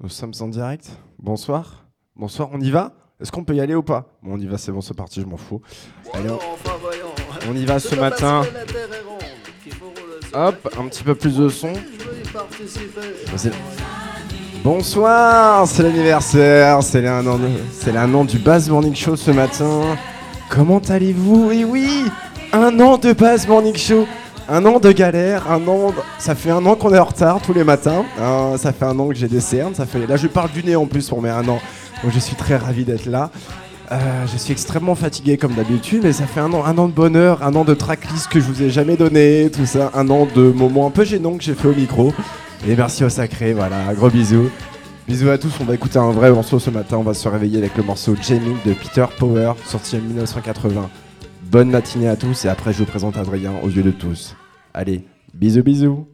Nous sommes en direct. Bonsoir. Bonsoir, on y va? Est-ce qu'on peut y aller ou pas? Bon, on y va, c'est bon, c'est parti, je m'en fous. On... y va ce matin. Hop, un petit peu plus de son. Bonsoir, c'est l'anniversaire, c'est un an, an du Bass Morning Show ce matin. Comment allez-vous? Et oui, un an de Bass Morning Show. Un an de galère, un an. Ça fait un an qu'on est en retard tous les matins. Hein, ça fait un an que j'ai des cernes. Ça fait. Là, je parle du nez en plus pour mes un an. Donc, je suis très ravi d'être là. Euh, je suis extrêmement fatigué comme d'habitude, mais ça fait un an, un an de bonheur, un an de tracklist que je vous ai jamais donné, tout ça, un an de moments un peu gênants que j'ai fait au micro. Et merci au sacré, voilà, gros bisous. Bisous à tous, on va écouter un vrai morceau ce matin, on va se réveiller avec le morceau Jamie de Peter Power, sorti en 1980. Bonne matinée à tous et après je vous présente Adrien aux yeux de tous. Allez, bisous bisous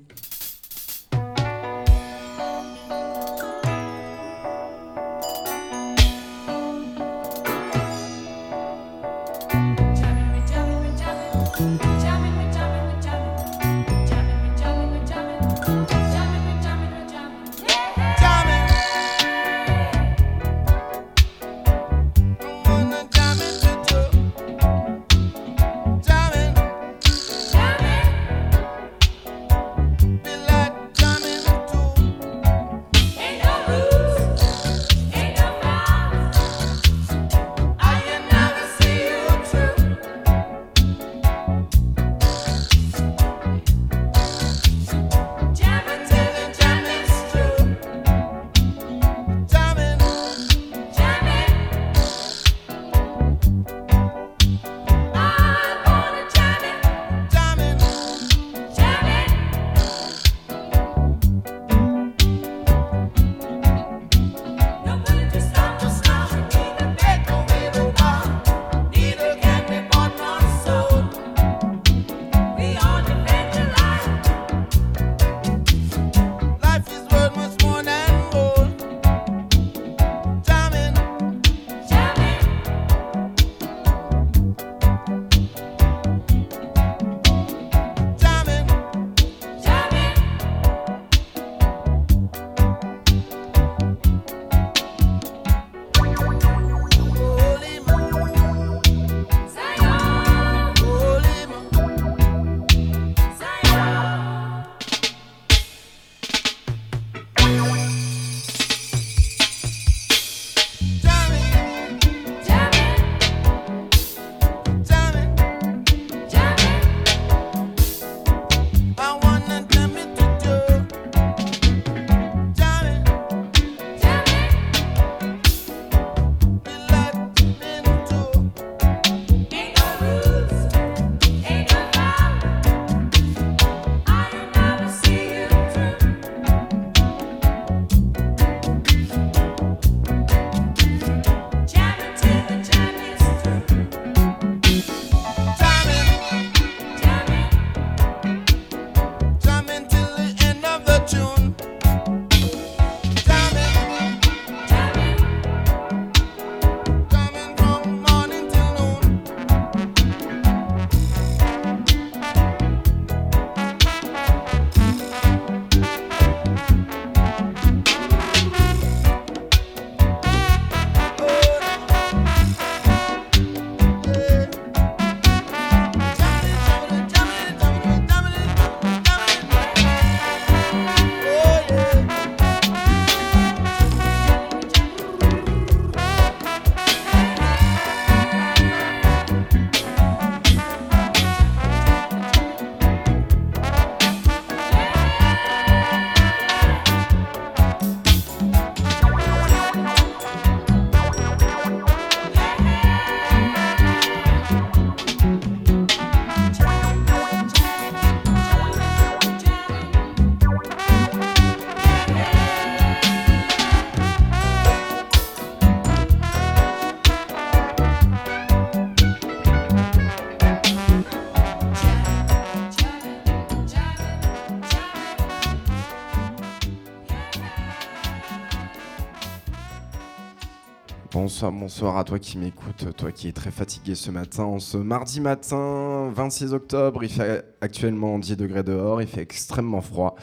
Bonsoir, bonsoir à toi qui m'écoute, toi qui es très fatigué ce matin. Ce mardi matin, 26 octobre, il fait actuellement 10 degrés dehors, il fait extrêmement froid.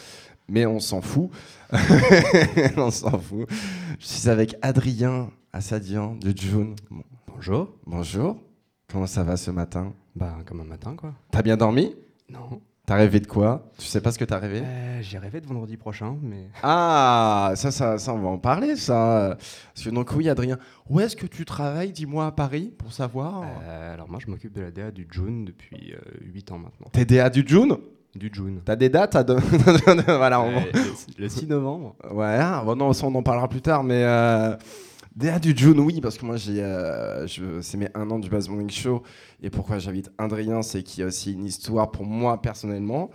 Mais on s'en fout. on s'en fout. Je suis avec Adrien Assadian de June. Bonjour. Bonjour. Comment ça va ce matin? Bah, comme un matin, quoi. T'as bien dormi? Non. T'as rêvé de quoi? Tu sais pas ce que t'as rêvé? Euh, J'ai rêvé de vendredi prochain, mais. Ah, ça, ça, ça, on va en parler, ça. Parce que donc, oui, Adrien, où est-ce que tu travailles, dis-moi, à Paris, pour savoir Euh, alors, moi, je m'occupe de la DA du June depuis 8 ans maintenant. T'es DA du June? Du June. T'as des dates à de- Voilà, on va- Euh, le, le 6 novembre. Ouais, ah, bon, non, ça, on en parlera plus tard, mais DA du June, oui, parce que moi, j'ai, euh, je- c'est mes un an du Buzz Morning Show, et pourquoi j'invite Adrien, c'est qu'il y a aussi une histoire pour moi personnellement.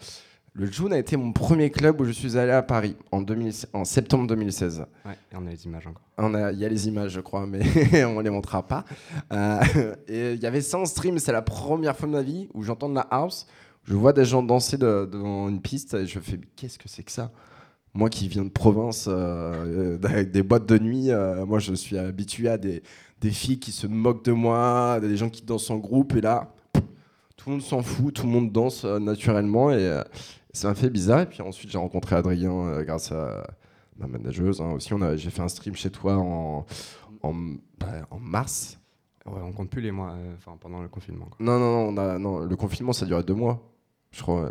Le June a été mon premier club où je suis allé à Paris en, 2000 en septembre 2016. Ouais, et on a les images encore. On a- Il y a les images, je crois, mais on les montrera pas. Euh, et il y avait 100 streams, c'est la première fois de ma vie où j'entends de la house. Je vois des gens danser de- devant une piste et je fais, qu'est-ce que c'est que ça? Moi qui viens de province, euh, avec des boîtes de nuit, euh, moi je suis habitué à des, des filles qui se moquent de moi, des gens qui dansent en groupe, et là, tout le monde s'en fout, tout le monde danse euh, naturellement, et euh, ça m'a fait bizarre. Et puis ensuite, j'ai rencontré Adrien euh, grâce à ma manageuse. hein. Aussi, j'ai fait un stream chez toi en, en, bah, en mars. Ouais, on compte plus les mois, euh, pendant le confinement. Quoi. Non, non, non, on a, non, le confinement, ça durait deux mois, je crois.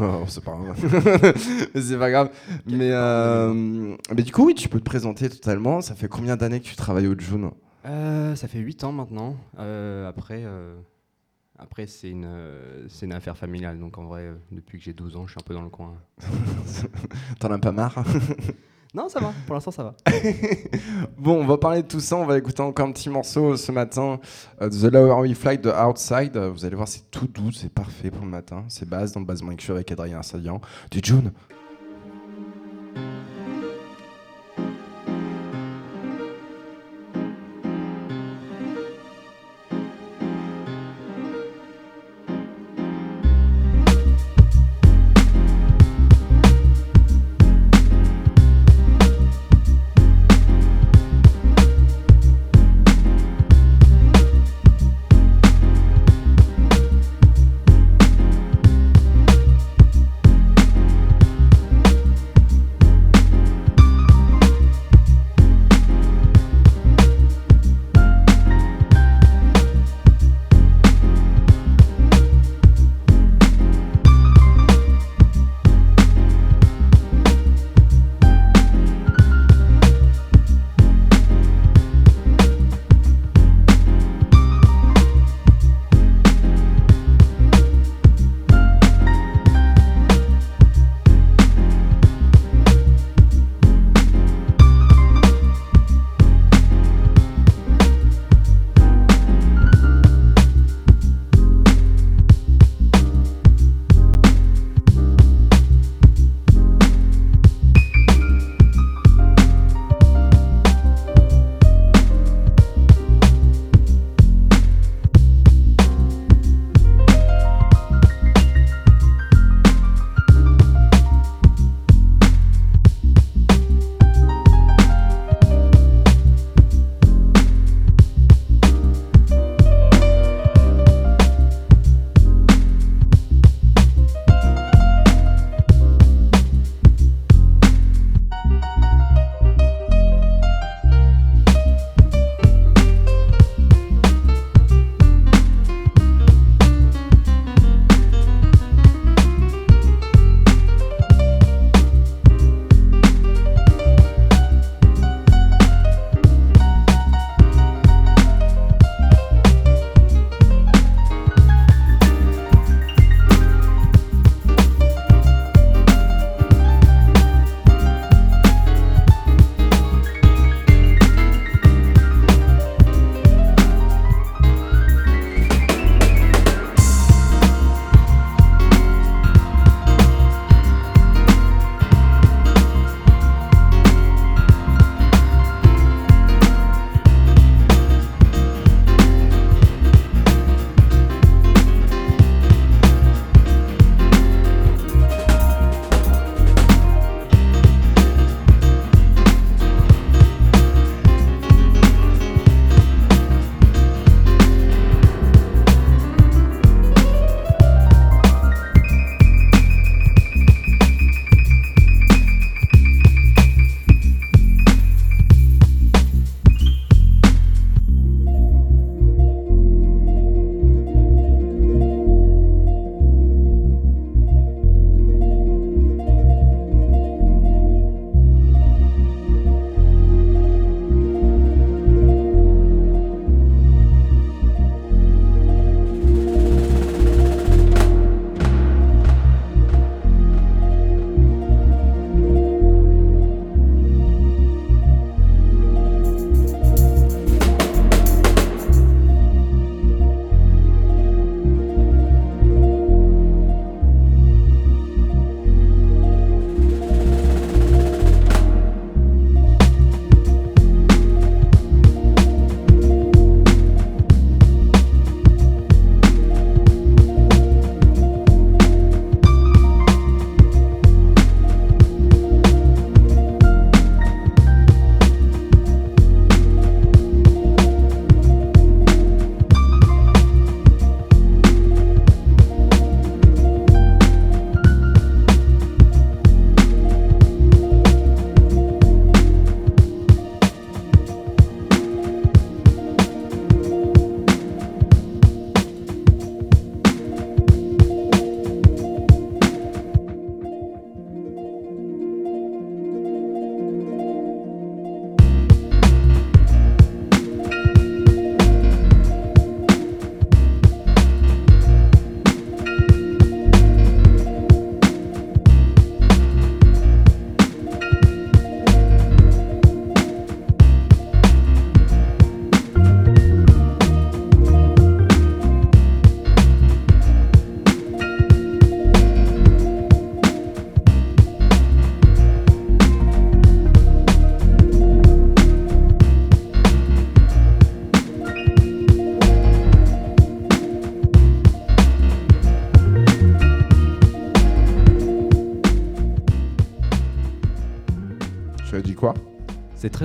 Oh, c'est pas grave. c'est pas grave. Mais, euh, mais du coup, oui, tu peux te présenter totalement. Ça fait combien d'années que tu travailles au June? Euh, ça fait 8 ans maintenant. Euh, après, après c'est une, une affaire familiale. Donc, en vrai, depuis que j'ai 12 ans, je suis un peu dans le coin. T'en as pas marre? Non, ça va. Pour l'instant, ça va. Bon, on va parler de tout ça. On va écouter encore un petit morceau ce matin. euh, The Lower We Fly de Outside. Vous allez voir, c'est tout doux, c'est parfait pour le matin. C'est base dans le Base Mike avec Adrien Assadian du June.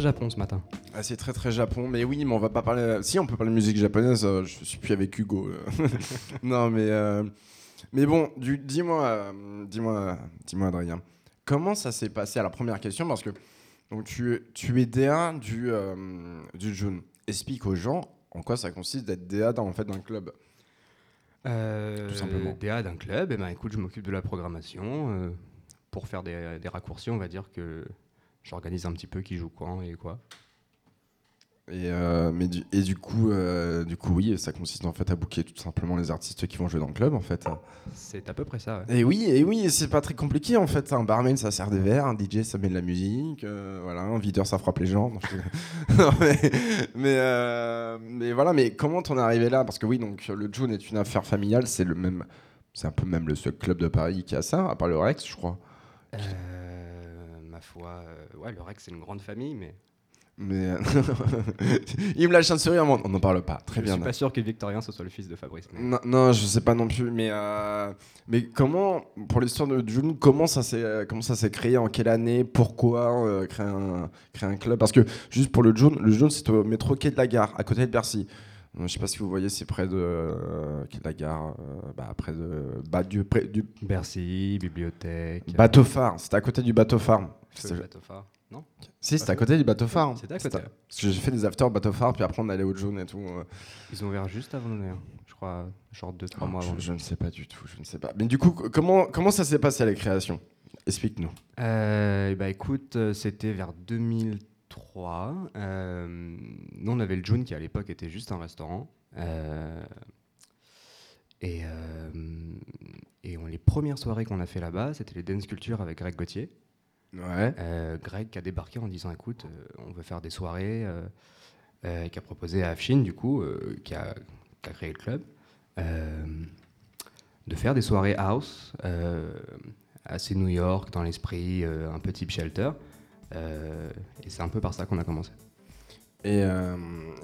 Japon ce matin. Ah, c'est très très Japon, mais oui, mais on va pas parler. Si, on peut parler de musique japonaise. euh, je suis plus avec Hugo. euh. non, mais euh, mais bon, du- dis-moi, dis-moi, dis-moi, Adrien, comment ça s'est passé? À la première question Parce que donc tu tu es DA du euh, du June. Explique aux gens en quoi ça consiste d'être DA dans en fait d'un club. Euh, Tout simplement. DA d'un club, et ben écoute, je m'occupe de la programmation. euh, pour faire des, des raccourcis, on va dire que j'organise un petit peu qui joue quand et quoi. Et, euh, mais du, et du coup, euh, du coup, oui, ça consiste en fait à booker tout simplement les artistes qui vont jouer dans le club en fait. C'est à peu près ça. ouais. Et oui, et oui, c'est pas très compliqué en fait. Un barman ça sert des verres, un DJ ça met de la musique, euh, voilà, un videur ça frappe les gens. Non, mais mais, mais voilà, mais comment t'en es arrivé là? Parce que oui, donc le June est une affaire familiale, c'est le même, c'est un peu même le seul club de Paris qui a ça, à part le Rex, je crois. Ma foi, ouais, le Rex c'est une grande famille, mais Mais euh, il me lâche un sourire, on n'en parle pas. Très je bien. suis pas sûr que Victorien ce soit le fils de Fabrice. mais- Non, non, je sais pas non plus, mais euh, mais comment pour l'histoire de June, comment ça s'est euh, comment ça s'est créé, en quelle année, pourquoi euh, créer un créer un club? Parce que juste pour le June, le June c'est au métro quai de la Gare, à côté de Bercy. Je sais pas si vous voyez, c'est près de quai de la Gare, bah, près de bah, du, près, du Bercy, bibliothèque. bateau phare. C'était à côté du bateau phare. C'était- bateau phare. Non Si, c'était à côté du bateau phare. C'était à côté. Parce que j'ai fait des afters bateau phare, puis après on allait au June et tout. euh. Ils ont ouvert juste avant nous, je crois, genre 2-3 mois avant. je ne sais pas du tout, je ne sais pas. Mais du coup, comment comment ça s'est passé à la création? Explique-nous. Euh, bah écoute, euh, c'était vers 2003. Euh, nous, on avait le June qui à l'époque était juste un restaurant. Euh, et et on, les premières soirées qu'on a fait là-bas, c'était les dance culture avec Greg Gauthier. Ouais. Euh, Greg qui a débarqué en disant écoute, euh, on veut faire des soirées, euh, qui a proposé à Afshin, du coup, qui, a, qui a créé le club, de faire des soirées house, assez New York, dans l'esprit, un peu type shelter. Et c'est un peu par ça qu'on a commencé. Et, euh,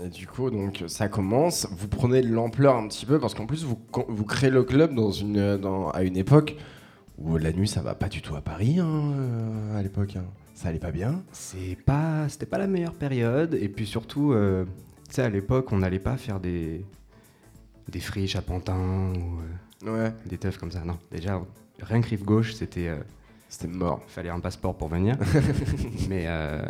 et du coup, donc ça commence. Vous prenez de l'ampleur un petit peu parce qu'en plus vous, vous créez le club dans une, dans, à une époque où la nuit ça va pas du tout à Paris hein, euh, à l'époque. hein. Ça allait pas bien. C'est pas, c'était pas la meilleure période. Et puis surtout, euh, tu sais, à l'époque, on n'allait pas faire des, des friches à Pantin ou euh, Ouais. des teufs comme ça. Non, déjà, rien que rive gauche, c'était, euh, C'était mort. fallait un passeport pour venir. mais, euh,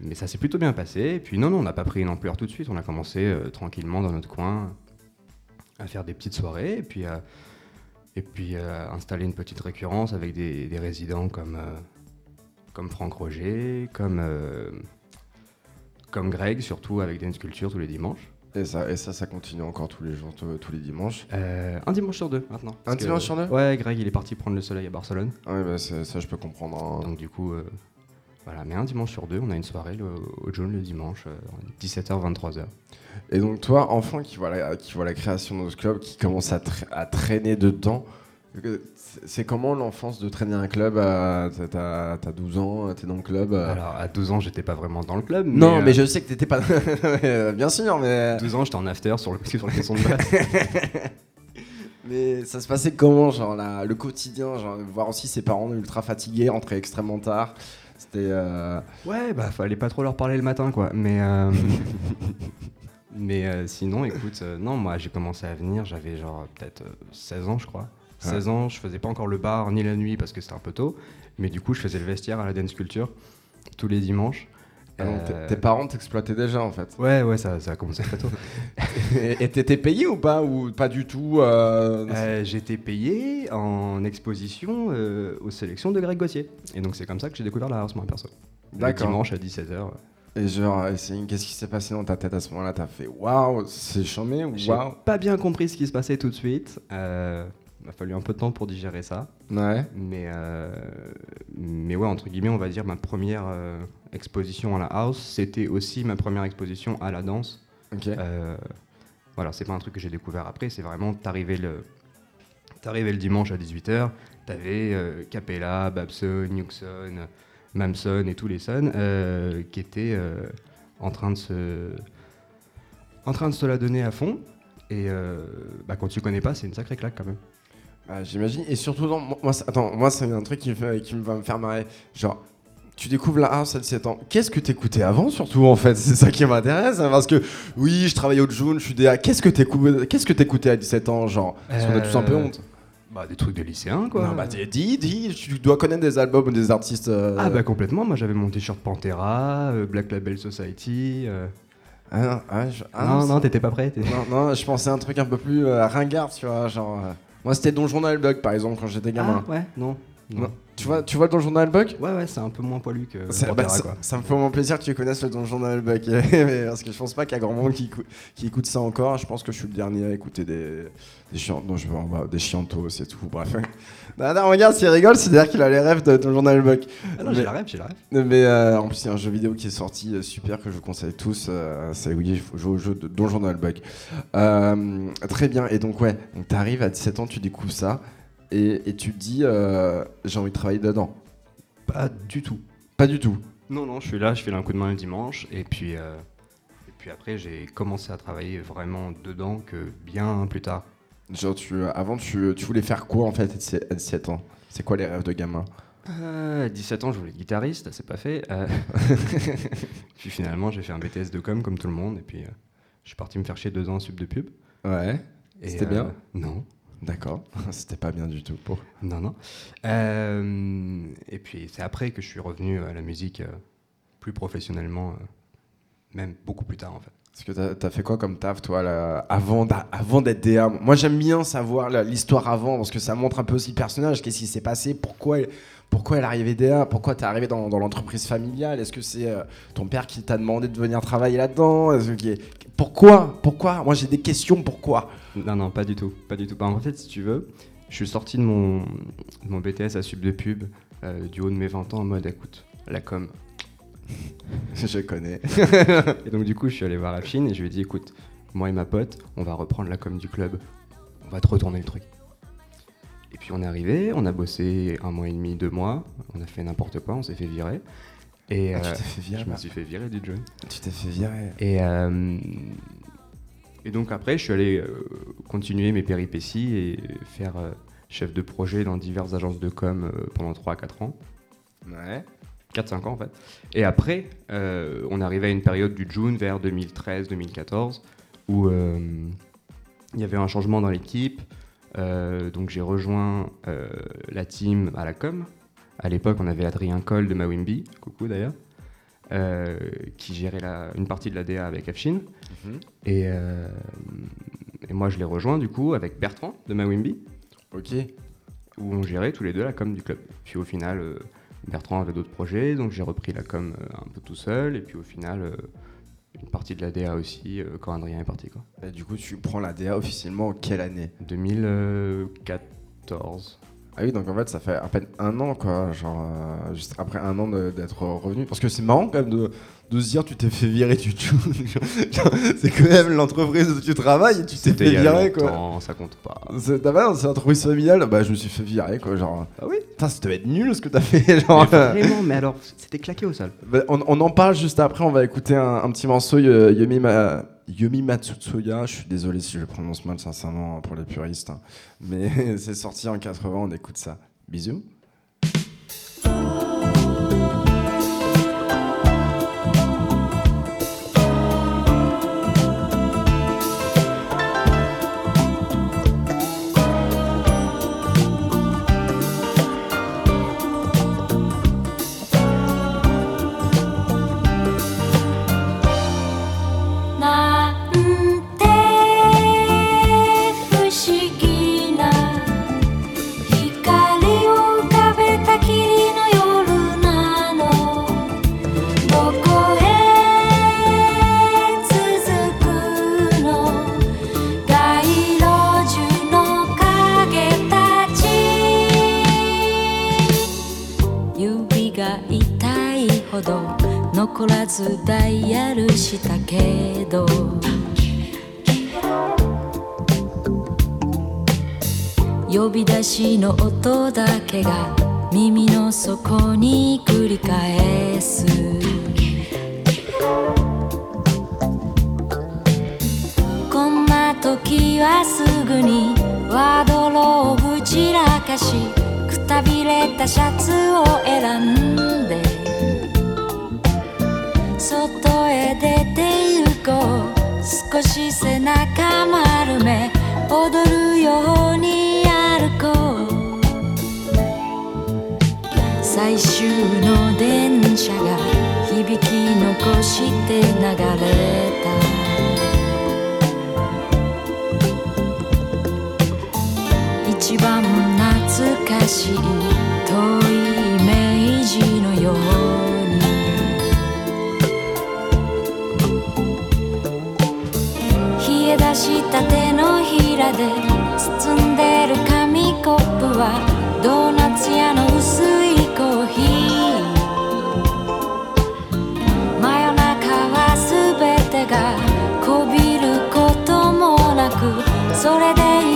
mais ça s'est plutôt bien passé. Et puis non, non, on n'a pas pris une ampleur tout de suite. On a commencé euh, tranquillement dans notre coin à faire des petites soirées et puis et puis à installer une petite récurrence avec des, des résidents comme, euh, comme Franck Roger, comme, euh, comme Greg, surtout avec Dance Culture tous les dimanches. Et ça, et ça, ça continue encore tous les jours, tous, les dimanches. Euh, un dimanche sur deux maintenant. Un que- dimanche sur deux? Ouais, Greg il est parti prendre le soleil à Barcelone. Ah ouais, bah, ça je peux comprendre. hein. Donc du coup, euh, voilà, mais un dimanche sur deux, on a une soirée le- au Jaune le dimanche, euh, 17h, 23h. Et donc toi, enfant qui voit la, qui voit la création de ce club, qui commence à, tra- à traîner dedans, euh, c'est comment l'enfance de traîner un club à- T'as t'as- t'as 12 ans, t'es dans le club euh, Alors à 12 ans, j'étais pas vraiment dans le club. Non, mais euh, je sais que t'étais pas. Euh, Bien sûr, mais. 12 ans, j'étais en after sur le, sur de basse. Mais ça se passait comment, genre le quotidien, genre voir aussi ses parents ultra fatigués, rentrer extrêmement tard. C'était. euh, ouais, bah fallait pas trop leur parler le matin, quoi. Mais, euh, mais euh, sinon, écoute, euh, non, moi j'ai commencé à venir, j'avais genre peut-être euh, 16 ans, je crois. 16 ans, je faisais pas encore le bar ni la nuit parce que c'était un peu tôt. Mais du coup, je faisais le vestiaire à la dance culture tous les dimanches. ah non, tes- Euh, Tes parents t'exploitaient déjà en fait. Ouais, ouais, ça, ça a commencé très tôt. Et t'étais payé ou pas Ou pas du tout euh, Euh, J'étais payé en exposition euh, aux sélections de Greg Gauthier. Et donc c'est comme ça que j'ai découvert la house, moi, perso. Le D'accord. dimanche à 17h. Et genre, qu'est-ce qui s'est passé dans ta tête à ce moment-là? T'as fait waouh, c'est chambé ou J'ai waouh? pas bien compris ce qui se passait tout de suite. Euh, il m'a fallu un peu de temps pour digérer ça. Ouais. Mais, euh, mais ouais, entre guillemets, on va dire ma première euh, exposition à la house, c'était aussi ma première exposition à la danse. Ok. Euh, voilà, c'est pas un truc que j'ai découvert après, c'est vraiment t'arrivais le, t'arrivais le dimanche à 18h, t'avais euh, Capella, Babson, Newson, Mamson et tous les sons euh, qui étaient euh, en train de se en train de se la donner à fond. Et euh, bah, quand tu connais pas, c'est une sacrée claque quand même. Ah, J'imagine. Et surtout, dans, moi, attends, moi, c'est un truc qui, me fait- qui me va me faire marrer. Genre, tu découvres la house à 17 ans. Qu'est-ce que t'écoutais avant, surtout, en fait? C'est ça qui m'intéresse. hein, parce que, oui, je travaillais au June, je suis DA. Qu'est-ce que t'écoutais Qu'est-ce que à 17 ans, genre? Parce qu'on a tous un peu Euh, honte. Bah, des trucs de lycéens, quoi. Non, bah, t'es- dis, dis, tu dois connaître des albums ou des artistes. euh, Ah, bah, complètement. Moi, j'avais mon t-shirt Pantera, euh, Black Label Society. euh. ah, non, ah, je- ah, non, t'étais pas prêt t'es- non, non, je pensais à un truc un peu plus euh, ringard, tu vois. Genre, euh, moi, c'était Don Journal Bug, par exemple, quand j'étais gamin. Ah, ouais, non? Non. Tu vois, tu vois Don Journal Bug Ouais, ouais, c'est un peu moins poilu que Ça, bah, ça- quoi. ça me fait vraiment plaisir que tu connaisses le Don Journal Bug. Mais parce que je pense pas qu'il y a grand monde qui, écou- qui écoute ça encore. Je pense que je suis le dernier à écouter des, des, chiant- non, je, bah, des chiantos, c'est tout. Bref. non, non, regarde, s'il rigole, c'est-à-dire qu'il a les rêves de Don Journal Bug. Ah non, j'ai la rêve, j'ai la rêve. Mais euh, en plus, il y a un jeu vidéo qui est sorti euh, super que je vous conseille tous. euh, c'est oui, il faut jouer au jeu de Don Journal Bug. Euh, très bien. Et donc, ouais, donc t'arrives à 17 ans, tu découvres ça. Et, et tu te dis, euh, j'ai envie de travailler dedans. Pas du tout. Pas du tout. Non, non, je suis là, je fais un coup de main le dimanche, et puis, euh, et puis après, j'ai commencé à travailler vraiment dedans que bien plus tard. Genre, tu, avant, tu, tu voulais faire quoi en fait à 17 à 17 ans? C'est quoi les rêves de gamin? Euh, à 17 ans, je voulais être guitariste, c'est pas fait. Euh, puis finalement, j'ai fait un BTS de com comme tout le monde, et puis euh, je suis parti me faire chier deux ans en sub de pub. Ouais. C'était bien Non, D'accord. C'était pas bien du tout. Pour... non, non. Euh, et puis c'est après que je suis revenu à la musique euh, plus professionnellement, euh, même beaucoup plus tard en fait. Parce que t'as t'as fait quoi comme taf, toi, là, avant d'être DA Moi, j'aime bien savoir l'histoire avant, parce que ça montre un peu aussi le personnage, qu'est-ce qui s'est passé, pourquoi, elle- pourquoi elle est arrivée DA, pourquoi t'es arrivé dans, dans l'entreprise familiale, est-ce que c'est euh, ton père qui t'a demandé de venir travailler là-dedans? Pourquoi? Pourquoi? Moi, j'ai des questions, pourquoi? Non, non, pas du tout. Pas du tout. Bah, en fait, si tu veux, je suis sorti de mon, de mon BTS à sub de pub euh, du haut de mes 20 ans en mode écoute, la com. Je connais. Et donc, du coup, je suis allé voir Afshin et je lui ai dit écoute, moi et ma pote, on va reprendre la com du club. On va te retourner le truc. Et puis, on est arrivé, on a bossé un mois et demi, deux mois. On a fait n'importe quoi, on s'est fait virer. Et Ah, tu euh, t'es fait virer je me suis fait virer du John. Tu t'es fait virer. Et, euh, et donc après, je suis allé euh, continuer mes péripéties et faire euh, chef de projet dans diverses agences de com euh, pendant 3-4 ans. Ouais. 4-5 ans en fait. Et après, euh, on arrivait à une période du June vers 2013-2014 où euh, il y avait un changement dans l'équipe. Euh, donc j'ai rejoint la team à la com. À l'époque, on avait Adrien Coll de Mawimbi, coucou d'ailleurs, euh, qui gérait la- une partie de la DA avec Afshin. Mhm. Et, euh, et moi, je l'ai rejoint du coup avec Bertrand de Mawimbi, Ok. où on gérait tous les deux la com du club. Puis au final, euh, Bertrand avait d'autres projets, donc j'ai repris la com un peu tout seul. Et puis au final, une partie de la DA aussi, quand Adrien est parti. Quoi. Et du coup, tu prends la DA officiellement en quelle année? 2014. Ah oui, donc en fait, ça fait à peine un an, quoi. Genre, euh, juste après un an d'être revenu. Parce que c'est marrant, quand même, de, de se dire, tu t'es fait virer. Genre, c'est quand même l'entreprise où tu travailles et tu t'es fait virer, quoi. longtemps, ça compte pas. C'est t'as pas, c'est l'entreprise familiale Bah, je me suis fait virer, quoi. Genre, Ah oui putain, ça devait être nul ce que t'as fait. Genre, Mais Vraiment, mais alors, c'était claqué au sol. Bah, on, on en parle juste après, on va écouter un, un petit morceau Yumi, Ma- Yumi Matsutsuya. Je suis désolé si je le prononce mal, sincèrement, pour les puristes. hein. Mais c'est sorti en 80, on écoute ça. Bisous. が痛いほど残らずダイヤルしたけど。呼び出しの音だけが耳の底に繰り返す。こんな時はすぐにワードローブ散らかしびれたシャツを選んで外へ出て行こう。少し背中丸め踊るように歩こう。最終の電車が響き残して流れた。一番懐かしい遠いイメージのように。冷え出した手のひらで包んでる紙コップはドーナツ屋の薄いコーヒー。真夜中は全てがこびることもなくそれでいて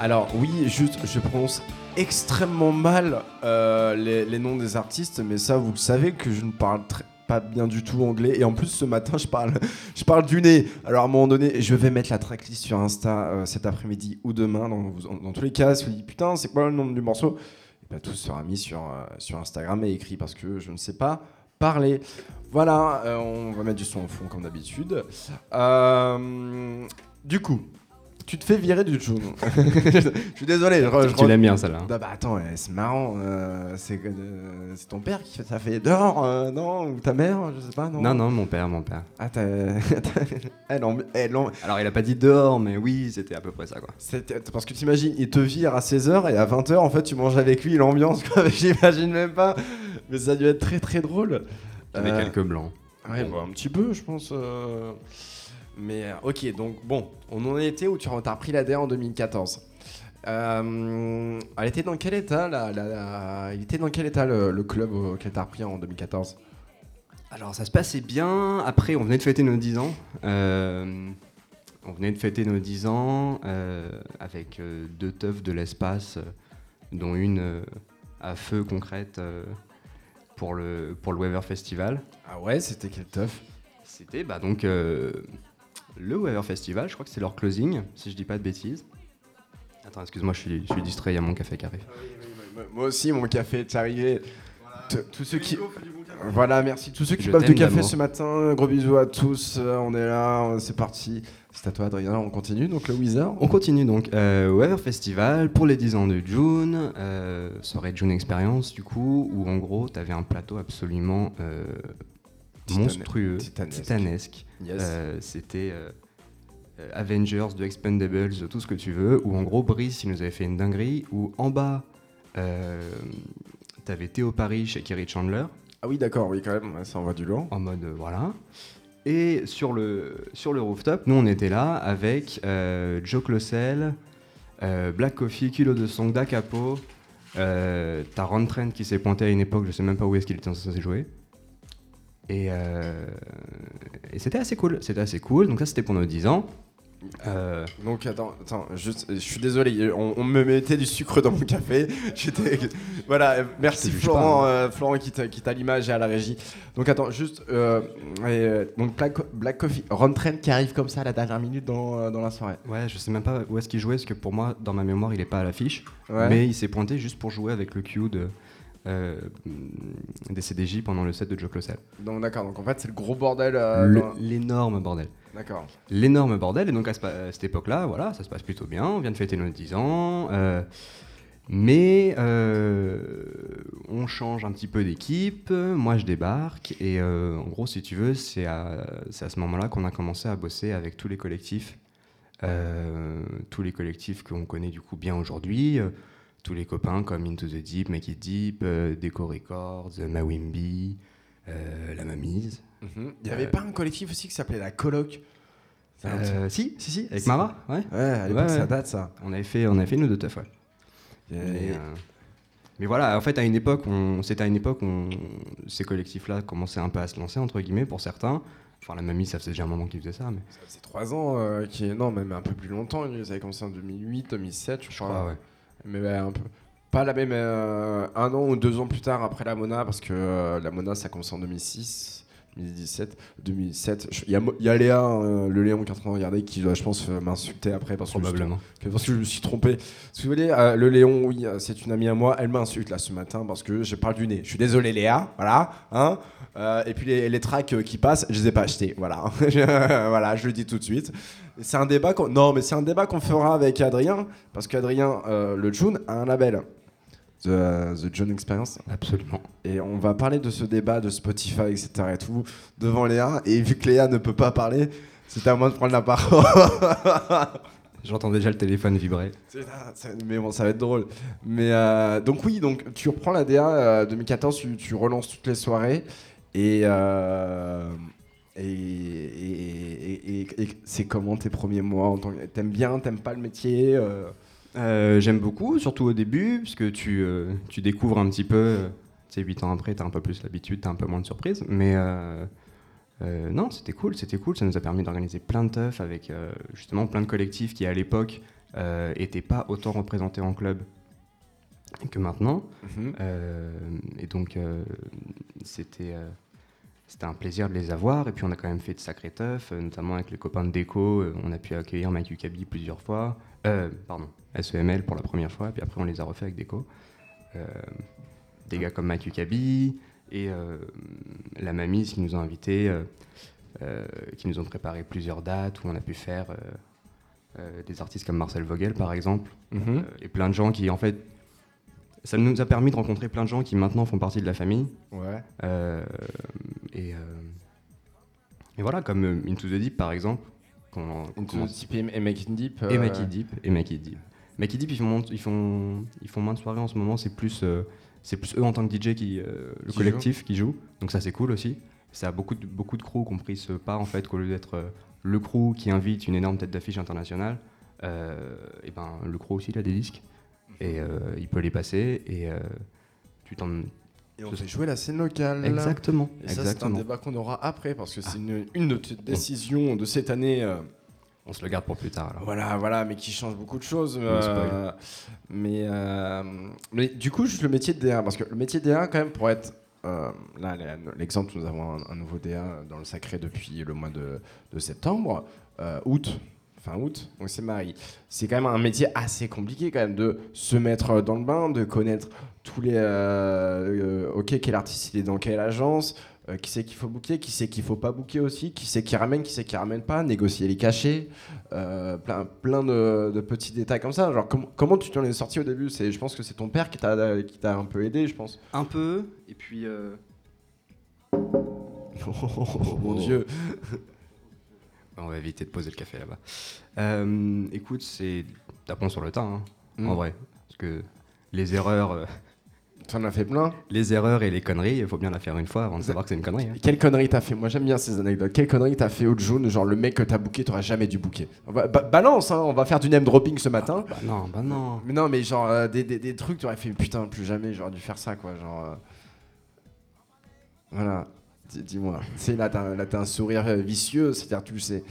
Alors oui, juste, je prononce extrêmement mal euh, les, noms des artistes, mais ça, vous le savez que je ne parle pas bien du tout anglais. Et en plus, ce matin, je parle, je parle du nez. Alors à un moment donné, je vais mettre la tracklist sur Insta euh, cet après-midi ou demain. Dans, tous les cas, si vous dites putain, c'est quoi le nom du morceau? Et ben, Tout sera mis sur, euh, sur Instagram et écrit parce que je ne sais pas parler. Voilà, on va mettre du son au fond comme d'habitude. Du coup, tu te fais virer du June. je suis désolé. Je, Tu l'aimes bien celle-là. hein Ah bah attends, ouais, c'est marrant. euh, c'est euh, c'est ton père qui fait ça fait dehors, euh, non Ou ta mère, je sais pas, non Non, non, mon père, mon père. Ah, t'as. elle en- elle en- Alors il a pas dit dehors, mais oui, c'était à peu près ça quoi. Parce que t'imagines, il te vire à 16h et à 20h, en fait, tu manges avec lui l'ambiance, quoi. J'imagine même pas. Mais ça a dû être très très drôle. Avec quelques blancs. Ouais, bah, un petit peu, je pense. Euh. Mais euh, ok, donc bon, on en était où? Tu as repris la DA en 2014. Euh, elle était dans quel état la, la- la- Il était dans quel état le, le club auquel tu as repris en 2014 Alors ça se passait bien. Après, on venait de fêter nos 10 ans. Euh, on venait de fêter nos 10 ans euh, avec euh, deux teufs de l'espace, euh, dont une euh, à feu concrète euh, pour le, pour le Weaver Festival. Ah ouais, c'était quel teuf? C'était bah, donc euh, le Weaver Festival, je crois que c'est leur closing, si je dis pas de bêtises. Attends, excuse-moi, je suis, je suis distrait, il y a mon café qui arrive. Moi aussi, mon café est arrivé. T- Tous ceux qui. Voilà, merci tous ceux qui Je boivent du café ce matin. Gros bisous à tous. euh, On est là, euh, c'est parti. C'est à toi, Adrien. On continue. Donc, le Wizard. On continue donc. Euh, Weather Festival pour les 10 ans de June. Euh, soirée June Experience, du coup, où en gros, tu avais un plateau absolument euh, monstrueux, titanesque. titanesque. Yes. Euh, C'était euh, euh, Avengers, de Expendables, tout ce que tu veux. Où en gros, Brice, il nous avait fait une dinguerie. Où en bas, euh, t'avais Théo Paris chez Kerry Chandler. Ah oui, d'accord, oui, quand même. ça envoie du lourd. en mode voilà. Et sur le, sur le rooftop, nous on était là avec Joe Closel, Black Coffee, Kilo de Song, Da Capo. Euh, T'as Ron Trent qui s'est pointé à une époque, je sais même pas où est-ce qu'il était censé jouer. Et, euh, et c'était assez cool, c'était assez cool. Donc ça c'était pour nos 10 ans. Euh, Donc, attends, attends, juste, je suis désolé. On, on me mettait du sucre dans mon café. J'étais. Voilà, euh, merci Florent, pas, euh, Florent qui t'a qui t'a l'image et à la régie. Donc, attends, juste. euh, et, euh, donc, Black, Black Coffee. Ron Trent qui arrive comme ça à la dernière minute dans, euh, dans la soirée. ouais, je sais même pas où est-ce qu'il jouait, parce que pour moi, dans ma mémoire, il est pas à l'affiche. Ouais. Mais il s'est pointé juste pour jouer avec le Q de, euh, des CDJ pendant le set de Joe Closel. Donc, d'accord. Donc, en fait, c'est le gros bordel. euh, dans- L'énorme bordel. D'accord. L'énorme bordel. Et donc à, ce- à cette époque-là, voilà, ça se passe plutôt bien. On vient de fêter nos 10 ans. euh, mais on change un petit peu d'équipe. Moi, je débarque. Et en gros, si tu veux, c'est à, à ce moment-là qu'on a commencé à bosser avec tous les collectifs. tous les collectifs qu'on connaît du coup bien aujourd'hui. Euh, tous les copains comme Into the Deep, Make It Deep, euh, Deco Records, Mawimbi, euh, La Mamise. Mhm. Il n'y avait Euh, pas un collectif aussi qui s'appelait La Coloc? Euh, si, si, si, avec. Mara, ouais. Ouais, à l'époque, ouais, ça date ça. On avait fait, on avait fait nous deux teufs, ouais. Et- Mais, euh, mais voilà, en fait, à une époque, c'était à une époque où on- ces collectifs-là commençaient un peu à se lancer, entre guillemets, pour certains. Enfin, la mamie, ça faisait déjà un moment qu'ils faisaient ça, mais Ça faisait 3 ans, euh, qui... non, même un peu plus longtemps. Ils avaient commencé en 2008, 2007, je je crois. crois, ouais. Mais. Pas la même. euh, un an ou deux ans plus tard après la Mona, parce que euh, la Mona, ça a commencé en 2006, 2017, 2007. Je- Il y, a y Léa, euh, le Léon qui est en train de regarder, qui doit, je pense, euh, m'insulter après parce que, je Probablement. trompé- parce que je me suis trompé. Si vous voulez, euh, le Léon, oui, euh, c'est une amie à moi. Elle m'insulte là ce matin parce que je parle du nez. Je suis désolé, Léa. Voilà. Hein Euh, et puis les, les tracks euh, qui passent, je les ai pas achetés. Voilà. voilà, je le dis tout de suite. C'est un débat qu'on... Non, mais c'est un débat qu'on fera avec Adrien, parce qu'Adrien, euh, le June, a un label. The, The June Experience. Absolument. Et on va parler de ce débat de Spotify, etc. et tout, devant Léa. Et vu que Léa ne peut pas parler, c'est à moi de prendre la parole. J'entends déjà le téléphone vibrer. Mais bon, ça va être drôle. Mais euh, donc oui, donc tu reprends la DA euh, 2014, tu, tu relances toutes les soirées et euh, et, et, et- et- et c'est comment tes premiers mois en tant que t'aimes bien, t'aimes pas le métier euh, j'aime beaucoup, surtout au début, parce que tu, euh, tu découvres un petit peu. euh, Tu sais, 8 ans après, tu as un peu plus l'habitude, tu as un peu moins de surprises. Mais non, c'était cool, c'était cool. Ça nous a permis d'organiser plein de teufs avec justement plein de collectifs qui, à l'époque, n'étaient pas autant représentés en club que maintenant. Euh, et donc, c'était c'était un plaisir de les avoir. Et puis, on a quand même fait de sacrés teufs, notamment avec les copains de déco. on a pu accueillir Mike Ukabi plusieurs fois. Euh, pardon, SEML pour la première fois. Puis après, on les a refait avec déco. Euh, des gars comme Mike Ukabi et euh, la Mamie qui nous ont invités, qui nous ont préparé plusieurs dates où on a pu faire des artistes comme Marcel Vogel, par exemple. Mhm. Et plein de gens qui, en fait, ça nous a permis de rencontrer plein de gens qui maintenant font partie de la famille. Ouais. Et, et voilà, comme Into the Deep par exemple. Qu'on- Deep et Make It Deep. Et euh, Make It Deep. Et Make It Deep. Make It Deep, ils font, moins- ils font, ils font moins de soirées en ce moment. C'est plus, euh, c'est plus eux en tant que DJ qui, euh, le Qui collectif qui joue. Donc ça, c'est cool aussi. Ça a beaucoup de, beaucoup de crews qui ont pris ce pas en fait, qu'au lieu d'être le crew qui invite une énorme tête d'affiche internationale, euh, et ben le crew aussi il a des disques et euh, il peut les passer et euh, tu t'en Et on fait jouer la scène locale. exactement Et ça, c'est un débat qu'on aura après parce que c'est une, une de tes décisions de cette année. euh, on se le garde pour plus tard alors Voilà, voilà, mais qui change beaucoup de choses. euh, mais, euh, mais du coup, juste le métier de DA, parce que le métier de DA, quand même, pour être. euh, là, l'exemple, nous avons un, un nouveau DA dans le sacré depuis le mois de, de septembre, euh, août, fin août, on s'est marié. C'est quand même un métier assez compliqué quand même de se mettre dans le bain, de connaître tous les. euh, euh, ok, quel artiste il est dans quelle agence, euh, qui c'est qu'il faut booker, qui c'est qu'il faut pas booker aussi, qui c'est qui ramène, qui c'est qui ramène pas, négocier les cachets, euh, plein, plein de, de petits détails comme ça. Genre, com- comment tu t'en es sorti au début? C'est, Je pense que c'est ton père qui t'a, qui t'a un peu aidé, je pense. Un peu, et puis. euh, Oh, mon dieu. On va éviter de poser le café là-bas. Euh, écoute, c'est. Tapons sur le tas, hein, Mm. en vrai. Parce que les erreurs, euh, T'en as fait plein les erreurs et les conneries, il faut bien la faire une fois avant de savoir que c'est une connerie. hein. Quelle connerie t'as fait? Moi j'aime bien ces anecdotes. Quelle connerie t'as fait au jaune Genre le mec que t'as booké, t'aurais jamais dû booker. Ba- balance, hein, on va faire du name dropping ce matin. Bah non, bah non. Mais non, mais genre euh, des, des, des trucs, t'aurais fait putain, plus jamais, j'aurais dû faire ça quoi. Genre. euh, Voilà. Dis- Dis-moi. C'est là, t'as un sourire euh, vicieux, c'est-à-dire tu sais.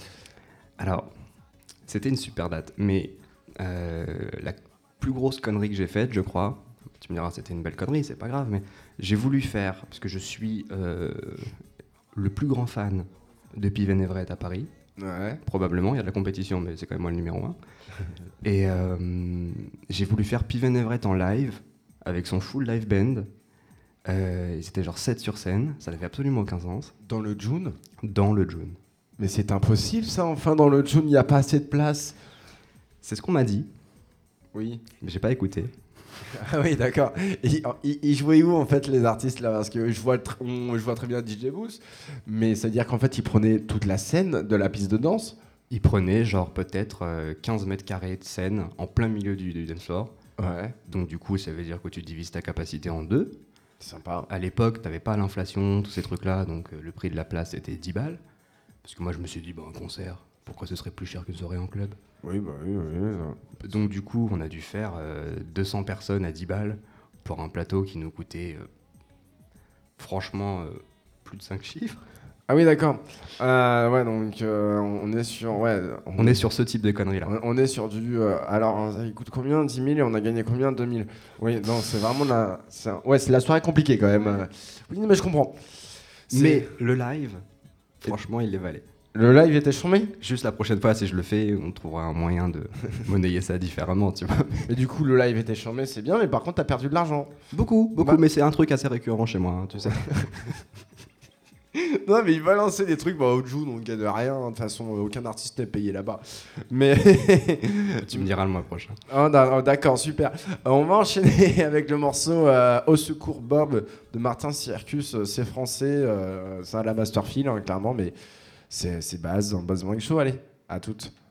Alors, c'était une super date, mais euh, la plus grosse connerie que j'ai faite, je crois, tu me diras c'était une belle connerie, c'est pas grave, mais j'ai voulu faire, parce que je suis euh, le plus grand fan de Piven Everett à Paris, Ouais. probablement, il y a de la compétition, mais c'est quand même moi le numéro un. Et euh, j'ai voulu faire Piven Everett en live, avec son full live band. Euh, C'était genre 7 sur scène, ça n'avait absolument aucun sens, Dans le June? Dans le June. Mais c'est impossible ça, enfin dans le June, il n'y a pas assez de place. C'est ce qu'on m'a dit, Oui. mais j'ai pas écouté. Ah oui, d'accord. Ils, ils- ils jouaient où en fait les artistes là? Parce que je vois, on- je vois très bien DJ Booth, mais c'est-à-dire qu'en fait ils prenaient toute la scène de la piste de danse? Il prenait genre peut-être euh, 15 mètres carrés de scène en plein milieu du, du dance floor. Ouais. Donc du coup, ça veut dire que tu divises ta capacité en deux. Sympa. À l'époque, t'avais pas l'inflation, tous ces trucs-là, donc euh, le prix de la place était 10 balles. Parce que moi, je me suis dit, bon, un concert, pourquoi ce serait plus cher qu'une soirée en club? Oui, bah oui, oui. Donc du coup, on a dû faire euh, 200 personnes à 10 balles pour un plateau qui nous coûtait euh, franchement euh, plus de 5 chiffres. Ah oui, d'accord. Euh, ouais, donc euh, on est sur. Ouais, On est sur ce type de conneries-là. on- on est sur du. euh, alors, il coûte combien? 10 000 et on a gagné combien? 2 000 Oui, non, c'est vraiment la. un- ouais, c'est la soirée compliquée quand même. euh. Oui, mais je comprends. Mais le live, franchement, il les valait. Le live était chambé Juste la prochaine fois, si je le fais, on trouvera un moyen de monnayer ça différemment, tu vois. Mais du coup, le live était chambé, c'est bien, mais par contre, t'as perdu de l'argent. Beaucoup, beaucoup, Bah- mais c'est un truc assez récurrent chez moi, hein, tu sais. Non, mais il balançait des trucs, bah, au June, on ne gagne rien. De toute façon, aucun artiste n'est payé là-bas. Mais. tu me diras le mois prochain. Oh, oh, D'accord, super. Euh, on va enchaîner avec le morceau euh, Au secours Bob de Martin Circus. Euh, C'est français, euh, à la Masterfield, hein, clairement, mais c'est base, en base Morning Show. Allez, à toutes.「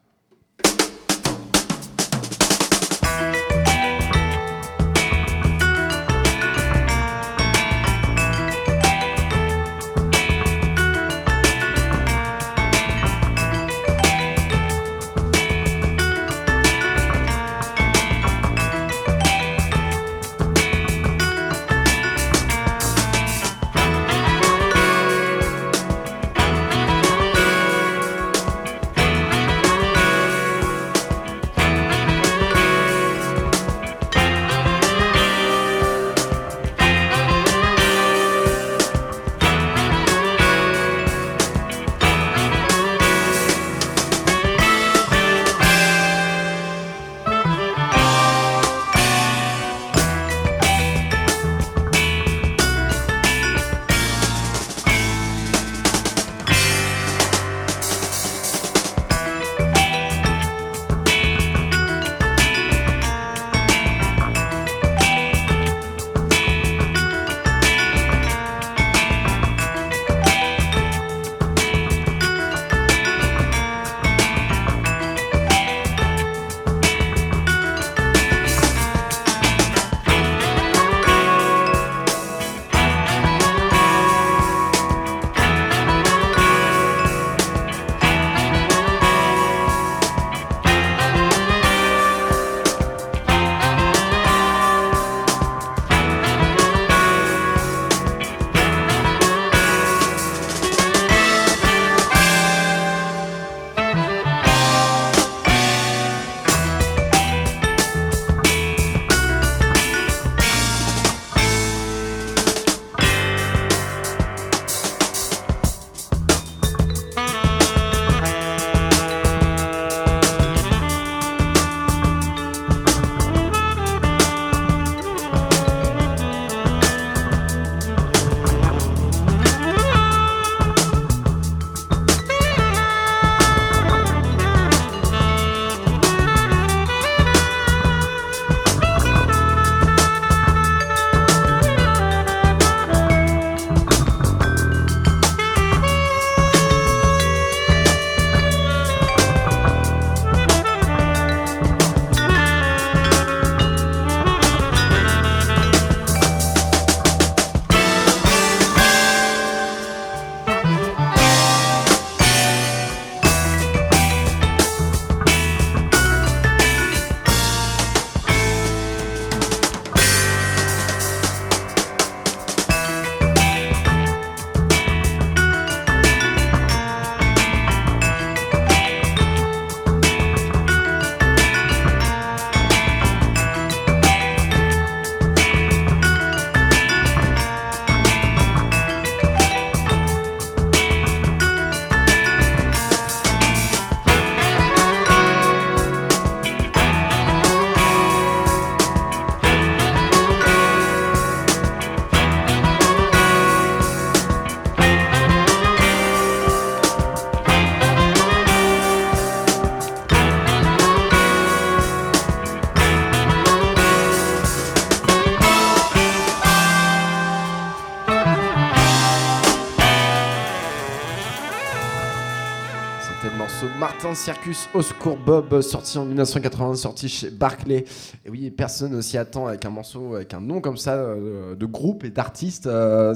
circus au secours Bob, sorti en 1980, sorti chez Barclay. Et oui, personne ne s'y attend avec un morceau, avec un nom comme ça euh, de groupe et d'artiste. euh,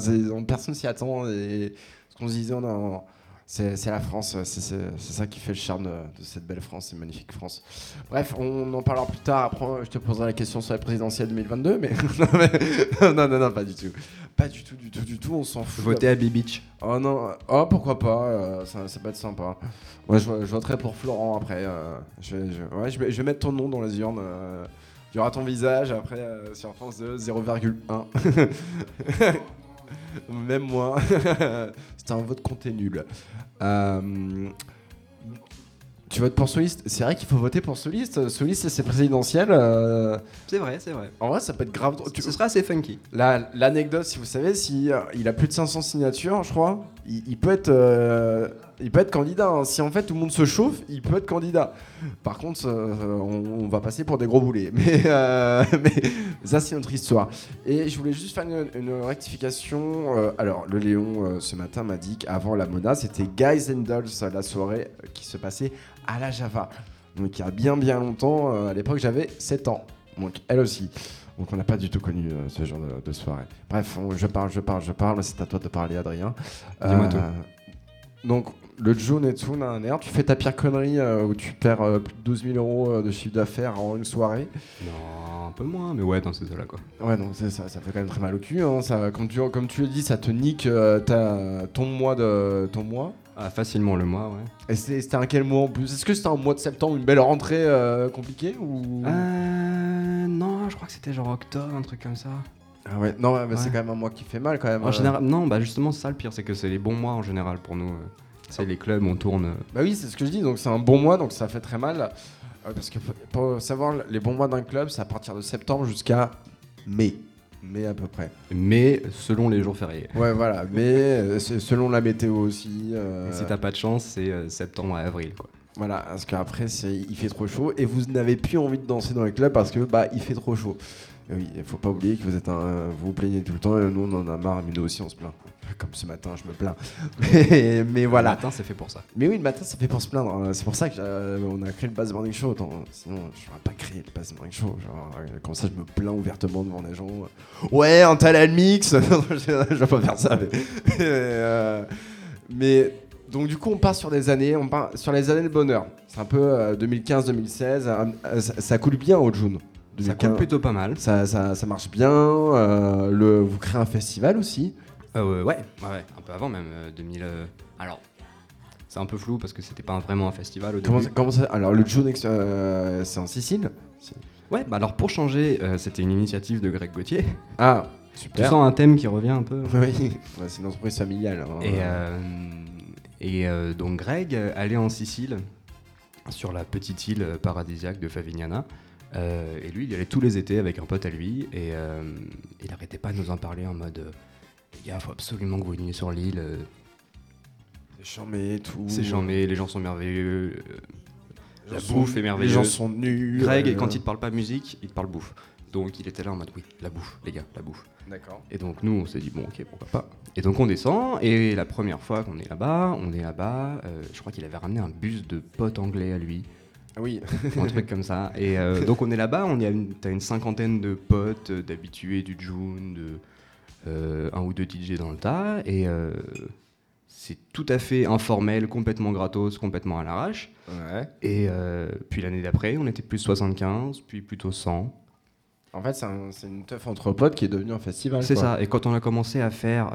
personne s'y attend. Et ce qu'on se disait, c'est la France, c'est ça qui fait le charme de, cette belle France, cette magnifique France. Bref, on en parlera plus tard. Après, je te poserai la question sur la présidentielle 2022, mais non, mais- non, non, non, pas du tout. Pas du tout, du tout, du tout, on s'en fout. Voter à Beach. Oh non, oh pourquoi pas, euh, ça, ça peut être sympa. Moi je, je voterai pour Florent après. euh, je, vais, je- ouais, je, vais, je vais mettre ton nom dans les urnes. euh, il y aura ton visage après euh, sur France 2, 0,1. Même moi. C'était un vote compté nul. Euh, tu votes pour Soliste C'est vrai qu'il faut voter pour Soliste. Soliste, c'est présidentiel. euh, C'est vrai, c'est vrai. en vrai, ça peut être grave. Tu- Ce sera assez funky. la- L'anecdote, si vous savez, si euh, il a plus de 500 signatures, je crois, il, il peut être, euh, il peut être candidat. hein. Si en fait tout le monde se chauffe, il peut être candidat. Par contre, on, on va passer pour des gros boulets. Mais, mais ça, c'est notre histoire. Et je voulais juste faire une, une rectification. Alors, le Léon, ce matin, m'a dit qu'avant la Mona, c'était Guys and Dolls, la soirée qui se passait à la Java. Donc, il y a bien, bien longtemps. euh, à l'époque, j'avais 7 ans. Donc, elle aussi. Donc on n'a pas du tout connu euh, ce genre de, de soirée. Bref, on- je parle, je parle, je parle. C'est à toi de parler, Adrien. Euh, Dis-moi tout. Donc le Joe Netsu, nan, tu fais ta pire connerie euh, où tu perds euh, plus de 12 000 euros euh, de chiffre d'affaires en une soirée. Non, un peu moins, mais ouais, dans ces eaux-là, quoi. Ouais, donc ça, ça fait quand même très mal au cul. hein. Ça, comme tu, comme tu le dis, ça te nique euh, ta, ton mois de ton mois. Ah, facilement le mois, ouais. Et c'est- c'était un quel mois en plus? Est-ce que c'était un mois de septembre, une belle rentrée euh, compliquée ou? Euh. Non, je crois que c'était genre octobre, un truc comme ça. Ah ouais, non, ouais, bah, c'est Ouais. quand même un mois qui fait mal quand même. En euh. général, non, bah justement, c'est ça le pire, c'est que c'est les bons mois en général pour nous. euh. C'est les clubs, on tourne. Bah oui, c'est ce que je dis, donc c'est un bon mois, donc ça fait très mal. Parce que pour savoir, les bons mois d'un club, c'est à partir de septembre jusqu'à mai. Mai à peu près. Mais selon les jours fériés. Ouais, voilà, mais euh, selon la météo aussi. euh, Et Si t'as pas de chance, c'est euh, septembre à avril, quoi. Voilà, parce qu'après, c'est- il fait trop chaud et vous n'avez plus envie de danser dans les clubs parce que bah il fait trop chaud. Oui, il faut pas oublier que vous êtes un, vous vous plaignez tout le temps et nous on en a marre, mais nous aussi on se plaint. Comme ce matin, je me plains. Mais, mais Le voilà. matin, c'est fait pour ça. Mais oui, le matin, ça fait pour se plaindre. hein. C'est pour ça qu'on a créé le Bass Morning Show. Attends, sinon, je n'aurais pas créé le Bass Morning Show. Genre, euh, comme ça, je me plains ouvertement devant les gens. Ouais, un talent mix. Je, je vais pas faire ça. Mais, euh, mais donc, du coup, on part sur des années. On part sur les années de bonheur. C'est un peu euh, 2015-2016. euh, ça, ça coule bien au June. Ça coule plutôt pas mal. Ça, ça- ça marche bien. euh, le, vous créez un festival aussi. Euh, ouais, ouais, ouais, un peu avant même, euh, 2000. euh, Alors, c'est un peu flou parce que c'était pas vraiment un festival au Comment, début. ça- comment ça Alors, le June, c'est en Sicile Ouais, bah alors pour changer, c'était une initiative de Greg Gauthier. Ah, Tu super. sens un thème qui revient un peu. Oui, c'est une entreprise familiale. hein. Et, et donc Greg allait en Sicile, sur la petite île paradisiaque de Favignana. Euh, et lui, il y allait tous les étés avec un pote à lui. Et euh, il arrêtait pas de nous en parler en mode euh, Les gars, faut absolument que vous veniez sur l'île. C'est charmé et tout. C'est charmé, les gens sont merveilleux. Les La gens bouffe sont- est merveilleuse. Les gens sont nus. Greg, quand il te parle pas musique, il te parle bouffe. Donc il était là en mode Oui, la bouffe, les gars, la bouffe. D'accord. Et donc nous, on s'est dit, bon, ok, pourquoi pas. Et donc on descend, et la première fois qu'on est là-bas, on est là-bas, je crois qu'il avait ramené un bus de potes anglais à lui, Oui. ou un truc comme ça. Et euh, donc on est là-bas, on y a une, t'as une cinquantaine de potes, euh, d'habitués du June, de euh, un ou deux DJ dans le tas, et euh, c'est tout à fait informel, complètement gratos, complètement à l'arrache. Ouais. Et puis l'année d'après, on était plus 75, puis plutôt 100. En fait, c'est un- c'est une teuf entre potes qui est devenue un festival. C'est ça. Et quand on a commencé à faire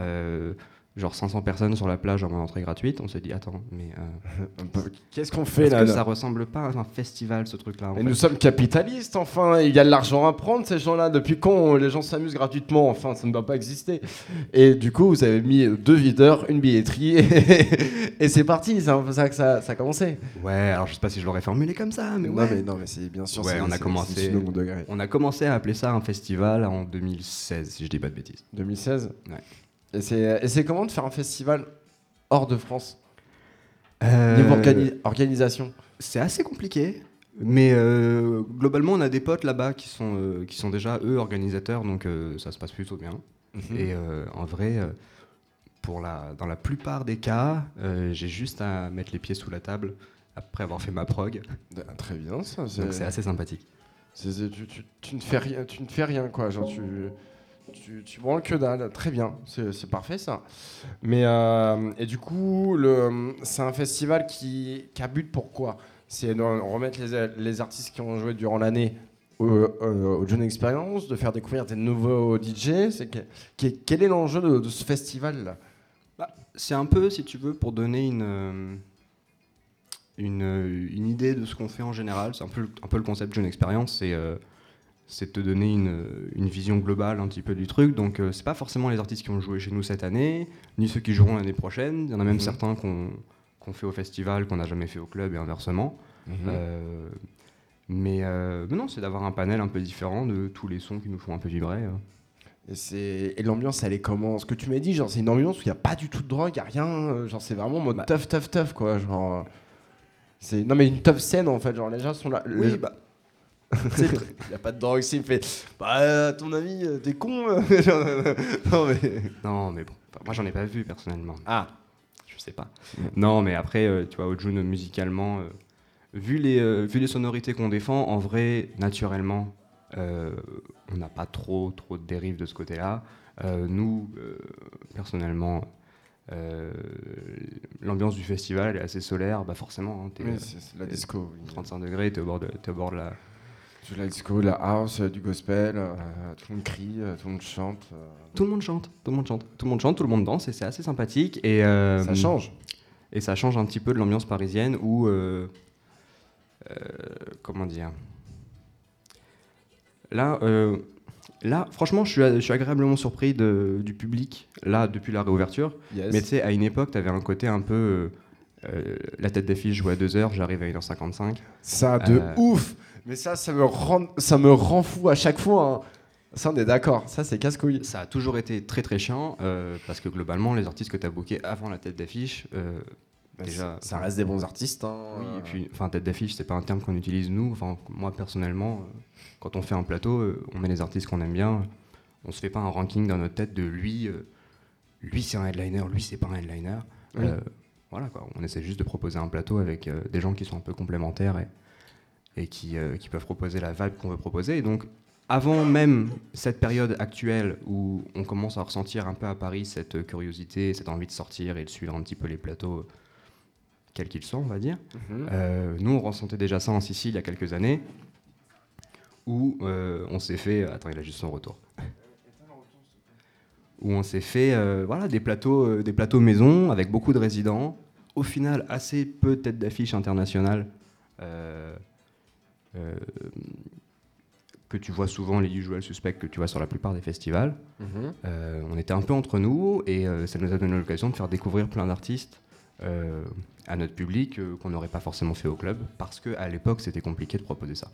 genre 500 personnes sur la plage en entrée gratuite, on s'est dit attends, mais euh, Qu'est-ce qu'on fait là, que là ça ressemble pas à un festival ce truc-là Et fait nous sommes capitalistes, enfin, il y a de l'argent à prendre, ces gens-là. Depuis quand les gens s'amusent gratuitement? Enfin, ça ne doit pas exister. Et du coup, vous avez mis deux videurs, une billetterie, et, et c'est parti. C'est un peu ça que ça, ça a commencé. Ouais, alors je sais pas si je l'aurais formulé comme ça, mais non, ouais. mais, non, mais c'est bien sûr. Ouais, on a commencé-. On a commencé à appeler ça un festival en 2016, si je dis pas de bêtises. 2016 Ouais. Et c'est et comment de faire un festival hors de France Euh, Niveau organi- organisation C'est assez compliqué. Mais euh, globalement, on a des potes là-bas qui sont, euh, qui sont déjà, eux, organisateurs, donc euh, ça se passe plutôt bien. Et euh, en vrai, pour la, dans la plupart des cas, j'ai juste à mettre les pieds sous la table après avoir fait ma prog. Ah, Très bien, ça. Donc c'est assez sympathique. tu ne fais rien, tu ne fais rien, quoi. Genre, tu, tu, tu branles que dalle. Très bien, c'est parfait, ça. Mais, euh, et du coup, c'est un festival qui, a but pour quoi? C'est de remettre les, artistes qui ont joué durant l'année au, euh, au John Experience, de faire découvrir des nouveaux DJ. Quel est l'enjeu de, ce festival-là C'est un peu, si tu veux, pour donner une, euh, une, idée de ce qu'on fait en général. C'est un peu, le- concept Jeune Expérience, c'est c'est de te donner une, une vision globale un petit peu du truc. Donc, euh, c'est pas forcément les artistes qui ont joué chez nous cette année, ni ceux qui joueront l'année prochaine. Il y en a même Mhm. certains qu'on qu'on fait au festival, qu'on n'a jamais fait au club et inversement. Mhm. Euh, mais, euh, mais non, c'est d'avoir un panel un peu différent de tous les sons qui nous font un peu vibrer. euh. Et, et l'ambiance, elle est comment? Ce que tu m'as dit, genre, c'est une ambiance où il n'y a pas du tout de drogue, il n'y a rien. euh, Genre, c'est vraiment en mode Bah. tough, tough, tough, quoi. Genre. C'est... Non, mais une tough scène, en fait. Genre, les gens sont là. Oui, bah, Il n'y a pas de drogue ici, il me fait. Bah, à ton avis, euh, t'es con euh. Non, mais. non, mais bon, enfin, moi j'en ai pas vu personnellement. Ah, Je sais pas. Non, mais après, euh, tu vois, Ojun, musicalement, euh, vu, les, euh, vu les sonorités qu'on défend, en vrai, naturellement, euh, on n'a pas trop, trop de dérives de ce côté-là. Euh, nous, euh, personnellement, euh, l'ambiance du festival est assez solaire, bah forcément, hein, t'es, oui, euh, c'est, la disco. oui. 35 degrés, t'es au bord de, t'es au bord de la... De la disco, la house, euh, du gospel, euh, tout le monde crie, euh, tout le monde chante. euh, Tout le monde chante, tout le monde chante, tout le monde chante, tout le monde danse, et c'est assez sympathique. Et, euh, Ça change. Et ça change un petit peu de l'ambiance parisienne où, euh, euh, comment dire, là, euh, là, franchement, je suis, je suis agréablement surpris de- du public là depuis la réouverture. Yes. Mais tu sais, à une époque, tu avais un côté un peu, euh, euh, la tête d'affiche jouait à 2h, j'arrive à 1h55. Ça, de Euh, ouf Mais ça, ça me, rend, ça me rend fou à chaque fois. hein. Ça, on est d'accord. Ça, c'est casse-couille. Ça a toujours été très très chiant euh, parce que globalement, les artistes que tu as bookés avant la tête d'affiche, euh, Bah, Déjà, ça, reste des bons artistes. hein. Oui, et puis, enfin, tête d'affiche, c'est pas un terme qu'on utilise nous. Enfin, moi personnellement, euh, quand on fait un plateau, on met les artistes qu'on aime bien. On se fait pas un ranking dans notre tête de lui, euh, lui c'est un headliner, lui c'est pas un headliner. Oui. Voilà quoi. On essaie juste de proposer un plateau avec des gens qui sont un peu complémentaires et, et qui, euh, qui peuvent proposer la vibe qu'on veut proposer. Et donc, avant même cette période actuelle où on commence à ressentir un peu à Paris cette curiosité, cette envie de sortir et de suivre un petit peu les plateaux, quels qu'ils sont, on va dire. Mhm. Euh, nous, on ressentait déjà ça en Sicile il y a quelques années, où euh, on s'est fait. Attends, il a juste son retour. Où on s'est fait euh, voilà, des, plateaux, euh, des plateaux maison avec beaucoup de résidents. Au final, assez peu de têtes d'affiche internationales euh, que tu vois souvent, les usual suspects que tu vois sur la plupart des festivals. Mhm. Euh, on était un peu entre nous et euh, ça nous a donné l'occasion de faire découvrir plein d'artistes euh, à notre public euh, qu'on n'aurait pas forcément fait au club parce qu'à l'époque c'était compliqué de proposer ça.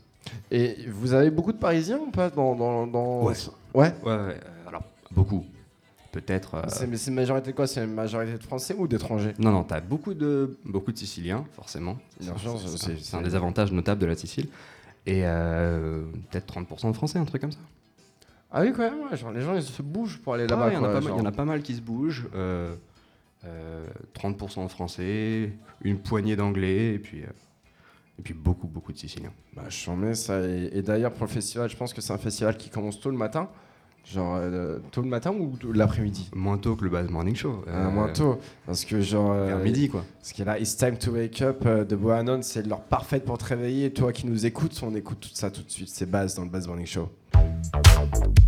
Et vous avez beaucoup de Parisiens ou pas dans, dans, dans- Ouais. Ouais. Ouais, ouais, euh, alors beaucoup. Peut-être. euh, C'est, mais c'est une majorité de quoi? C'est une majorité de Français ou d'étrangers? Non, non, t'as beaucoup de, beaucoup de Siciliens, forcément. C'est- un- des avantages notables de la Sicile. Et euh, peut-être 30% de Français, un truc comme ça. Ah oui, quand même. ouais, genre, les gens ils se bougent pour aller Ah là-bas. ouais, il y en a pas mal- il y en genre. a pas mal qui se bougent. euh, euh, 30% de Français, une poignée d'Anglais, et puis, euh, et puis beaucoup, beaucoup de Siciliens. Bah, je mets ça. Et, et d'ailleurs, pour le festival, je pense que c'est un festival qui commence tôt le matin. Genre, euh, tôt le matin ou tôt l'après-midi? Moins tôt que le Baz Morning Show. Euh, Moins tôt. Parce que, genre. euh, Vers midi, quoi. Ce qui est là, It's Time to Wake Up de Bohannon, c'est l'heure parfaite pour te réveiller. Toi qui nous écoutes, on écoute tout ça tout de suite. C'est Baz dans le Baz Morning Show.「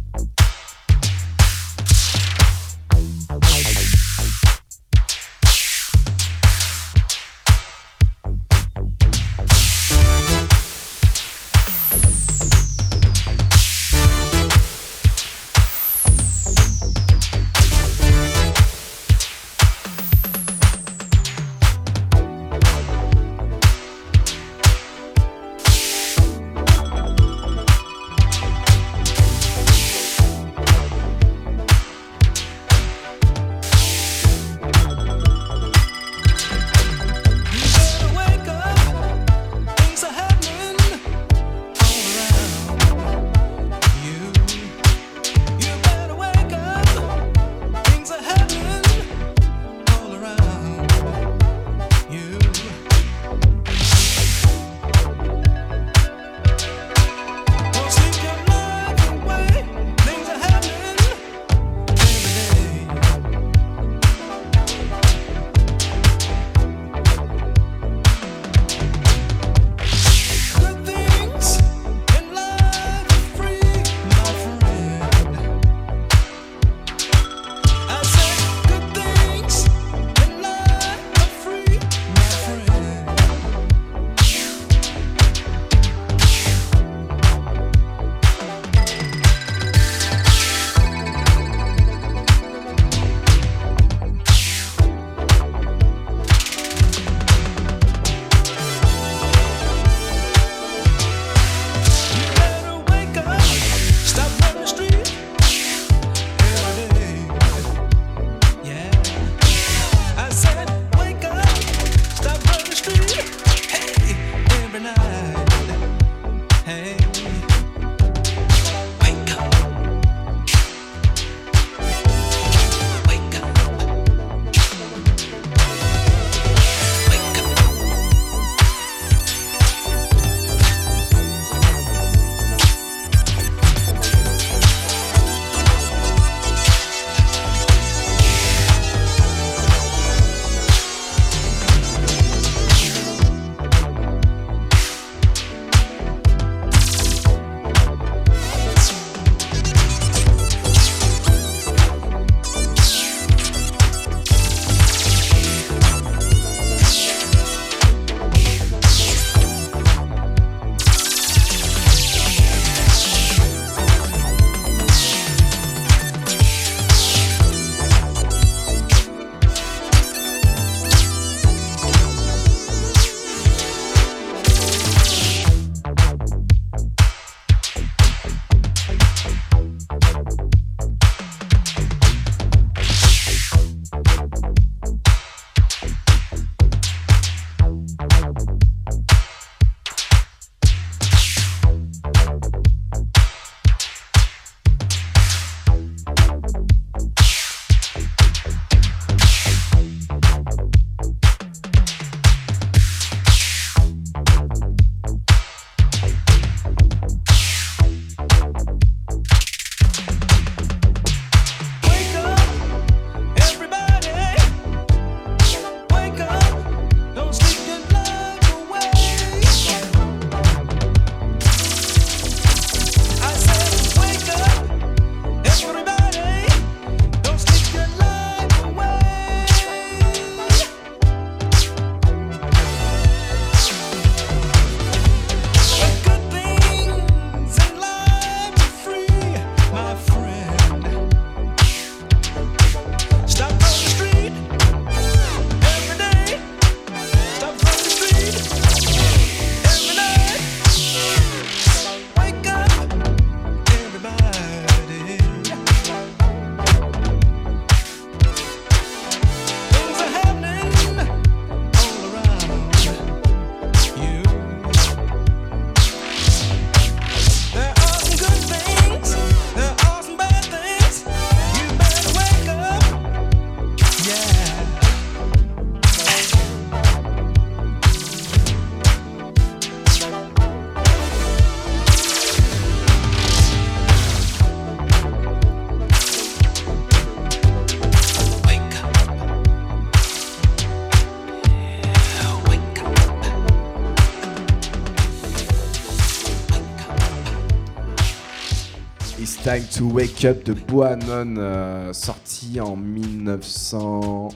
Time to Wake Up de Boanon, euh, sorti en 1900.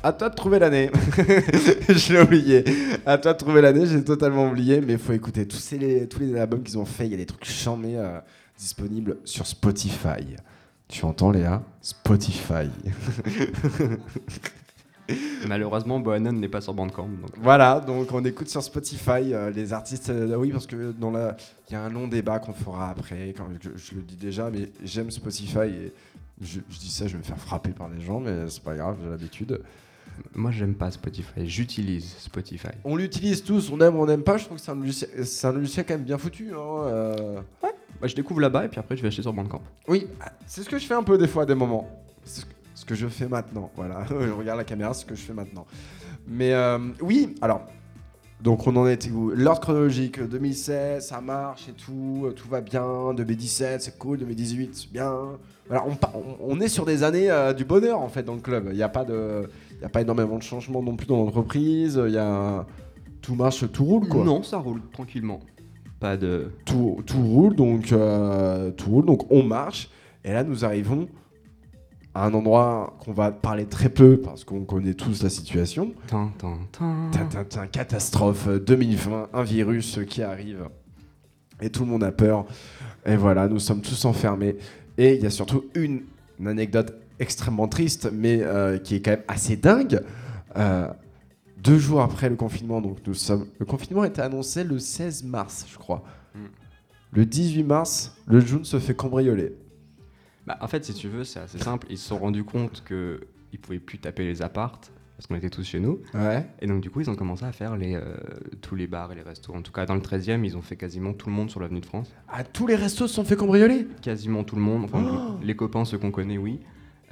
À toi de trouver l'année. je l'ai oublié. À toi de trouver l'année, j'ai totalement oublié, mais il faut écouter tous, les albums qu'ils ont fait. Il y a des trucs chamés euh, disponibles sur Spotify. Tu entends Léa? Spotify. Malheureusement, Bohannon n'est pas sur Bandcamp. Donc... Voilà, donc on écoute sur Spotify euh, les artistes. euh, oui, parce que dans la, il y a un long débat qu'on fera après. Quand je, je le dis déjà, mais j'aime Spotify et je, je dis ça, je vais me faire frapper par les gens, mais c'est pas grave, j'ai l'habitude. Moi, j'aime pas Spotify. J'utilise Spotify. On l'utilise tous, on aime ou on n'aime pas. Je trouve que c'est un logiciel, c'est un logiciel quand même bien foutu. hein, euh. Bah, je découvre là-bas et puis après, je vais acheter sur Bandcamp. Oui, c'est ce que je fais un peu des fois à des moments. Que- je fais maintenant. Voilà, je regarde la caméra, ce que je fais maintenant. Mais euh, oui, alors, donc on en était où? L'ordre chronologique, 2016, ça marche et tout, euh, tout va bien. 2017, c'est cool. 2018, c'est bien. Voilà, on, on- est sur des années euh, du bonheur en fait dans le club. Il n'y a pas de, il y a pas énormément de changements non plus dans l'entreprise. Il y a tout marche, tout roule quoi Non, ça roule tranquillement. Pas de. tout, tout roule, donc euh, tout roule, donc on marche. Et là, nous arrivons à un endroit qu'on va parler très peu parce qu'on connaît tous la situation. Tin, tin, tin. Catastrophe euh, 2020, un virus qui arrive et tout le monde a peur. Et voilà, nous sommes tous enfermés. Et il y a surtout une, une anecdote extrêmement triste, mais euh, qui est quand même assez dingue. Euh, deux jours après le confinement, donc nous sommes. Le confinement était annoncé le 16 mars, je crois. Mm. Le 18 mars, le June se fait cambrioler. Bah, en fait, si tu veux, c'est assez simple. Ils se sont rendus compte qu'ils pouvaient plus taper les appartes parce qu'on était tous chez nous. Ouais. Et donc, du coup, ils ont commencé à faire les, euh, tous les bars et les restos. En tout cas, dans le 13e, ils ont fait quasiment tout le monde sur l'avenue de France. Ah, tous les restos se sont fait cambrioler? Quasiment tout le monde. Enfin, Oh les copains, ceux qu'on connaît, oui.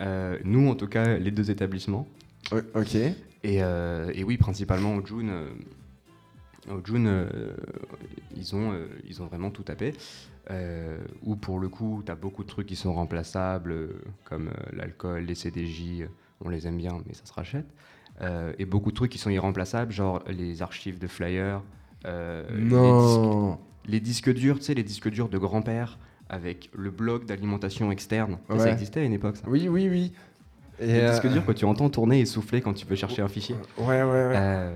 Euh, nous, en tout cas, les deux établissements. Ok. Et, euh, et oui, principalement au June, au June euh, ils, ont, euh, ils ont vraiment tout tapé. Euh, où pour le coup, tu as beaucoup de trucs qui sont remplaçables, euh, comme euh, l'alcool, les CDJ, euh, on les aime bien, mais ça se rachète. Euh, et beaucoup de trucs qui sont irremplaçables, genre les archives de flyers, euh, les disques Non. les disques durs, tu sais, les disques durs de grand-père avec le bloc d'alimentation externe. Ça, existait à une époque, ça. Oui, oui, oui. Et Les euh, disques durs que tu entends tourner et souffler quand tu veux chercher un fichier. Ouais, ouais, ouais.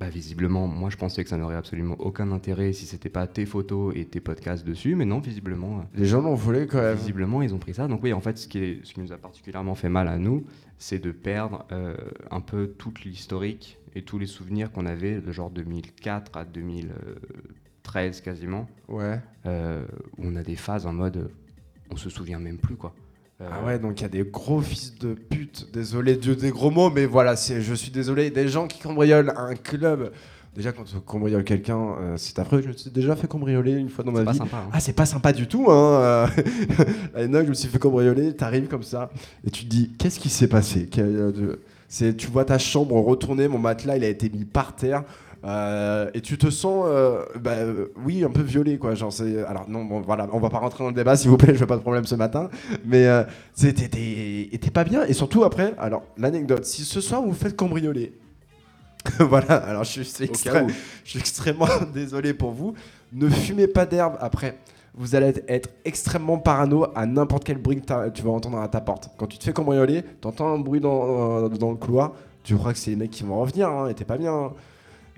Euh, bah, visiblement, moi je pensais que ça n'aurait absolument aucun intérêt si c'était pas tes photos et tes podcasts dessus, mais non, visiblement, Les gens l'ont volé quand euh, même. visiblement ils ont pris ça. Donc oui, en fait, ce qui, est- ce qui nous a particulièrement fait mal à nous, c'est de perdre euh, un peu toute l'historique et tous les souvenirs qu'on avait de genre 2004 à 2013 quasiment, Ouais. euh, où on a des phases en mode euh, on se souvient même plus quoi. Euh, Ah ouais, donc il y a des gros fils de pute. Désolé Dieu des gros mots, mais voilà, c'est, je suis désolé. Des gens qui cambriolent un club. Déjà, quand on cambriole quelqu'un, euh, c'est affreux. Je me suis déjà fait cambrioler une fois dans ma vie. sympa. hein. Ah, c'est pas sympa du tout, hein. euh. À je me suis fait cambrioler, t'arrives comme ça, et tu te dis, qu'est-ce qui s'est passé? Tu vois ta chambre retourner, mon matelas, il a été mis par terre, euh, et tu te sens, euh, bah, euh, oui, un peu violé, quoi. Genre, c'est, alors, non, bon, voilà, on va pas rentrer dans le débat, s'il vous plaît, je veux pas de problème ce matin, mais euh, c'était, t'es, pas bien, et surtout après, alors, l'anecdote, si ce soir vous faites cambrioler, voilà, alors je suis, je extrêmement désolé pour vous. Ne fumez pas d'herbe après. Vous allez être extrêmement parano à n'importe quel bruit que tu vas entendre à ta porte. Quand tu te fais cambrioler, t'entends un bruit dans, dans le couloir, tu crois que c'est les mecs qui vont revenir, hein, et t'es pas bien. hein.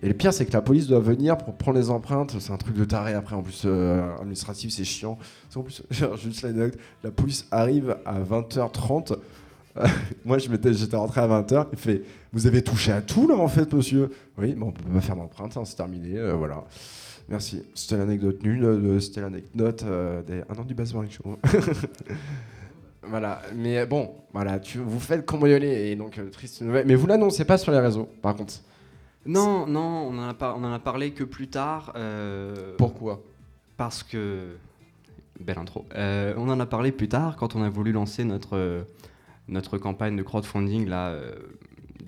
Et le pire, c'est que la police doit venir pour prendre les empreintes. C'est un truc de taré après. En plus, euh, administratif, c'est chiant. En plus, juste l'anecdote, la police arrive à 20h30. Moi, j'étais rentré à 20h. Il fait Vous avez touché à tout là, en fait, monsieur? Oui, mais on peut pas faire d'empreinte, hein, c'est terminé. euh, voilà. Merci. C'était l'anecdote nulle. euh, C'était l'anecdote euh, des un an du Morning Show. voilà. Mais bon, voilà, tu, vous faites cambrioler et donc euh, triste nouvelle. Mais vous l'annoncez pas sur les réseaux, par contre. Non, non, on en a, par- on en a parlé que plus tard. euh, Pourquoi? Parce que. Belle intro. Euh, on en a parlé plus tard quand on a voulu lancer notre, euh, notre campagne de crowdfunding là, euh,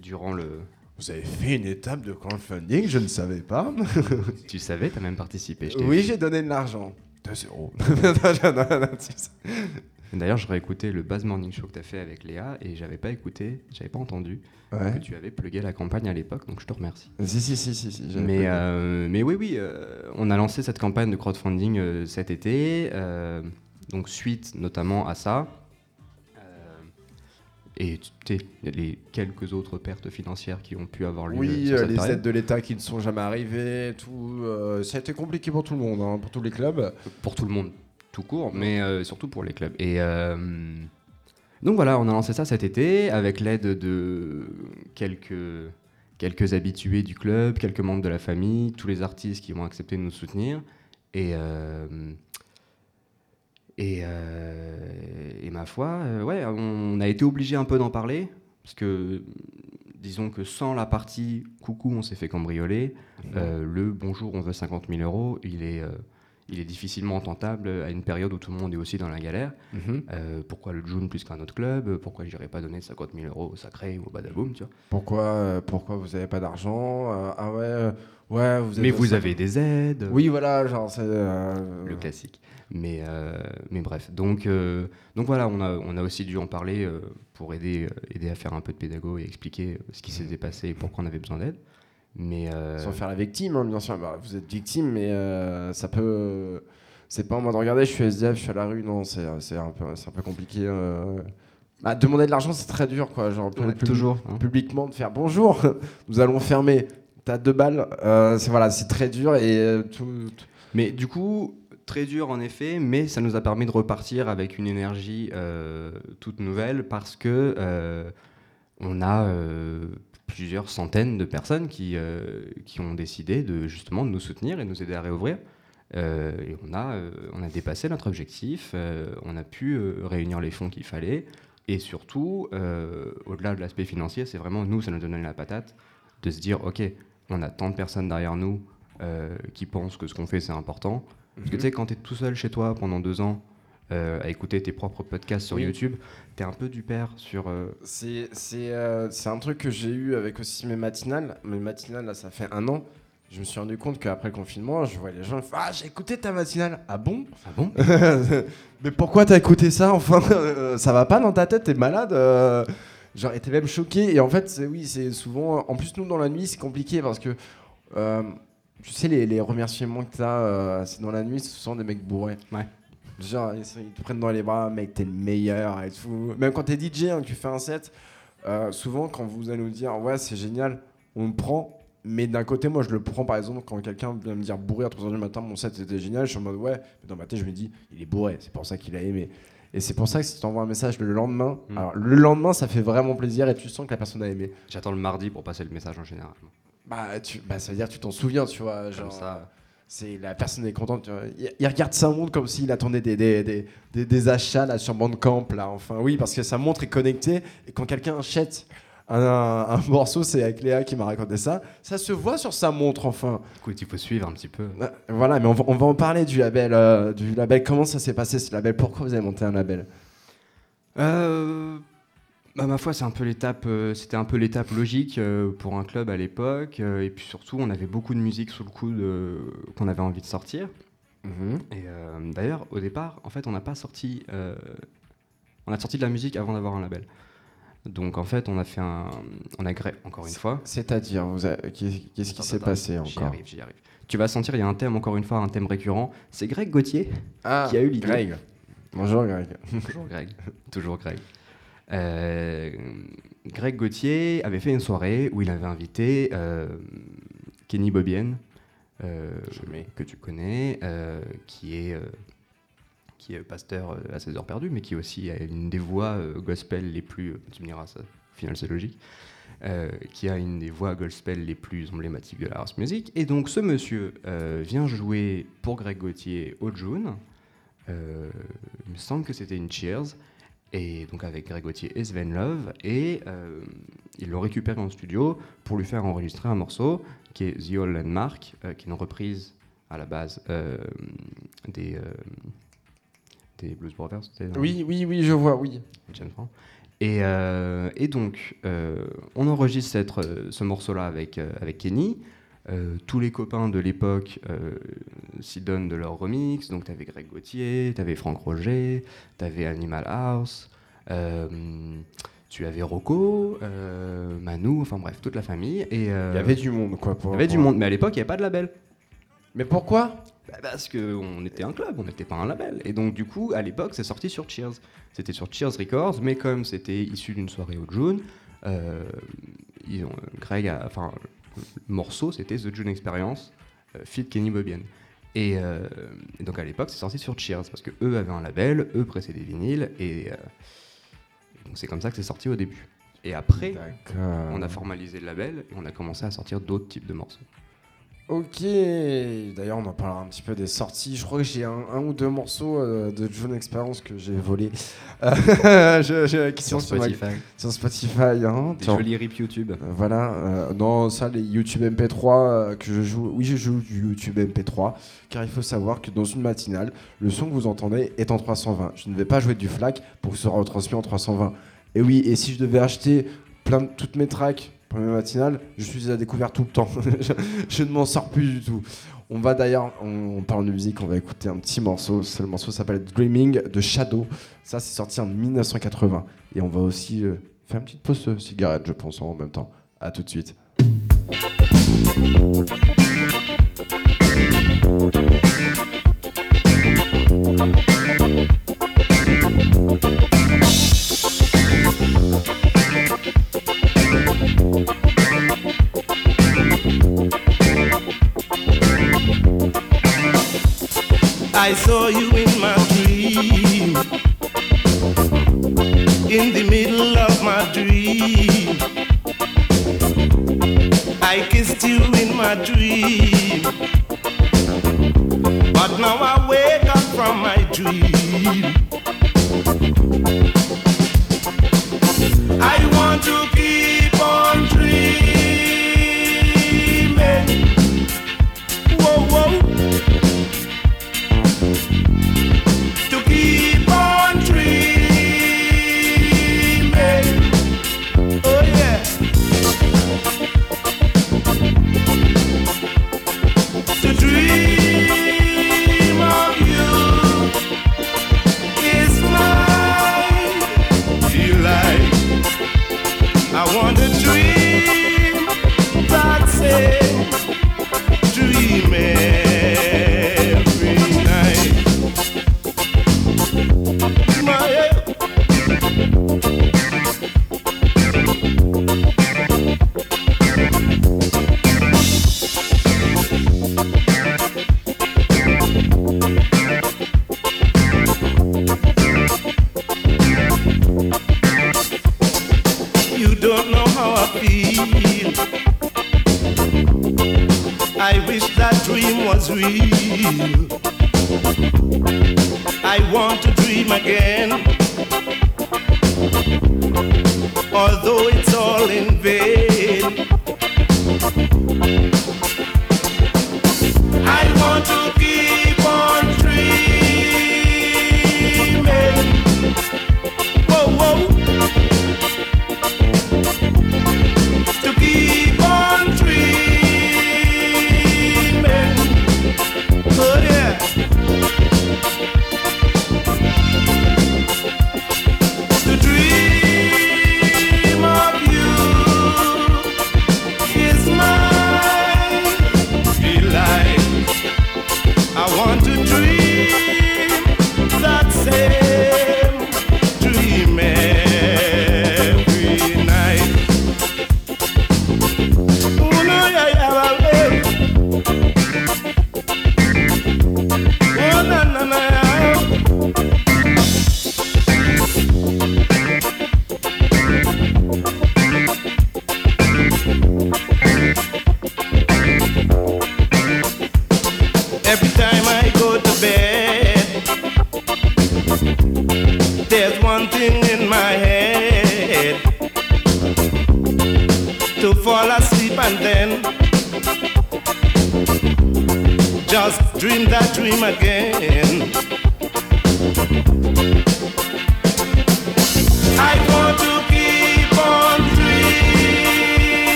durant le. Vous avez fait une étape de crowdfunding, je ne savais pas. Tu savais, t'as même participé. je oui, j'ai donné de l'argent. 2 euros. D'ailleurs, je réécoutais le Buzz Morning Show que t'as fait avec Léa et j'avais pas écouté, j'avais pas entendu que tu avais plugué la campagne à l'époque, donc je te remercie. Si, si, si, si. Mais, euh, mais oui, oui, euh, on a lancé cette campagne de crowdfunding euh, cet été. euh, donc suite notamment à ça. et tu les quelques autres pertes financières qui ont pu avoir lieu Oui, sur cette les période. aides de l'État qui ne sont jamais arrivées, tout. ça a été compliqué pour tout le monde, hein, pour tous les clubs. pour tout le monde tout court, mais euh, surtout pour les clubs. Et euh, donc voilà, on a lancé ça cet été avec l'aide de quelques, quelques habitués du club, quelques membres de la famille, tous les artistes qui ont accepté de nous soutenir. Et, euh, et, et ma foi, ouais, on a été obligé un peu d'en parler, parce que disons que sans la partie coucou, on s'est fait cambrioler, le bonjour, on veut 50 000 euros, il est, il est difficilement tentable à une période où tout le monde est aussi dans la galère. Mhm. Euh, pourquoi le June plus qu'un autre club? Pourquoi j'irais pas donner 50 000 euros au Sacré ou au Badaboum, tu vois? Pourquoi, euh, pourquoi vous n'avez pas d'argent? Euh, Ah ouais, ouais, vous Mais vous avez des aides Oui, voilà, genre, c'est. le classique. Mais, mais bref, donc, donc voilà, on a, on a aussi dû en parler pour aider, aider à faire un peu de pédago et expliquer ce qui s'était passé et pourquoi on avait besoin d'aide. Mais euh, Sans faire la victime, hein, bien sûr. Bah, vous êtes victime, mais euh, ça peut. C'est pas en mode regardez, je suis SDF, je suis à la rue. Non, c'est c'est un, peu- c'est un peu compliqué. euh. Bah, demander de l'argent, c'est très dur, quoi. Genre, Ouais, pub- toujours, hein. Publiquement, de faire bonjour, nous allons fermer. T'as deux balles. euh, c'est voilà, c'est très dur et euh, tout. tout- Mais du coup, très dur en effet, mais ça nous a permis de repartir avec une énergie euh, toute nouvelle parce que euh, on a euh, plusieurs centaines de personnes qui, euh, qui ont décidé de justement de nous soutenir et nous aider à réouvrir. Euh, et on a, euh, on a dépassé notre objectif, on a pu réunir les fonds qu'il fallait. Et surtout, au-delà de l'aspect financier, c'est vraiment nous, ça nous donne la patate de se dire, ok, on a tant de personnes derrière nous euh, qui pensent que ce qu'on fait c'est important. Parce que tu sais, quand tu es tout seul chez toi pendant deux ans euh, à écouter tes propres podcasts sur Oui. YouTube, tu es un peu du père sur. euh, C'est euh, un truc que j'ai eu avec aussi mes matinales. Mes matinales, là, ça fait un an. Je me suis rendu compte qu'après le confinement, je vois les gens, ah, j'ai écouté ta matinale. Ah bon? Ah bon? Mais pourquoi t'as écouté ça Enfin, euh, ça va pas dans ta tête T'es malade euh, Genre, t'es même choqué. Et en fait, oui, c'est souvent. En plus, nous, dans la nuit, c'est compliqué parce que. tu sais, les, les remerciements que t'as, c'est dans la nuit, c'est souvent des mecs bourrés. Ouais. Genre, ils, te prennent dans les bras, mec, t'es le meilleur et tout. Même quand t'es DJ, hein, que tu fais un set, euh, souvent, quand vous allez nous dire, ouais, c'est génial, on le prend. Mais d'un côté, moi, je le prends, par exemple, quand quelqu'un vient me dire bourré à 3h du matin, mon set était génial, je suis en mode, ouais. Mais dans ma tête, je me dis, il est bourré, c'est pour ça qu'il a aimé. Et c'est pour ça que si tu t'envoies un message le lendemain, Mm. alors le lendemain, ça fait vraiment plaisir et tu sens que la personne a aimé. J'attends le mardi pour passer le message en général. Bah, tu, bah ça veut dire que tu t'en souviens, tu vois. Comme Genre, ça. C'est la personne est contente. Il, il regarde ça montre comme s'il attendait des, des, des, des, des achats là, sur Bandcamp. Là. Enfin, oui, parce que sa montre est connectée. Et quand quelqu'un achète un, un- un morceau, c'est avec Léa qui m'a raconté ça. Ça se voit sur sa montre, enfin. Écoute, il faut suivre un petit peu. Euh, Voilà, mais on va, on va en parler du label, euh, du label. Comment ça s'est passé ce label? Pourquoi vous avez monté un label? Euh, bah, ma foi, c'est un peu l'étape, euh, c'était un peu l'étape logique euh, pour un club à l'époque. euh, et puis surtout, on avait beaucoup de musique sous le coude euh, qu'on avait envie de sortir. Et euh, d'ailleurs, au départ, en fait, on n'a pas sorti. euh, on a sorti de la musique avant d'avoir un label. Donc en fait, on a fait un, on a gré- encore une fois. C'est-à-dire, vous avez- qu'est- qu'est-ce qui Attends, s'est attends, passé J'y encore arrive, j'y arrive. Tu vas sentir, il y a un thème encore une fois, un thème récurrent. C'est Greg Gauthier Ah, qui a eu l'idée. Greg. Bonjour Greg. Toujours Greg. Toujours Greg. Euh, Greg Gauthier avait fait une soirée où il avait invité euh, Kenny Bobienne, euh, que tu connais, qui est, qui est pasteur à 16 heures perdues, mais qui aussi a une des voix gospel les plus. Tu me diras, ça, au final, c'est logique. euh, qui a une des voix gospel les plus emblématiques de la house music. Et donc, ce monsieur euh, vient jouer pour Greg Gauthier au June. Euh, il me semble que c'était une Cheers. Et donc avec Greg Gauthier et Sven Love. Et euh, ils l'ont récupéré en studio pour lui faire enregistrer un morceau qui est The Old Landmark, euh, qui est une reprise à la base euh, des, euh, des Blues Brothers. Oui, oui, oui, je vois, oui. Et, et donc, on enregistre cette, ce morceau-là avec, avec Kenny. Euh, tous les copains de l'époque euh, s'y donnent de leur remix. Donc, tu avais Greg Gauthier, tu avais Franck Roger, tu avais Animal House, euh, tu avais Rocco, Manu, enfin bref, toute la famille. Et, Il y avait du monde, quoi. Il y avait du monde. Mais à l'époque, il n'y avait pas de label. Mais pourquoi? Bah, Parce qu'on était un club, on n'était pas un label. Et donc, du coup, à l'époque, c'est sorti sur Cheers. C'était sur Cheers Records, mais comme c'était issu d'une soirée au June, Greg a. Enfin, le morceau, c'était The June Experience, euh, feat Kenny Bobian. Et, euh, et donc, à l'époque, c'est sorti sur Cheers, parce que eux avaient un label, eux pressaient des vinyles, et. euh, et donc, c'est comme ça que c'est sorti au début. Et après, on a formalisé le label et on a commencé à sortir d'autres types de morceaux. Ok, d'ailleurs on en parlera un petit peu des sorties. Je crois que j'ai un, un ou deux morceaux euh, de June Experience que j'ai volés. Euh, je- je- qui sont sur, ma- sur Spotify. hein. Des Tiens. jolis rips YouTube. Euh, Voilà, euh, non, ça, les YouTube MP3 euh, que je joue, oui, je joue du YouTube MP3, car il faut savoir que dans une matinale, le son que vous entendez est en 320. Je ne vais pas jouer du FLAC pour que ce soit retransmis en 320. Et oui, et si je devais acheter plein de, toutes mes tracks pour mes matinales, je suis à découvert tout le temps. je, ne m'en sors plus du tout. On va d'ailleurs, on, parle de musique, on va écouter un petit morceau. Ce le morceau s'appelle Dreaming de Shadow. Ça, c'est sorti en 1980. Et on va aussi euh, faire une petite pause cigarette, je pense, en même temps. À tout de suite. I saw you in my dream. In the middle of my dream. I kissed you in my dream. But now I wake up from my dream. I want to keep I feel. I wish that dream was real. I want to dream again. Although it's all in vain.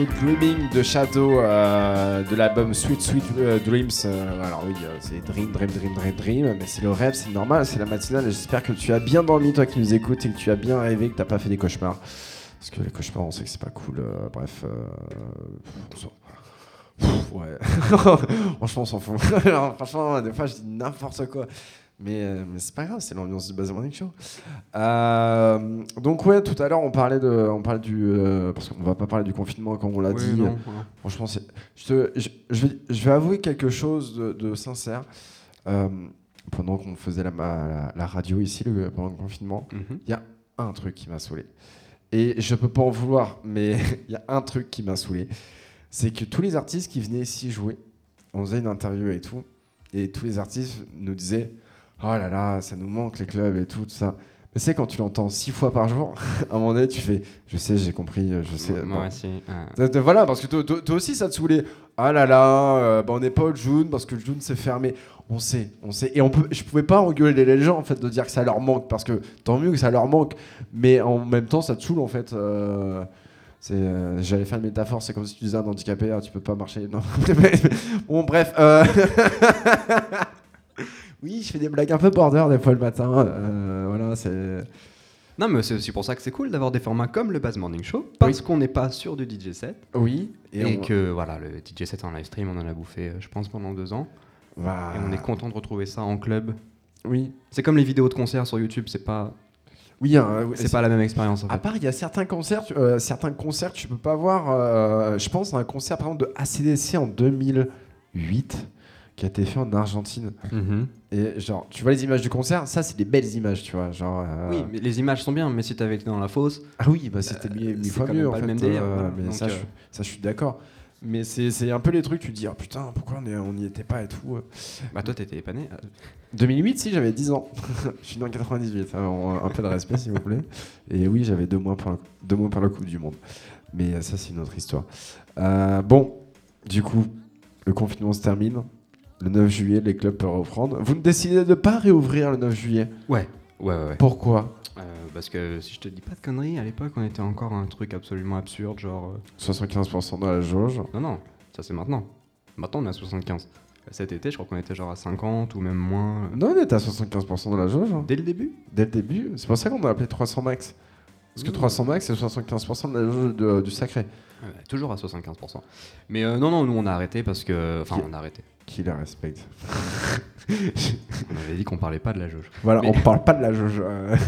Morceau Dreaming de Shadow euh, de l'album Sweet Sweet euh, Dreams. euh, alors oui, c'est Dream, Dream, Dream, Dream, Dream, mais c'est le rêve, c'est normal, c'est la matinale. J'espère que tu as bien dormi, toi qui nous écoutes, et que tu as bien rêvé, que t'as pas fait des cauchemars. Parce que les cauchemars, on sait que c'est pas cool. bref, Pff, ouais. franchement, on s'en fout. Alors, franchement, des fois, je dis n'importe quoi. Mais, mais c'est pas grave, c'est l'ambiance du Buzz Morning Show. Euh, donc ouais, tout à l'heure on parlait de, on parlait du, euh, parce qu'on va pas parler du confinement comme on l'a Oui, dit. non. Franchement, je, te- je, je vais, je vais avouer quelque chose de, de sincère. Euh, pendant qu'on faisait la, ma- la, la radio ici le, pendant le confinement, Mhm. il y a un truc qui m'a saoulé. Et je peux pas en vouloir, mais il y a un truc qui m'a saoulé. C'est que tous les artistes qui venaient ici jouer, on faisait une interview et tout, et tous les artistes nous disaient Oh là là, ça nous manque les clubs et tout, tout ça. Mais c'est quand tu l'entends six fois par jour, à un moment donné, tu fais Je sais, j'ai compris, je sais. Moi aussi. euh, Euh, euh, Voilà, parce que toi, toi- toi aussi ça te saoulait. Ah là là, euh, bah on n'est pas au June parce que le June c'est fermé. On sait, on sait. Et on peut, je pouvais pas engueuler les gens en fait de dire que ça leur manque parce que tant mieux que ça leur manque. Mais en même temps, ça te saoule en fait. euh, euh, j'allais faire une métaphore, c'est comme si tu disais un handicapé, ah, tu peux pas marcher. Non. bon, bref. oui, je fais des blagues un peu border des fois le matin. euh, voilà, c'est. Non, mais c'est aussi pour ça que c'est cool d'avoir des formats comme le Buzz Morning Show, parce qu'on n'est pas sûr du DJ set. Oui. Et, on- que voilà, le DJ set en live stream, on en a bouffé, euh, je pense, pendant deux ans. va- Et on est content de retrouver ça en club. Oui. C'est comme les vidéos de concerts sur YouTube, c'est pas, Oui, hein, c'est pas la même expérience en À part, il y a certains concerts, tu- euh, certains concerts, tu peux pas voir. euh, je pense à un concert par exemple de ACDC en 2008 qui a été fait en Argentine. Mhm. Et genre, tu vois les images du concert, ça c'est des belles images, tu vois. Genre. euh, Oui, mais les images sont bien, mais si t'avais été dans la fosse, Ah oui, bah c'était mille, mille fois mieux en pas le fait. même délire, euh, voilà. mais Donc, ça, euh, je, ça, je suis d'accord. Mais c'est c'est un peu les trucs, tu te dis, ah putain, pourquoi on n'y était pas et tout. euh. bah toi t'étais épané. 2008, si, j'avais 10 ans. je suis né en 98. alors, un peu de respect, s'il vous plaît. Et oui, j'avais deux mois, pour la, deux mois pour la Coupe du Monde. Mais euh, ça, c'est une autre histoire. Euh, bon, du coup, le confinement se termine. Le 9 juillet, les clubs peuvent reprendre. Vous ne décidez de ne pas réouvrir le 9 juillet? Ouais, ouais, ouais. ouais. Pourquoi? Euh, parce que si je te dis pas de conneries, à l'époque on était encore un truc absolument absurde, genre. euh, 75% dans la jauge. Non, non, ça c'est maintenant. Maintenant on est à 75. Cet été, je crois qu'on était genre à 50 ou même moins. euh, Non, on était à 75% dans la jauge. hein. Dès le début? Dès le début. C'est pour ça qu'on a appelé 300 max. Parce que Mmh. 300 max, c'est 75% de la jauge de- du sacré. Toujours à 75%. Mais euh, non, non, nous on a arrêté parce que. Enfin, Qui- on a arrêté. Qui la respecte On avait dit qu'on parlait pas de la jauge. Voilà, Mais- on parle pas de la jauge. euh.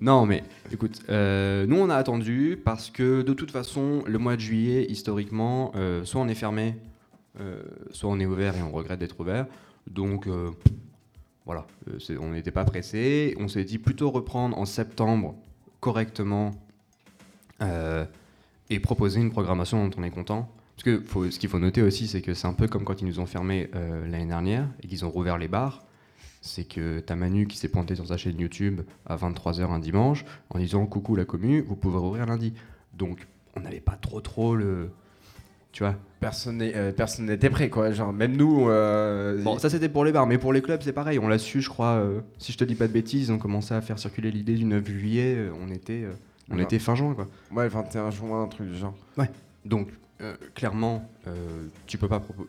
Non, mais écoute, euh, nous on a attendu parce que de toute façon, le mois de juillet, historiquement, euh, soit on est fermé, euh, soit on est ouvert et on regrette d'être ouvert. Donc euh, voilà, euh, c'est- on n'était pas pressé. On s'est dit plutôt reprendre en septembre correctement euh, et proposer une programmation dont on est content. Parce que faut- ce qu'il faut noter aussi, c'est que c'est un peu comme quand ils nous ont fermé euh, l'année dernière et qu'ils ont rouvert les bars. c'est que t'as Manu qui s'est pointé sur sa chaîne YouTube à 23h un dimanche en disant coucou la commu, vous pouvez rouvrir lundi. Donc on n'avait pas trop trop le. Tu vois Personne euh, n'était prêt, quoi. Genre, même nous. euh, Bon, ça c'était pour les bars, mais pour les clubs c'est pareil. On l'a su, je crois. euh, si je te dis pas de bêtises, ils ont commencé à faire circuler l'idée du 9 juillet. on était, on était fin juin quoi. Ouais, le 21 juin, un truc du genre. Donc, euh, clairement, euh, tu peux pas proposer.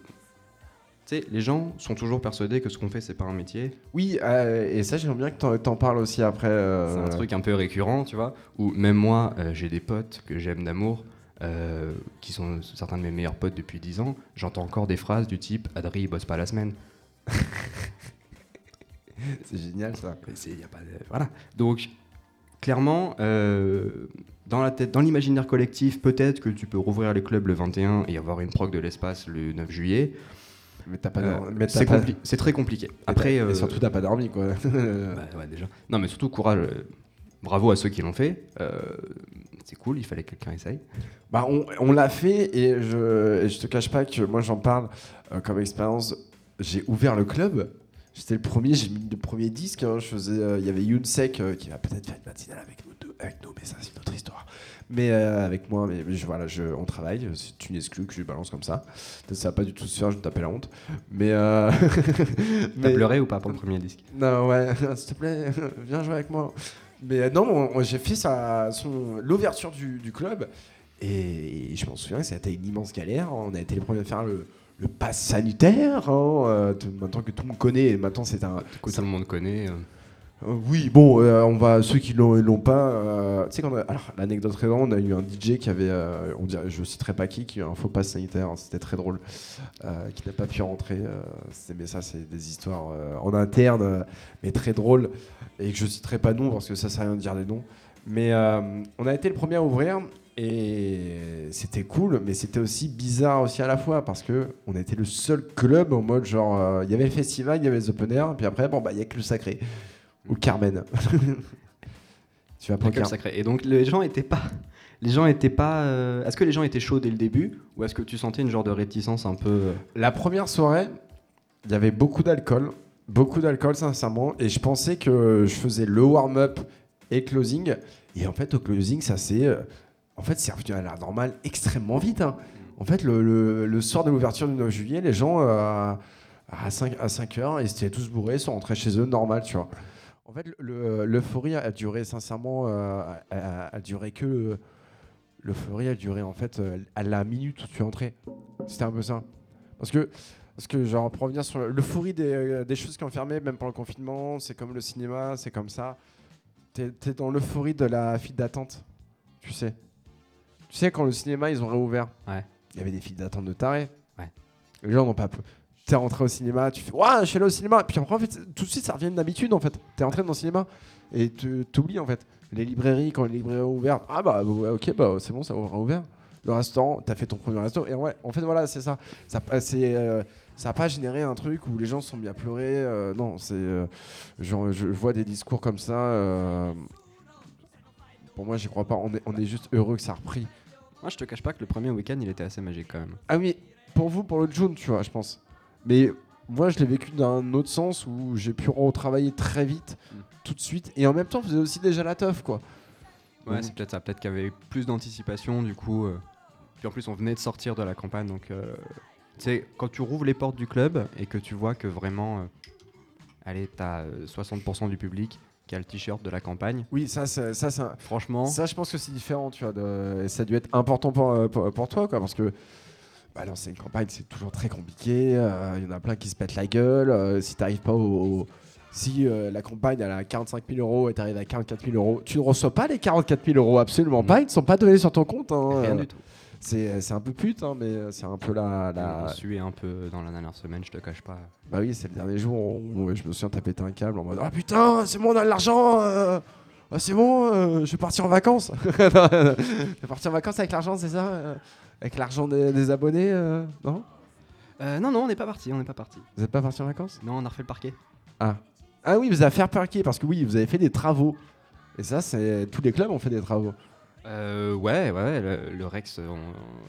Tu sais, les gens sont toujours persuadés que ce qu'on fait, c'est pas un métier. Oui, euh, et ça, j'aimerais bien que t'en- t'en parles aussi après. euh, C'est un truc un peu récurrent, tu vois. Où même moi, euh, j'ai des potes que j'aime d'amour, euh, qui sont certains de mes meilleurs potes depuis 10 ans. J'entends encore des phrases du type Adri, il bosse pas la semaine. C'est génial, ça. Mais c'est- y a pas de- Voilà. Donc, clairement, euh, dans la tête, dans l'imaginaire collectif, peut-être que tu peux rouvrir les clubs le 21 et avoir une proc de l'espace le 9 juillet. Mais t'as pas. Euh, mais c'est compli- très compliqué. Après, mais euh, surtout, t'as pas dormi, quoi. bah, ouais, déjà. Non, mais surtout courage. euh, bravo à ceux qui l'ont fait. Euh, c'est cool. Il fallait que quelqu'un essaye. Bah, on, on l'a fait et je, et je te cache pas que moi j'en parle comme expérience. J'ai ouvert le club. J'étais le premier, j'ai mis le premier disque. hein, je faisais, euh, il y avait Younsek euh, qui va peut-être faire une matinale avec nous, deux, avec nous, mais ça c'est une autre histoire. Mais euh, avec moi, mais, mais je, voilà, je, on travaille. C'est une exclue que je balance comme ça. Ça va pas du tout se faire, je me tapais la honte. Mais, T'as pleuré ou pas pour le premier disque? Non, ouais, s'il te plaît, viens jouer avec moi. Mais non, on- on- j'ai fait son- l'ouverture du, du club et, je m'en souviens que ça a été une immense galère. On a été les premiers à faire le, le pass sanitaire. hein, euh, maintenant que tout le monde connaît, et maintenant c'est un. Tout le monde connaît. euh. Euh, oui, bon, euh, on va ceux qui l'ont, l'ont pas. euh, tu sais quand on a- alors l'anecdote très on a eu un DJ qui avait, euh, on dirait, je citerai pas qui, qui a eu un faux pass sanitaire. hein, C'était très drôle, qui n'a pas pu rentrer. mais ça, c'est des histoires en interne, mais très drôles et que je citerai pas nom parce que ça, ça rien de dire des noms. Mais on a été le premier à ouvrir et c'était cool, mais c'était aussi bizarre aussi à la fois parce que on été le seul club en mode genre, euh, il y avait le festival, il y avait les open air, puis après, bon bah il y a que le sacré ou le Carmen. tu vas pas Car- Sacré. Et donc les gens étaient pas. Les gens étaient pas. euh, Est-ce que les gens étaient chauds dès le début ou est-ce que tu sentais une genre de réticence un peu. euh, La première soirée, il y avait beaucoup d'alcool, beaucoup d'alcool sincèrement, et je pensais que je faisais le warm-up et closing, et en fait au closing ça s'est, euh, en fait c'est revenu à la normale extrêmement vite. hein. En fait le, le- soir de l'ouverture du 9 juillet, les gens euh, à 5 à 5 heures, ils étaient tous bourrés, ils sont rentrés chez eux normal, tu vois. En fait, le- le- l'euphorie a duré sincèrement, euh, a, duré que l'euphorie a duré en fait euh, à la minute où tu es entré. C'était un peu ça. Parce que, parce que genre, pour revenir sur le- l'euphorie des, euh, des choses qui ont fermé, même pendant le confinement, c'est comme le cinéma, c'est comme ça. T'es es dans l'euphorie de la file d'attente, tu sais. Tu sais, quand le cinéma, ils ont réouvert, Ouais. il y avait des files d'attente de tarés. Ouais. Les gens n'ont pas... peu- T'es rentré au cinéma, tu fais Ouah, je suis allé au cinéma. Puis après, en fait, tout de suite, ça revient une habitude, en fait. T'es rentré dans le cinéma et tu t'oublies, en fait. Les librairies, quand les librairies ont ouvert, ah bah, ouais, ok, bah, c'est bon, ça aura ouvert. Le restaurant, t'as fait ton premier resto. Et ouais, en fait, voilà, c'est ça. Ça n'a euh, ça a pas généré un truc où les gens se sont mis à pleurer. euh, non, c'est. euh, genre, je vois des discours comme ça. euh, pour moi, j'y crois pas. On est, on est juste heureux que ça a repris. Moi, je te cache pas que le premier week-end, il était assez magique quand même. Ah oui, pour vous, pour le June, tu vois, je pense. Mais moi, je l'ai vécu d'un autre sens où j'ai pu retravailler très vite, Mm. tout de suite. Et en même temps, on faisait aussi déjà la teuf, quoi. Ouais, Mhm. c'est peut-être ça. Peut-être qu'il y avait plus d'anticipation, du coup. euh, Puis en plus, on venait de sortir de la campagne, donc. euh, Tu sais, quand tu rouvres les portes du club et que tu vois que vraiment. euh, Allez, t'as euh, 60% du public qui a le t-shirt de la campagne. Oui, ça, ça, un- Franchement, Ça, je pense que c'est différent, tu vois. De... Ça a dû être important pour, euh, pour, pour toi, quoi, parce que bah, lancer une campagne, c'est toujours très compliqué. euh, Il y en a plein qui se pètent la gueule. euh, si t'arrives pas au. au- Si euh, la campagne elle a 45 000 euros et t'arrives à 44 000 euros, tu ne reçois pas les 44 000 euros, absolument Mm. pas. Ils ne sont pas donnés sur ton compte. hein, rien du tout. C'est c'est un peu pute, hein, mais c'est un peu la. la... On sué un peu dans la dernière semaine, je te cache pas. Bah oui, c'est le dernier jour où je me souviens, t'as pété un câble en mode Ah putain, c'est bon, on a de l'argent euh, ah, C'est bon, euh, je vais partir en vacances Je vais partir en vacances avec l'argent, c'est ça euh, Avec l'argent des, des abonnés euh, Non? Euh, non, non, on n'est pas parti, on n'est pas parti. Vous n'êtes pas parti en vacances? Non, on a refait le parquet. Ah. Ah oui, vous avez fait parquer parce que oui, vous avez fait des travaux. Et ça, c'est tous les clubs ont fait des travaux. Euh, ouais, ouais, le, le Rex, ont,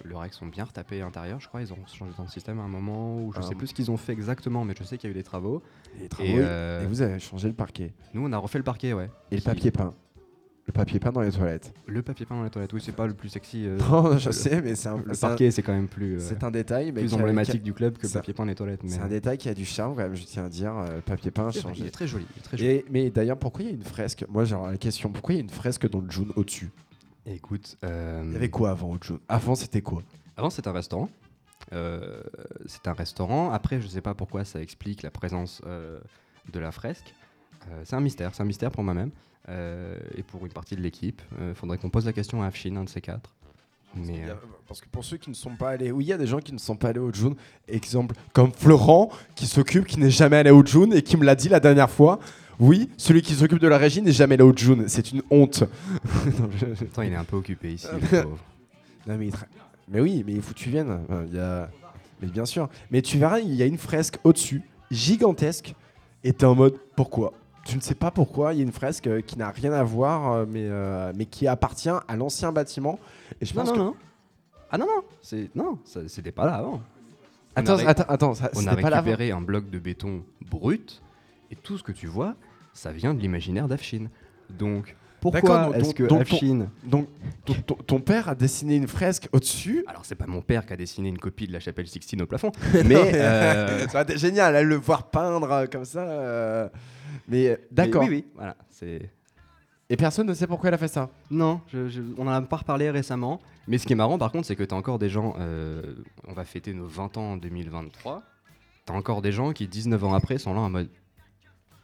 le Rex ont bien retapé l'intérieur, je crois. Ils ont changé de système à un moment où je Ah. sais plus ce qu'ils ont fait exactement, mais je sais qu'il y a eu des travaux. Et, les travaux, Et, et, euh, vous avez changé le parquet. Nous, on a refait le parquet, ouais. Et le papier peint. Le papier peint dans les toilettes. Le papier peint dans la toilette, oui, c'est pas le plus sexy. euh, Non, je le- sais, mais c'est un, le parquet, c'est quand même plus, euh, c'est un détail. Mais plus a- emblématique du club que le papier peint dans les toilettes. C'est un détail qui a du charme, quand même, je tiens à dire. euh, Le papier peint vrai, il changé. est très joli. il est très joli. Et, mais d'ailleurs, pourquoi il y a une fresque? Moi, j'ai la question pourquoi il y a une fresque dans le jaune au-dessus? Écoute, euh, Il y avait quoi avant au jaune Avant, c'était quoi? Avant, c'était un restaurant. Euh, c'est un restaurant. Après, je sais pas pourquoi ça explique la présence euh, de la fresque. Euh, c'est un mystère. C'est un mystère pour moi-même euh, et pour une partie de l'équipe. Il faudrait qu'on pose la question à Afshin, un de ces quatre. Mais a- euh, Parce que pour ceux qui ne sont pas allés, oui, il y a des gens qui ne sont pas allés au June. Exemple, comme Florent, qui s'occupe, qui n'est jamais allé au June et qui me l'a dit la dernière fois. Oui, celui qui s'occupe de la régie n'est jamais allé au June. C'est une honte. Non, je- attends, il est un peu occupé ici. le pauvre. non, mais, il tra- mais oui, mais il faut que tu viennes. Il y a... Mais bien sûr. Mais tu verras, il y a une fresque au-dessus, gigantesque. Et t'es en mode, pourquoi? Tu ne sais pas pourquoi. Il y a une fresque euh, qui n'a rien à voir, euh, mais, euh, mais qui appartient à l'ancien bâtiment. Et je non, pense non, que- non. Ah non, non. C'est non, ça- c'était pas là avant. Attends, on a, ré- attends, attends, ça- on a c'était pas là récupéré un bloc de béton brut et tout ce que tu vois, ça vient de l'imaginaire d'Afshin. Donc D'accord, pourquoi donc- est-ce donc- que donc ton- Afshin Donc, ton, ton- ton père a dessiné une fresque au-dessus. Alors, c'est pas mon père qui a dessiné une copie de la chapelle Sixtine au plafond, Non, mais. euh, ça aurait été génial, hein, le voir peindre euh, comme ça. euh, Mais euh, d'accord. mais Oui, oui, voilà. C'est. Et personne ne sait pourquoi elle a fait ça. Non, je- je- on en a pas reparlé récemment. Mais ce qui est marrant, par contre, c'est que t'as encore des gens. euh, on va fêter nos 20 ans en 2023. T'as encore des gens qui, 19 ans après, sont là en mode.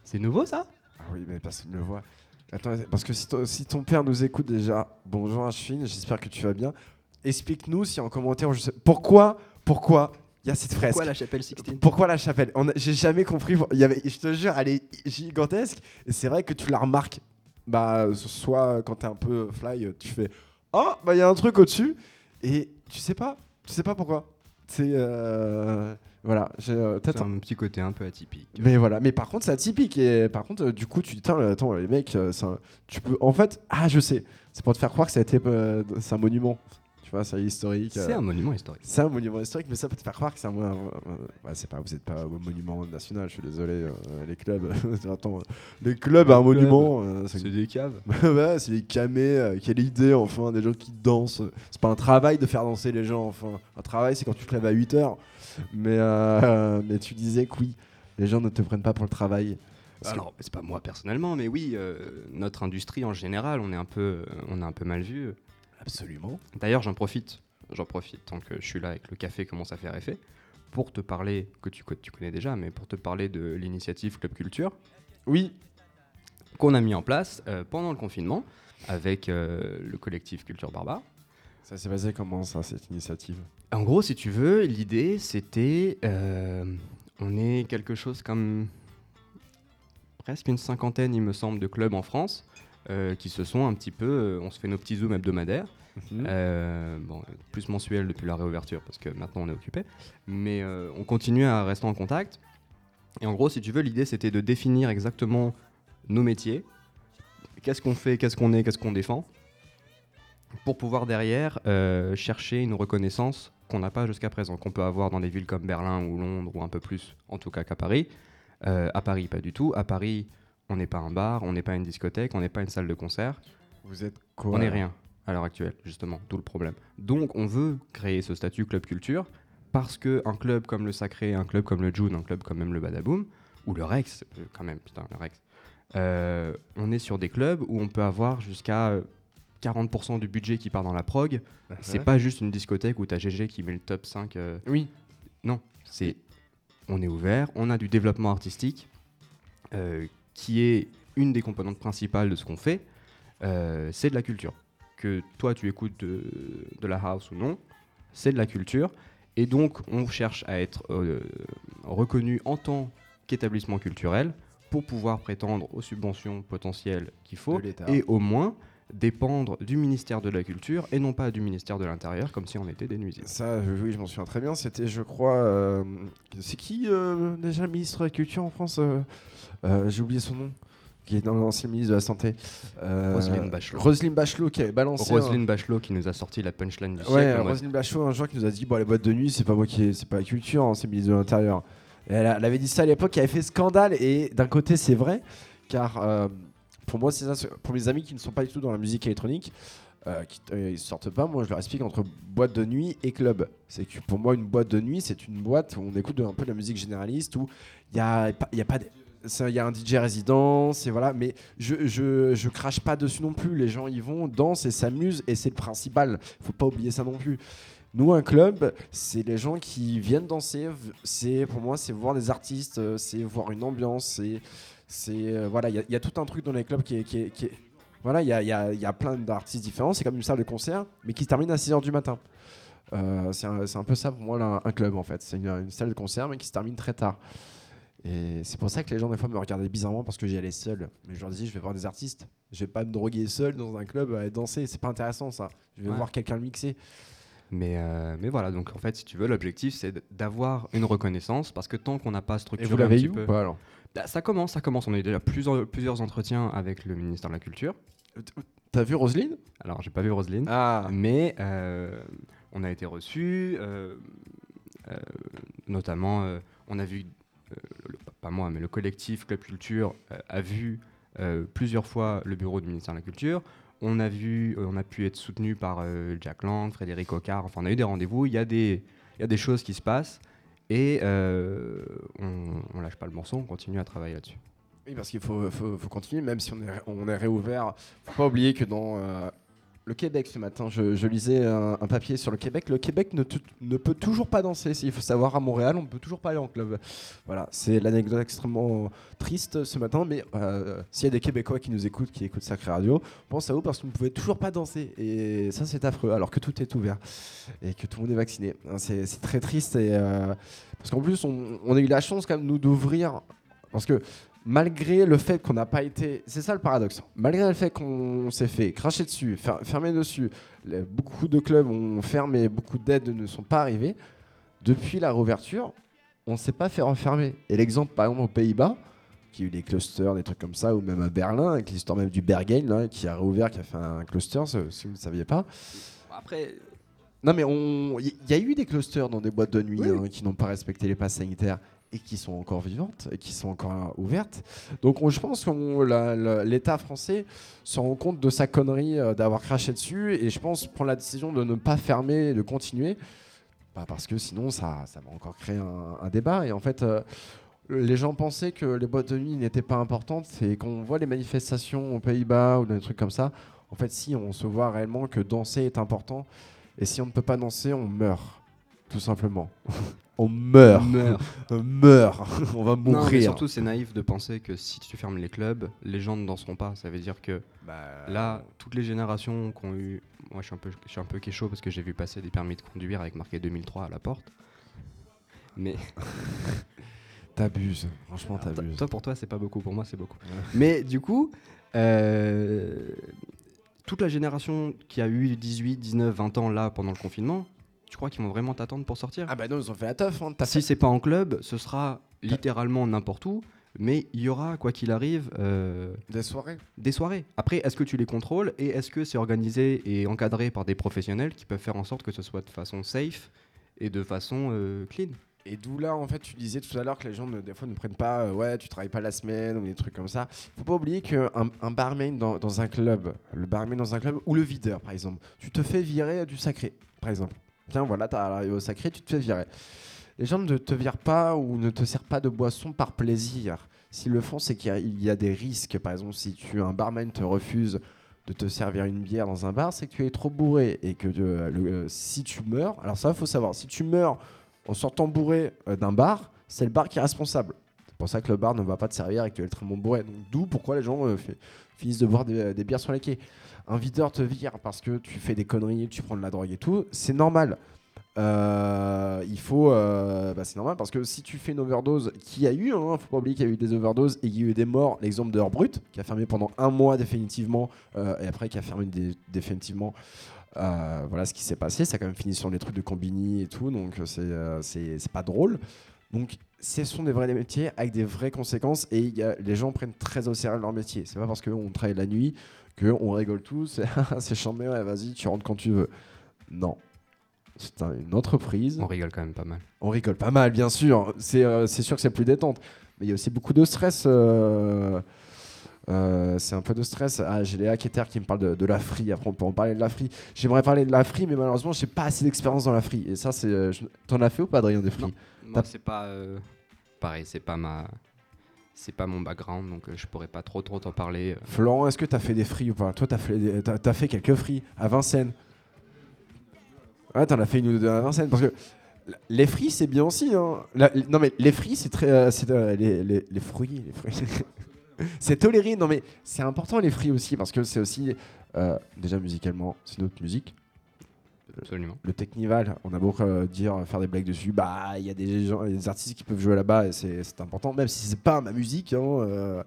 C'est nouveau ça? Oui, mais personne ne le voit. Attends, parce que si, ton- si ton père nous écoute déjà, bonjour Ashwin, j'espère que tu vas bien. Explique-nous si en commentaire, je sais, pourquoi, pourquoi il y a cette fresque. Pourquoi la chapelle Sixtine? Pourquoi la chapelle? J'ai jamais compris. Il y avait, je te jure, elle est gigantesque. Et c'est vrai que tu la remarques. Bah, soit quand t'es un peu fly, tu fais Oh, bah il y a un truc au-dessus. Et tu sais pas. Tu sais pas pourquoi. C'est. euh, Voilà. j'ai, euh, C'est peut-être un- un petit côté un peu atypique. Mais voilà. Mais par contre, c'est atypique. Et par contre, euh, du coup, tu dis Attends, les mecs, euh, un- tu peux. En fait, ah, je sais. C'est pour te faire croire que ça a été. c'est un monument. Tu vois, c'est historique. C'est un monument historique. c'est un monument historique, mais ça peut te faire croire que c'est un. mo- ouais, c'est pas, vous n'êtes pas au monument national, je suis désolé. les clubs, attends, les clubs à un monument, c'est des caves. ouais, c'est les camés. quelle idée, enfin, des gens qui dansent. C'est pas un travail de faire danser les gens, enfin. Un travail, c'est quand tu te lèves à 8 heures. Mais, euh, mais tu disais que oui, les gens ne te prennent pas pour le travail. Que- Alors, c'est pas moi personnellement, mais oui, euh, notre industrie en général, on est un peu, on est un peu mal vu. Absolument. D'ailleurs, j'en profite, j'en profite tant que je suis là et que le café commence à faire effet, pour te parler, que tu, que tu connais déjà, mais pour te parler de l'initiative Club Culture Oui, qu'on a mis en place euh, pendant le confinement avec le collectif Culture Barbare. Ça s'est passé comment ça, cette initiative? En gros, si tu veux, l'idée c'était, euh, on est quelque chose comme presque une cinquantaine, il me semble, de clubs en France euh, qui se sont un petit peu, euh, on se fait nos petits zooms hebdomadaires. Euh, bon, plus mensuel depuis la réouverture parce que maintenant on est occupé. Mais on continue à rester en contact. Et en gros, si tu veux, l'idée c'était de définir exactement nos métiers. Qu'est-ce qu'on fait, qu'est-ce qu'on est, qu'est-ce qu'on défend? Pour pouvoir derrière euh, chercher une reconnaissance qu'on n'a pas jusqu'à présent, qu'on peut avoir dans des villes comme Berlin ou Londres ou un peu plus, en tout cas qu'à Paris. Euh, à Paris, pas du tout. À Paris, on n'est pas un bar, on n'est pas une discothèque, on n'est pas une salle de concert. Vous êtes quoi On n'est rien à l'heure actuelle, justement, tout le problème. Donc on veut créer ce statut club culture parce que un club comme le Sacré, un club comme le June, un club comme même le Badaboom, ou le Rex, quand même, putain, le Rex, euh, on est sur des clubs où on peut avoir jusqu'à 40% du budget qui part dans la prog. C'est pas juste une discothèque où t'as GG qui met le top 5. euh, Oui. non, c'est on est ouvert, on a du développement artistique euh, qui est une des composantes principales de ce qu'on fait, euh, c'est de la culture. Que toi tu écoutes de, de la house ou non, c'est de la culture. Et donc on cherche à être reconnu en tant qu'établissement culturel pour pouvoir prétendre aux subventions potentielles qu'il faut et au moins dépendre du ministère de la Culture et non pas du ministère de l'Intérieur comme si on était des nuisibles. Ça, oui, je m'en souviens très bien. C'était, je crois, euh, c'est qui euh, déjà le ministre de la Culture en France euh, J'ai oublié son nom. qui est dans l'ancien ministre de la Santé. Roselyne Bachelot. Roselyne Bachelot qui avait balancé. un- Roselyne Bachelot qui nous a sorti la punchline du Ouais, siècle. Roselyne Bachelot, un jour qui nous a dit bon, les boîtes de nuit, c'est pas moi qui, c'est pas la culture, hein, c'est le ministre de l'Intérieur. Elle, a- elle avait dit ça à l'époque, qui avait fait scandale. Et d'un côté, c'est vrai, car pour moi, c'est ça. Pour mes amis qui ne sont pas du tout dans la musique électronique, euh, qui euh, sortent pas, moi, je leur explique entre boîte de nuit et club. C'est que pour moi, une boîte de nuit, c'est une boîte où on écoute un peu de la musique généraliste, où il y a, y a pas il y a un DJ résident, c'est voilà, mais je, je, je crache pas dessus non plus. Les gens y vont, dansent et s'amusent, et c'est le principal. Faut pas oublier ça non plus. Nous, un club, c'est les gens qui viennent danser. C'est pour moi, c'est voir des artistes, euh, c'est voir une ambiance. C'est, c'est euh, voilà, il y, a- il y a tout un truc dans les clubs qui est, qui est- qui est- voilà, il y a, y a- y a plein d'artistes différents. C'est comme une salle de concert, mais qui se termine à 6h du matin. Euh, c'est, un, c'est un peu ça pour moi là, un club en fait. C'est une, une salle de concert, mais qui se termine très tard. Et c'est pour ça que les gens des fois me regardaient bizarrement parce que j'y allais seul. Mais je leur dis, je vais voir des artistes. Je vais pas me droguer seul dans un club à danser. C'est pas intéressant ça. Je vais Ouais. voir quelqu'un le mixer. Mais, euh, mais voilà, donc en fait, si tu veux, l'objectif, c'est d'avoir une reconnaissance parce que tant qu'on n'a pas Et structuré vous un l'avez eu peu- ou pas alors? Bah, ça commence, ça commence. On a eu déjà plusieurs, plusieurs entretiens avec le ministère de la Culture. T'as vu Roselyne? Alors, j'ai pas vu Roselyne, Ah mais euh, on a été reçus. euh, euh, notamment, euh, on a vu, euh, le- pas moi, mais le collectif Club Culture euh, a vu euh, plusieurs fois le bureau du ministère de la Culture. On a vu, euh, on a pu être soutenu par euh, Jack Lang, Frédéric Ocard. Enfin, on a eu des rendez-vous. Il y a des, il y a des choses qui se passent et euh, on, on lâche pas le morceau. On continue à travailler là-dessus. Oui, parce qu'il faut, continuer, même si on est, on est réouvert. Faut pas oublier que dans euh, le Québec ce matin, je, lisais un, papier sur le Québec. Le Québec ne, peut toujours pas danser. Il faut savoir, à Montréal, on ne peut toujours pas aller en club. Voilà, c'est l'anecdote extrêmement triste ce matin. Mais euh, s'il y a des Québécois qui nous écoutent, qui écoutent Sacré Radio, pense à vous parce que vous ne pouvez toujours pas danser. Et ça, c'est affreux, alors que tout est ouvert et que tout le monde est vacciné. Hein, C'est c'est très triste. Et, euh, parce qu'en plus, on, on a eu la chance quand même, nous, d'ouvrir. Parce que malgré le fait qu'on n'a pas été. C'est ça le paradoxe. Malgré le fait qu'on s'est fait cracher dessus, fer- fermer dessus, beaucoup de clubs ont fermé, beaucoup d'aides ne sont pas arrivées. Depuis la réouverture, on ne s'est pas fait refermer. Et l'exemple, par exemple, aux Pays-Bas, qui a eu des clusters, des trucs comme ça, ou même à Berlin, avec l'histoire même du Berghain, là, qui a réouvert, qui a fait un cluster, si vous ne saviez pas. Après, Non, mais on- il y, a eu des clusters dans des boîtes de nuit Oui. hein, qui n'ont pas respecté les passes sanitaires et qui sont encore vivantes et qui sont encore ouvertes. Donc, on- je pense que l'État français se rend compte de sa connerie euh, d'avoir craché dessus et je pense prendre la décision de ne pas fermer, de continuer, Bah, parce que sinon, ça, va encore créer un, un débat. Et en fait. euh, les gens pensaient que les boîtes de nuit n'étaient pas importantes et qu'on voit les manifestations aux Pays-Bas ou des trucs comme ça. En fait, si, on se voit réellement que danser est important et si on ne peut pas danser, on meurt. Tout simplement. on meurt. On meurt. on va Non, mais mourir. surtout, c'est naïf de penser que si tu fermes les clubs, les gens ne danseront pas. Ça veut dire que là, toutes les générations qui ont eu. Moi, je suis un peu, je suis un peu kécho parce que j'ai vu passer des permis de conduire avec marqué 2003 à la porte. Mais T'abuses. Franchement, t'abuses. toi, pour toi, c'est pas beaucoup. Pour moi, c'est beaucoup. Mais du coup, euh, toute la génération qui a eu 18, 19, 20 ans là pendant le confinement, tu crois qu'ils vont vraiment t'attendre pour sortir Ah bah non, ils ont fait la teuf. Hein. Si c'est pas en club, ce sera littéralement n'importe où. Mais il y aura, quoi qu'il arrive, euh, des soirées. des soirées. Après, est-ce que tu les contrôles et est-ce que c'est organisé et encadré par des professionnels qui peuvent faire en sorte que ce soit de façon safe et de façon euh, clean? Et d'où là, en fait, tu disais tout à l'heure que les gens, ne- des fois, ne prennent pas, euh, ouais, tu travailles pas la semaine ou des trucs comme ça. Faut pas oublier qu'un un barman dans, dans un club, le barman dans un club, ou le videur, par exemple, tu te fais virer du sacré, par exemple. Tiens, voilà, t'as arrivé au sacré, tu te fais virer. Les gens ne te virent pas ou ne te servent pas de boisson par plaisir. S'ils le font, c'est qu'il y a- des risques. Par exemple, si tu, un barman te refuse de te servir une bière dans un bar, c'est que tu es trop bourré et que euh, euh, si tu meurs, alors ça, il faut savoir, si tu meurs en sortant bourré euh, d'un bar, c'est le bar qui est responsable. C'est pour ça que le bar ne va pas te servir et que tu es extrêmement bourré. Donc, d'où pourquoi les gens euh, fi- finissent de boire des, des bières sur les quais. Un videur te vire parce que tu fais des conneries, tu prends de la drogue et tout, c'est normal. Euh, il faut, euh, bah, c'est normal parce que si tu fais une overdose, qui a eu, hein, faut pas oublier qu'il y a eu des overdoses et qu'il y a eu des morts. L'exemple de Brut qui a fermé pendant un mois définitivement euh, et après qui a fermé dé- définitivement. Euh, voilà ce qui s'est passé. Ça a quand même fini sur les trucs de Combini et tout, donc euh, euh, c'est pas drôle. Donc ce sont des vrais métiers avec des vraies conséquences et il y a- les gens prennent très au sérieux leur métier. C'est pas parce qu'on travaille la nuit qu'on rigole tous, c'est chambé, ouais, vas-y, tu rentres quand tu veux. Non. C'est un- une entreprise. On rigole quand même pas mal. On rigole pas mal, bien sûr. C'est euh, sûr que c'est plus détente. Mais il y a aussi beaucoup de stress. euh, euh, c'est un peu de stress. Ah, j'ai Léa Keter qui me parle de, de la free. Après, on peut en parler de la free. J'aimerais parler de la free, mais malheureusement, j'ai pas assez d'expérience dans la free. Et ça, c'est. T'en as fait ou pas, Adrien, des free? Non. Moi, c'est pas euh, pareil, c'est pas ma, c'est pas mon background, donc euh, je pourrais pas trop trop t'en parler. euh. Florent, est-ce que t'as fait des free ou pas? Toi, t'as fait, t'as- fait quelques free à Vincennes. Ouais, t'en as fait une ou deux à Vincennes. Parce que les fruits, c'est bien aussi. hein. Non, mais les fruits, c'est très. euh, c'est, les, les- les fruits. Les fruits. c'est toléré. Non, mais c'est important, les fruits aussi. Parce que c'est aussi. déjà, musicalement, c'est notre musique. Absolument. Le Technival, on a beau euh, dire, faire des blagues dessus, bah il y a des, gens, des artistes qui peuvent jouer là-bas et c'est c'est important, même si c'est pas ma musique hein, euh,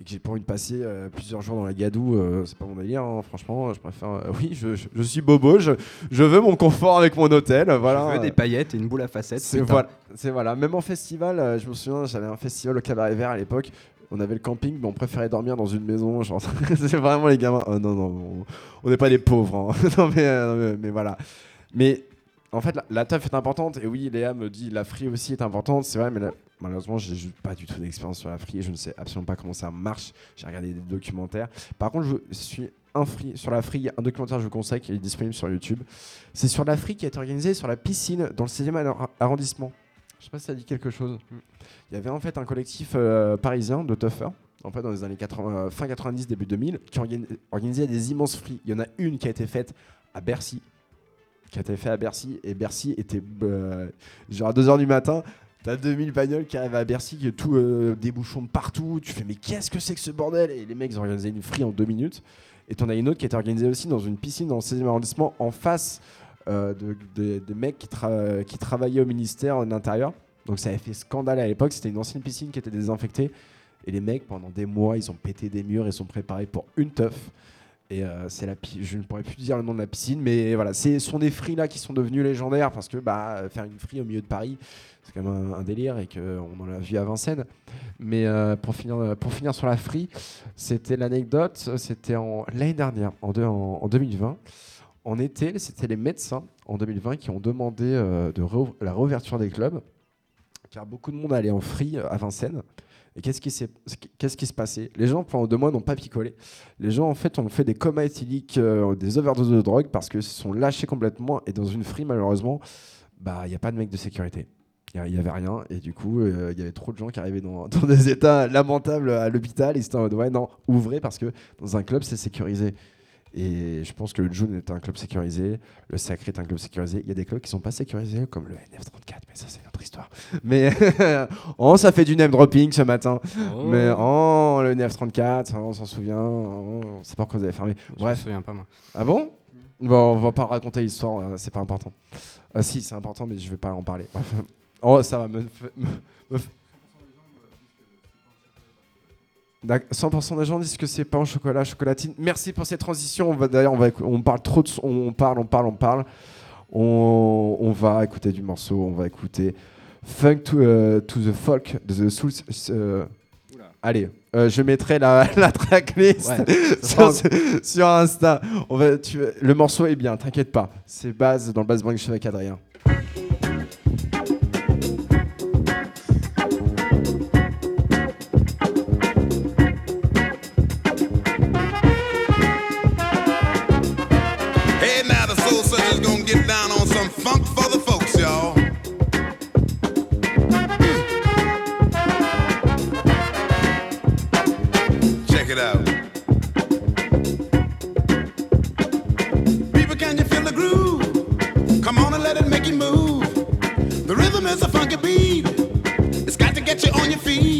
et que j'ai pas envie de passer euh, plusieurs jours dans la gadoue, euh, c'est pas mon délire, hein, franchement, je préfère. euh, oui, je, je- je suis bobo, je, je veux mon confort avec mon hôtel, voilà. Je veux des paillettes et une boule à facettes. C'est putain. voilà, c'est voilà. Même en festival, euh, je me souviens, j'avais un festival au Cabaret Vert à l'époque. On avait le camping, mais on préférait dormir dans une maison. C'est vraiment les gamins. Oh non, non, on- n'est pas des pauvres. hein. non, mais, euh, mais, mais voilà. Mais en fait, la, la teuf est importante. Et oui, Léa me dit la free aussi est importante. C'est vrai, mais la- malheureusement, j'ai pas du tout d'expérience sur la free. Et je ne sais absolument pas comment ça marche. J'ai regardé des documentaires. Par contre, je suis un free sur la free. Un documentaire je vous conseille qui est disponible sur YouTube. C'est sur la free qui a été organisée sur la piscine dans le 16e arro- arrondissement. Je sais pas si ça dit quelque chose. Il y avait en fait un collectif euh, parisien de toughers, en fait dans les années 80, euh, fin 90, début 2000, qui organi- organisait des immenses free. Il y en a une qui a été faite à Bercy, qui a été faite à Bercy, et Bercy était euh, genre à 2h du matin. T'as 2000 bagnoles qui arrivent à Bercy, qui tout euh, des bouchons de partout. Tu fais mais qu'est-ce que c'est que ce bordel? Et les mecs ils ont organisé une free en deux minutes. Et t'en as une autre qui a été organisée aussi dans une piscine dans le 16e arrondissement en face euh, de, de- des mecs qui, tra- qui travaillaient au ministère de l'Intérieur. Donc ça avait fait scandale à l'époque. C'était une ancienne piscine qui était désinfectée. Et les mecs, pendant des mois, ils ont pété des murs et sont préparés pour une teuf. Et euh, c'est la je ne pourrais plus dire le nom de la piscine, mais voilà, ce sont des fris là qui sont devenus légendaires parce que bah, faire une free au milieu de Paris, c'est quand même un, délire et qu'on en a vu à Vincennes. Mais euh, pour, finir, pour finir sur la free, c'était l'anecdote, c'était l'année dernière, en 2020. En été, c'était les médecins en 2020 qui ont demandé euh, la réouverture des clubs, car beaucoup de monde allait en free euh, à Vincennes. Et qu'est-ce qui, se passait? Les gens, pendant deux mois, n'ont pas picolé. Les gens, en fait, ont fait des comas éthyliques, euh, des overdoses de drogue, parce qu'ils se sont lâchés complètement. Et dans une free, malheureusement, bah, il n'y a pas de mec de sécurité. Il n'y avait rien. Et du coup, il y avait trop de gens qui arrivaient dans, dans des états lamentables à l'hôpital. Ils étaient en mode, ouais, non, ouvrez, parce que dans un club, c'est sécurisé. Et je pense que le June est un club sécurisé, le Sacré est un club sécurisé. Il y a des clubs qui sont pas sécurisés, comme le NF34, mais ça, c'est notre histoire. Mais oh, ça fait du name dropping ce matin. Mais oh, le NF34, on s'en souvient. oh, on sait pas pourquoi vous avez fermé. Je me Bref. souviens pas moi. Ah bon? Bon, on va pas raconter l'histoire, euh, c'est pas important. Ah si, c'est important, mais je vais pas en parler. Oh, ça va me... me- me- 100% des gens disent que c'est pain au chocolat, chocolatine. Merci pour cette transition. On va d'ailleurs, on va, écou- on parle trop de, on parle, on parle, on parle. On, on va écouter du morceau. On va écouter Funk to, euh, to the Folk de The Soul. euh, allez, euh, je mettrai la, la tracklist sur, sur Insta. On va, tu, le morceau est bien, t'inquiète pas. C'est base dans le bass bang show avec Adrien. It's got to get you on your feet.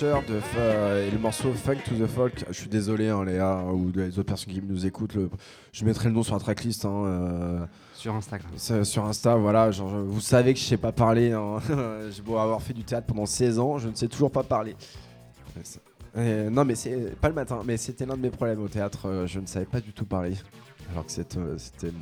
De, F- et le morceau Funk to the Folk. Je suis désolé, hein, Léa, ou les autres personnes qui nous écoutent. le- je mettrai le nom sur la tracklist. hein, euh, Sur Instagram. sur Insta, voilà. Genre, vous savez que je sais pas parler. hein. J'ai beau avoir fait du théâtre pendant 16 ans, je ne sais toujours pas parler. Euh, non, mais c'est pas le matin, mais c'était l'un de mes problèmes au théâtre. euh, je ne savais pas du tout parler. Alors que euh, c'était.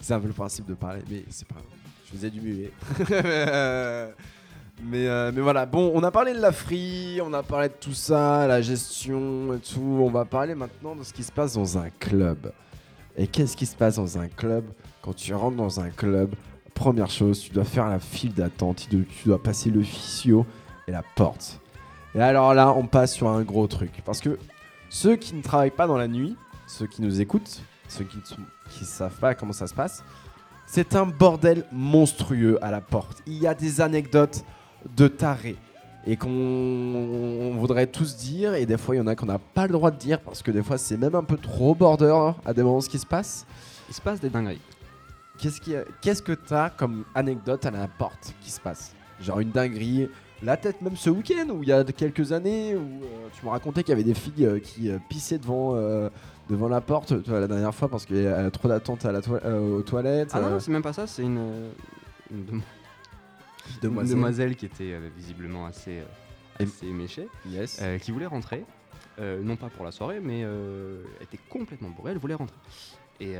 C'est un peu le principe de parler, mais c'est pas. Je faisais du muet. Mais, euh, mais voilà, bon, on a parlé de la free, on a parlé de tout ça, la gestion et tout. On va parler maintenant de ce qui se passe dans un club. Et qu'est-ce qui se passe dans un club Quand tu rentres dans un club, première chose, tu dois faire la file d'attente, tu dois, passer le fissio et la porte. Et alors là, on passe sur un gros truc. Parce que ceux qui ne travaillent pas dans la nuit, ceux qui nous écoutent, ceux qui ne savent pas comment ça se passe, c'est un bordel monstrueux à la porte. Il y a des anecdotes de tarés et qu'on on voudrait tous dire et des fois il y en a qu'on n'a pas le droit de dire parce que des fois c'est même un peu trop border hein, à des moments ce qui se passe. Il se passe des dingueries. Qu'est-ce que t'as comme anecdote à la porte qui se passe? Genre une dinguerie, la tête même ce week-end ou il y a quelques années où euh, tu me racontais qu'il y avait des filles euh, qui euh, pissaient devant, devant la porte toi, la dernière fois parce qu'il y a trop d'attente à la toi- euh, aux toilettes. Ah non, c'est même pas ça, c'est une, une demoiselle. une demoiselle qui était euh, visiblement assez, euh, assez méchée, Yes. euh, qui voulait rentrer. Euh, non pas pour la soirée, mais elle était complètement bourrée, elle voulait rentrer. Et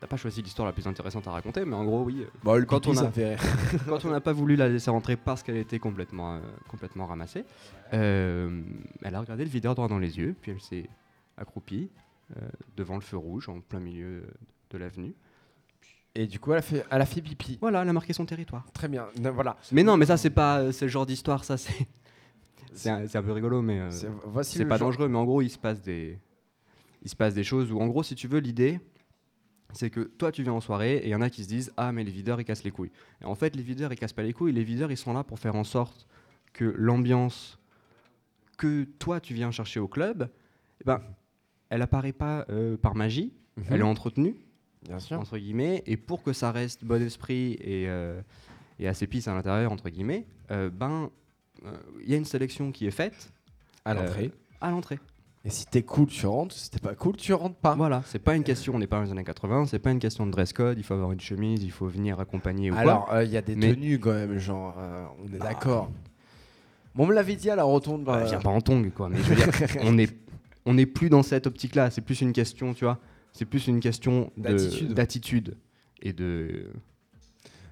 t'as pas choisi l'histoire la plus intéressante à raconter, mais en gros, oui, Bon, le quand pipi, on a- fait quand on n'a pas voulu la laisser rentrer parce qu'elle était complètement, complètement ramassée, elle a regardé le videur droit dans les yeux, puis elle s'est accroupie devant le feu rouge en plein milieu de l'avenue. Et du coup, elle a fait, elle a fait pipi. Voilà, elle a marqué son territoire. Très bien. Ne- Voilà. Mais non, mais ça c'est pas euh, c'est le genre d'histoire, ça c'est c'est un, c'est un peu rigolo, mais euh, C'est- voici c'est le pas genre- dangereux. Mais en gros, il se passe des il se passe des choses où en gros, si tu veux, l'idée c'est que toi tu viens en soirée et il y en a qui se disent ah mais les videurs ils cassent les couilles. Et en fait, les videurs ils cassent pas les couilles. Les videurs ils sont là pour faire en sorte que l'ambiance que toi tu viens chercher au club, eh ben elle apparaît pas euh, par magie, Mhm. elle est entretenue Bien sûr. entre guillemets, et pour que ça reste bon esprit et, euh, et assez pisse à l'intérieur, entre guillemets, euh, ben, euh, il y a une sélection qui est faite À l'entrée. à l'entrée. Et si t'es cool, tu rentres. Si t'es pas cool, tu rentres pas. Voilà, c'est pas une question, on n'est pas dans les années 80, c'est pas une question de dress code, il faut avoir une chemise, il faut venir accompagner ou. Alors, il y a des Mais- tenues quand même, genre, euh, on est Bah. d'accord. Bon, on me l'avait dit à la rotonde. Bah, viens pas en tongue, quoi, mais je veux dire, on est on n'est plus dans cette optique-là, c'est plus une question, tu vois, c'est plus une question de- D'attitude. d'attitude et de.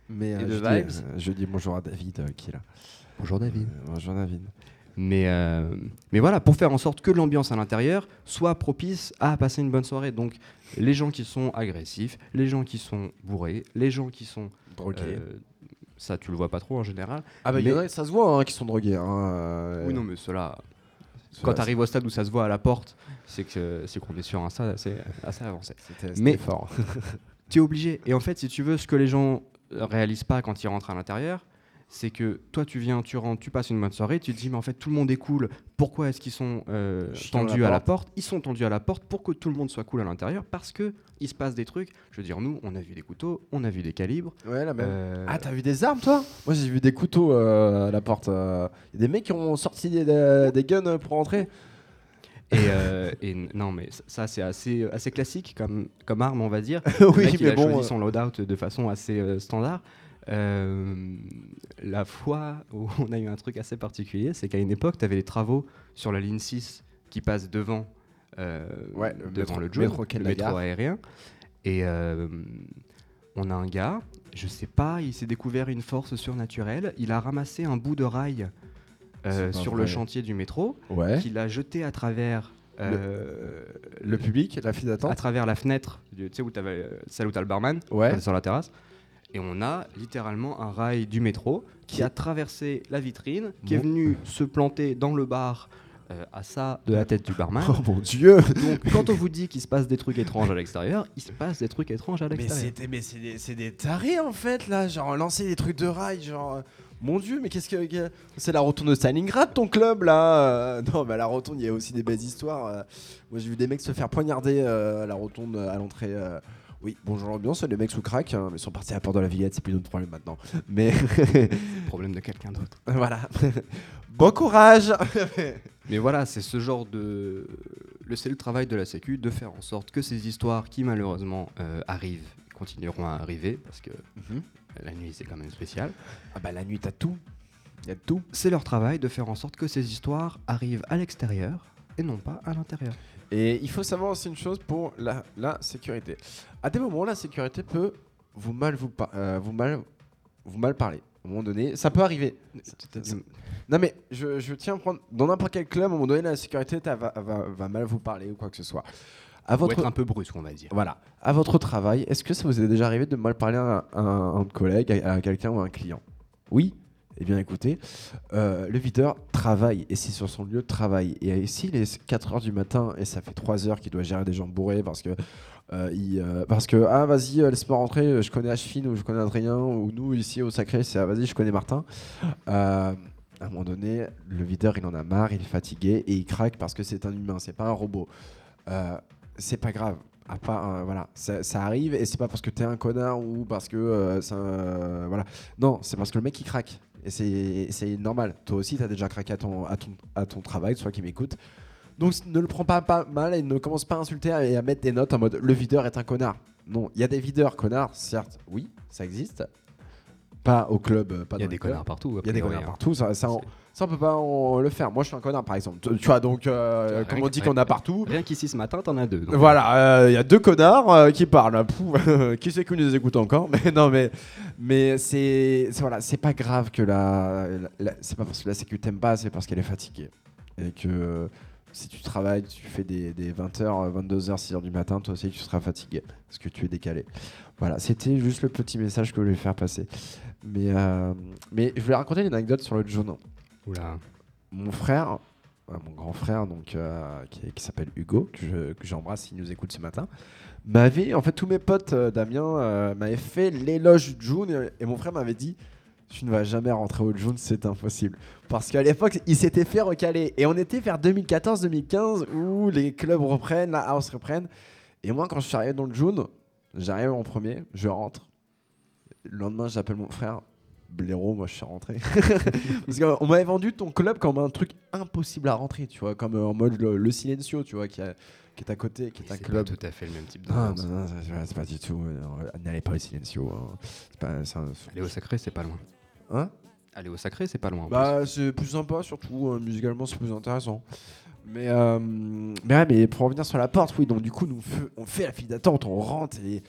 mais et euh, de je, vibes. dis, euh, je dis bonjour à David euh, qui est là. Bonjour David. Euh, bonjour David. Mais, euh, mais voilà, pour faire en sorte que l'ambiance à l'intérieur soit propice à passer une bonne soirée. Donc, les gens qui sont agressifs, les gens qui sont bourrés, les gens qui sont. Drogué. euh, ça, tu le vois pas trop en général. ah bah il y en mais- a, ça se voit hein, qui sont drogués. Hein, euh, Oui, non, mais cela. Quand tu arrives au stade où ça se voit à la porte, c'est que c'est qu'on est sur un stade assez, assez avancé. C'était Mais- fort. Tu es obligé. Et en fait, si tu veux, ce que les gens réalisent pas quand ils rentrent à l'intérieur, c'est que toi, tu viens, tu rentres, tu passes une bonne soirée, tu te dis, mais en fait, tout le monde est cool. Pourquoi est-ce qu'ils sont euh, Chiant à la tendus à la porte Ils sont tendus à la porte pour que tout le monde soit cool à l'intérieur parce que il se passe des trucs. Je veux dire, nous, on a vu des couteaux, on a vu des calibres. Ouais, la même. euh, Ah, t'as vu des armes toi? Moi j'ai vu des couteaux euh, à la porte. Il y a des mecs qui ont sorti des, des- des guns pour entrer. et, euh, non, mais ça- c'est assez, assez classique comme, comme arme, on va dire. oui, Le mec, il mais a bon. choisi son loadout de façon assez euh, standard. Euh, la fois où on a eu un truc assez particulier, c'est qu'à une époque, tu avais les travaux sur la ligne 6 qui passent devant, euh, Ouais, le devant métro- le, métro le métro aérien. Et euh, on a un gars, je sais pas, il s'est découvert une force surnaturelle. Il a ramassé un bout de rail euh, sur le chantier du métro, Ouais. qu'il a jeté à travers. euh, Le public, la file à d'attente. travers la fenêtre, tu sais, où avais celle où tu as le barman, Ouais. sur la terrasse. Et on a littéralement un rail du métro qui a traversé la vitrine, qui est venu se planter dans le bar euh, à ça de la tête du barman. Oh mon dieu Donc quand on vous dit qu'il se passe des trucs étranges à l'extérieur, il se passe des trucs étranges à Mais l'extérieur. c'est mais c'est des, c'est des tarés en fait là, genre lancer des trucs de rail, genre. euh, Mon dieu, mais qu'est-ce que. C'est la rotonde de Stalingrad ton club là euh, Non, mais à la rotonde, il y a aussi des belles histoires. euh. Moi j'ai vu des mecs se faire poignarder euh, à la rotonde à l'entrée. Oui, bonjour l'ambiance, les mecs sous crack, hein, mais ils sont partis à la porte de la Villette, c'est plus notre problème maintenant. Mais Problème de quelqu'un d'autre. voilà. Bon courage Mais voilà, c'est ce genre de. Le, c'est le travail de la Sécu de faire en sorte que ces histoires qui malheureusement euh, arrivent, continueront à arriver, parce que la nuit c'est quand même spécial. Ah bah la nuit t'as tout. Y a tout. C'est leur travail de faire en sorte que ces histoires arrivent à l'extérieur et non pas à l'intérieur. Et il faut savoir aussi une chose pour la, la sécurité. À des moments, la sécurité peut vous mal vous, euh, vous mal vous mal parler. À un moment donné, ça peut arriver. Non mais je, je tiens à prendre dans n'importe quel club, à un moment donné, la sécurité va, va, va mal vous parler ou quoi que ce soit. À votre être un peu brusque, on va dire. voilà, à votre travail, est-ce que ça vous est déjà arrivé de mal parler à un, à un collègue, à, à quelqu'un ou à un client? Oui. Eh bien écoutez, euh, le videur travaille et c'est sur son lieu de travail. Et ici, il est 4 heures du matin et ça fait 3 heures qu'il doit gérer des gens bourrés parce que, euh, euh, parce que ah vas-y, euh, laisse-moi rentrer, je connais Ashfin ou je connais Adrien ou nous ici au Sacré, c'est ah, vas-y, je connais Martin. Euh, à un moment donné, le videur il en a marre, il est fatigué et il craque parce que c'est un humain, c'est pas un robot. Euh, c'est pas grave. À part, euh, voilà, ça, arrive et c'est pas parce que t'es un connard ou parce que euh, euh, voilà. Non, c'est parce que le mec il craque et c'est normal. Toi aussi t'as déjà craqué à ton à ton à ton travail, toi qui m'écoutes. Donc ne le prends pas, pas mal et ne commence pas à insulter et à mettre des notes en mode le videur est un connard. Non, il y a des videurs connards, certes, oui, ça existe. Pas au club, euh, pas Il y a des connards partout. Il y a des connards partout, ça, ça, on, ça, on peut pas en- le faire. Moi je suis un connard par exemple. Tu tu vois donc euh, comme on dit qu'on a partout. Rien qu'ici ce matin, t'en as deux. donc. Voilà, il y a deux connards euh, qui parlent. Pouf, qui c'est qui nous écoute encore? Mais non, mais mais c'est voilà, c'est pas grave que la, la- la- c'est pas parce que la sécu t'aime pas, c'est parce qu'elle est fatiguée et que euh, si tu travailles, tu fais des, des 20h, 22h, 6h du matin, toi aussi tu seras fatigué parce que tu es décalé. Voilà, c'était juste le petit message que je voulais faire passer. Mais euh, mais je voulais raconter une anecdote sur le jaune Oula. mon frère, mon grand frère, donc euh, qui, qui s'appelle Hugo, que je- j'embrasse s'il nous écoute ce matin, m'avait, en fait, tous mes potes euh, Damien euh, m'avaient fait l'éloge du June et, et mon frère m'avait dit. Tu ne vas jamais rentrer au June, c'est impossible. Parce qu'à l'époque, il s'était fait recaler. Et on était vers 2014-2015 où les clubs reprennent, la house reprenne. Et moi, quand je suis arrivé dans le June, j'arrive en premier, je rentre. Le lendemain, j'appelle mon frère. Blaireau, moi je suis rentré. Parce qu'on m'avait vendu ton club comme un truc impossible à rentrer, tu vois, comme euh, en mode le, le Silencio, tu vois, qui, a- qui est à côté, qui est un C'est club. pas tout à fait le même type Ah, d'ambiance. non, non, c'est- c'est c'est pas du tout. euh, N'allez pas au Silencio. hein. C'est pas, c'est un- Aller au sacré, c'est pas loin. Hein Aller au sacré, c'est pas loin. en Bah, c'est plus sympa, surtout euh, musicalement, c'est plus intéressant. Mais, euh, mais, ouais, mais pour revenir sur la porte, oui, donc du coup, nous, fe- on fait la file d'attente, on rentre et,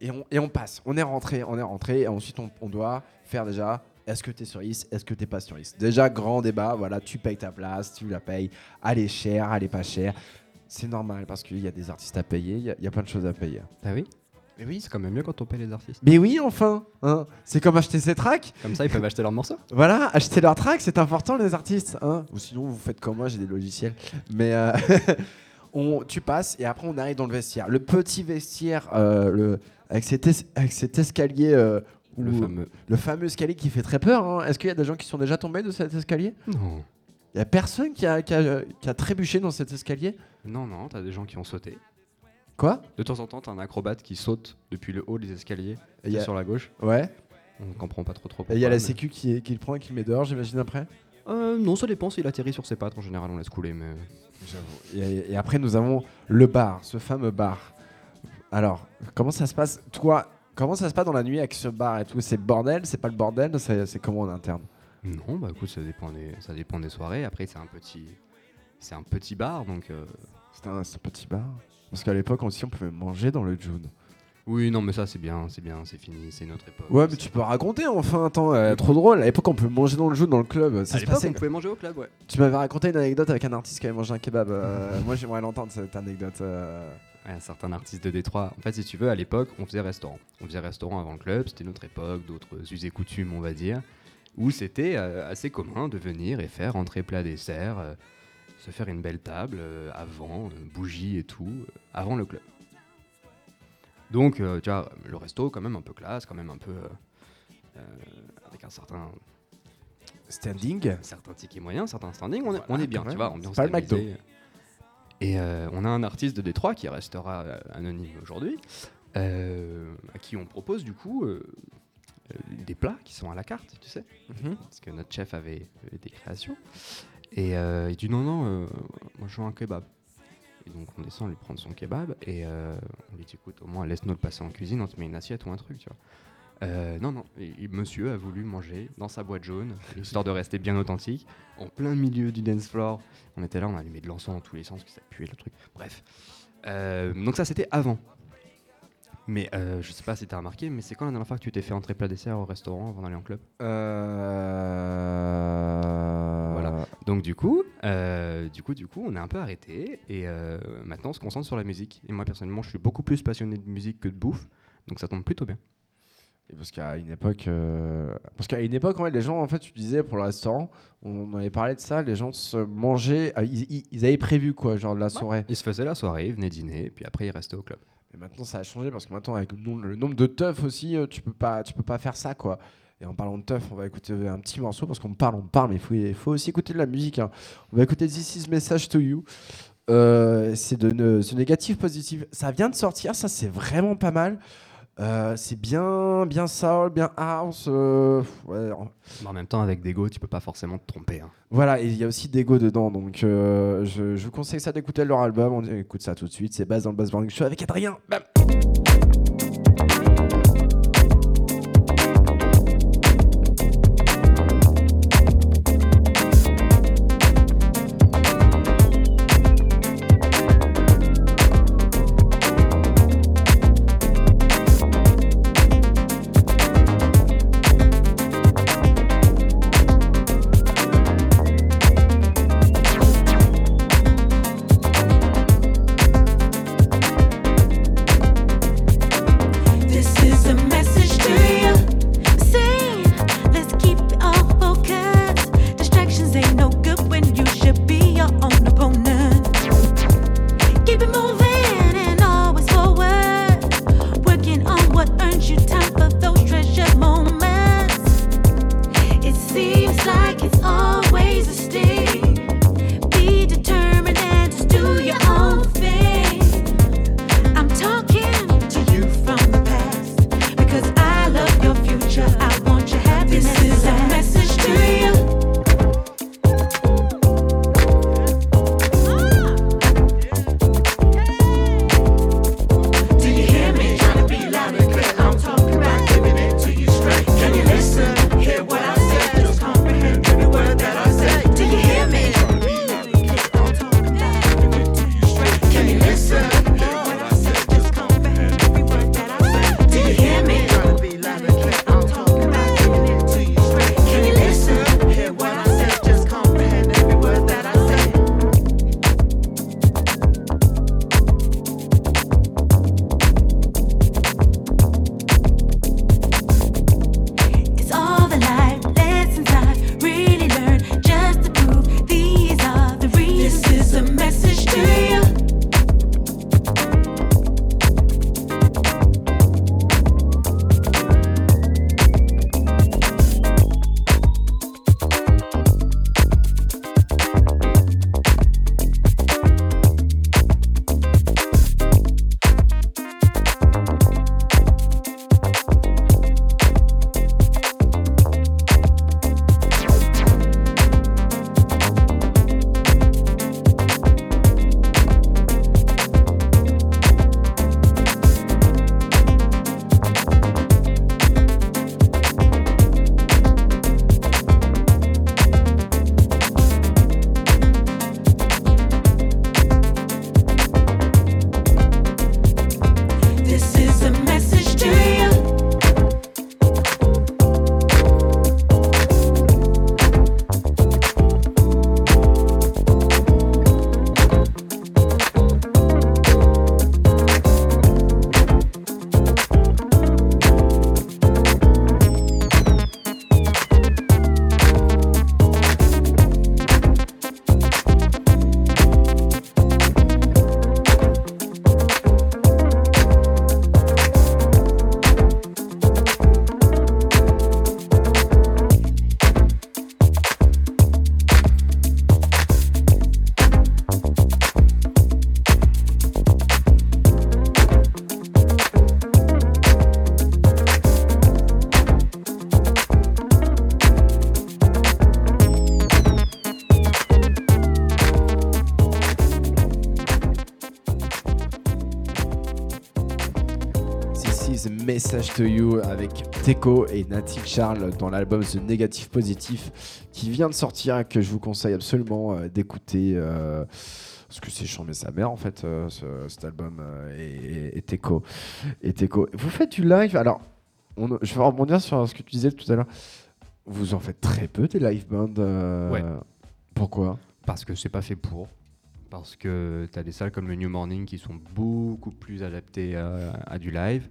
et, on, et on passe. On est rentré, on est rentré, et ensuite on, on doit faire déjà. Est-ce que tu es sur liste Est-ce que tu pas sur liste Déjà, grand débat, voilà, tu payes ta place, tu la payes, elle est chère, elle est pas chère. C'est normal parce qu'il y a des artistes à payer, il y a- il y, a plein de choses à payer. plus. Ah oui? Mais oui, C'est quand même mieux quand on paye les artistes. mais oui, enfin hein. C'est comme acheter ses tracks. Comme ça, ils peuvent acheter leurs morceaux. Voilà, acheter leurs tracks, c'est important les artistes. Hein Ou sinon, vous faites comme moi, j'ai des logiciels. Mais euh, on, tu passes et après, on arrive dans le vestiaire. Le petit vestiaire euh, le, avec, cet es- avec cet escalier, euh, Le fameux. le fameux escalier qui fait très peur. hein. Est-ce qu'il y a des gens qui sont déjà tombés de cet escalier? Non. Il y a personne qui a, qui, a, qui a trébuché dans cet escalier? Non, non, t'as des gens qui ont sauté. Quoi De temps en temps, t'as un acrobate qui saute depuis le haut des escaliers Et y a- sur la gauche. Ouais. On comprend pas trop trop. Et il y a la mais- sécu qui, qui le prend et qui le met dehors, j'imagine après Euh, non, ça dépend s'il atterrit sur ses pattes. En général, on laisse couler, mais. J'avoue. Et, et après, nous avons le bar, ce fameux bar. Alors, comment ça se passe Toi, comment ça se passe dans la nuit avec ce bar et tout? C'est bordel? C'est pas le bordel? C'est c'est comment en interne? Non, bah écoute, ça dépend des, ça dépend des soirées. Après, c'est un petit, c'est un petit bar, donc. euh, C'est un, c'est un petit bar Parce qu'à l'époque aussi, on pouvait manger dans le June. Oui, non, mais ça, c'est bien, c'est bien, c'est fini, c'est notre époque. Ouais, mais tu peux raconter enfin, attends, euh, trop drôle. À l'époque, on peut manger dans le June, dans le club. Ça À se passait. on pouvait manger au club, ouais. Tu m'avais raconté une anecdote avec un artiste qui avait mangé un kebab. euh, moi, j'aimerais l'entendre, cette anecdote. euh. Ouais, un certain artiste de Détroit. En fait, si tu veux, à l'époque, on faisait restaurant. On faisait restaurant avant le club, c'était notre époque, d'autres us et coutumes, on va dire, où c'était assez commun de venir et faire entrée plat dessert, se faire une belle table euh, avant, euh, bougies et tout, euh, avant le club. Donc, tu vois, le resto, quand même un peu classe, quand même un peu. avec un certain, Standing un certain ticket moyen, un certain standing, on est, Voilà, on est bien, tu vois, ambiance pas le McDo. Et euh, on a un artiste de Détroit qui restera anonyme aujourd'hui, euh, à qui on propose du coup euh, des plats qui sont à la carte, tu sais. Mhm. Parce que notre chef avait des créations. Et euh, il dit non, non, euh, moi je veux un kebab. Et donc on descend lui prendre son kebab et euh, on lui dit écoute, au moins laisse-nous le passer en cuisine, on te met une assiette ou un truc, tu vois. Euh, non, non, et- et monsieur a voulu manger dans sa boîte jaune, histoire de rester bien authentique, en plein milieu du dance floor. On était là, on allumait de l'encens dans tous les sens, que ça puait le truc. Bref. Euh, donc ça c'était avant. Mais euh, je sais pas si t'as remarqué, mais c'est quand la dernière fois que tu t'es fait entrer plat dessert au restaurant avant d'aller en club? Euh... Voilà. Donc du coup, euh, du coup, du coup, on est un peu arrêté et euh, maintenant on se concentre sur la musique. Et moi personnellement, je suis beaucoup plus passionné de musique que de bouffe, donc ça tombe plutôt bien. Et Parce qu'à une époque, euh, parce qu'à une époque, ouais, les gens, en fait, tu disais pour le restaurant, on avait parlé de ça, les gens se mangeaient, ils, avaient prévu quoi, genre de la soirée. Ils se faisaient la soirée, ils venaient dîner, puis après ils restaient au club. Mais maintenant, ça a changé parce que maintenant, avec le nombre, de teufs aussi, euh, tu peux pas, tu peux pas faire ça quoi. Et en parlant de teuf, on va écouter un petit morceau parce qu'on parle, on parle, mais il faut, aussi écouter de la musique. hein. On va écouter This Is Message to You. Euh, c'est de c'est négatif positif. Ça vient de sortir, ça c'est vraiment pas mal. Euh, c'est bien, bien soul, bien house. euh, ouais, en- Mais en même temps, avec Dego, tu peux pas forcément te tromper. hein. Voilà, et il y a aussi Dego dedans, donc euh, je, je vous conseille ça d'écouter leur album. On écoute ça tout de suite. C'est base dans le Bass Morning Show avec Adrien. Bam「Message to You avec Teco et Nathan Charles dans l'album The Negative Positif qui vient de sortir et que je vous conseille absolument euh, d'écouter. euh, parce que c'est chambé sa mère en fait, euh, ce- cet album euh, et, et- et Teco. Et Teco. Vous faites du live? Alors, on- je vais rebondir sur ce que tu disais tout à l'heure. Vous en faites très peu des live bands. Ouais. Pourquoi? Parce que c'est pas fait pour. Parce que tu as des salles comme le New Morning qui sont beaucoup plus adaptées à, à du live.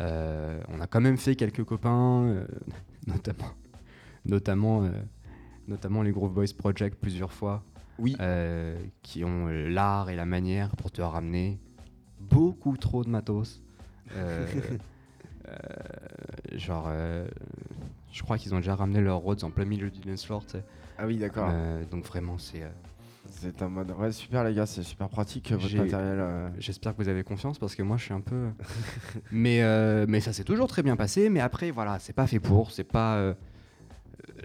Euh, on a quand même fait quelques copains, euh, notamment, notamment, euh, notamment les Groove Boys Project plusieurs fois, Oui. qui ont l'art et la manière pour te ramener beaucoup trop de matos. Euh, euh, genre, euh, je crois qu'ils ont déjà ramené leurs Rhodes en plein milieu du dance floor, tu sais. Ah oui, d'accord. Donc vraiment, c'est. Euh, C'est un mode. Ouais, super les gars, c'est super pratique votre J'ai- matériel. euh. J'espère que vous avez confiance parce que moi je suis un peu. mais, euh, mais ça s'est toujours très bien passé. Mais après, voilà, c'est pas fait pour. C'est pas. euh,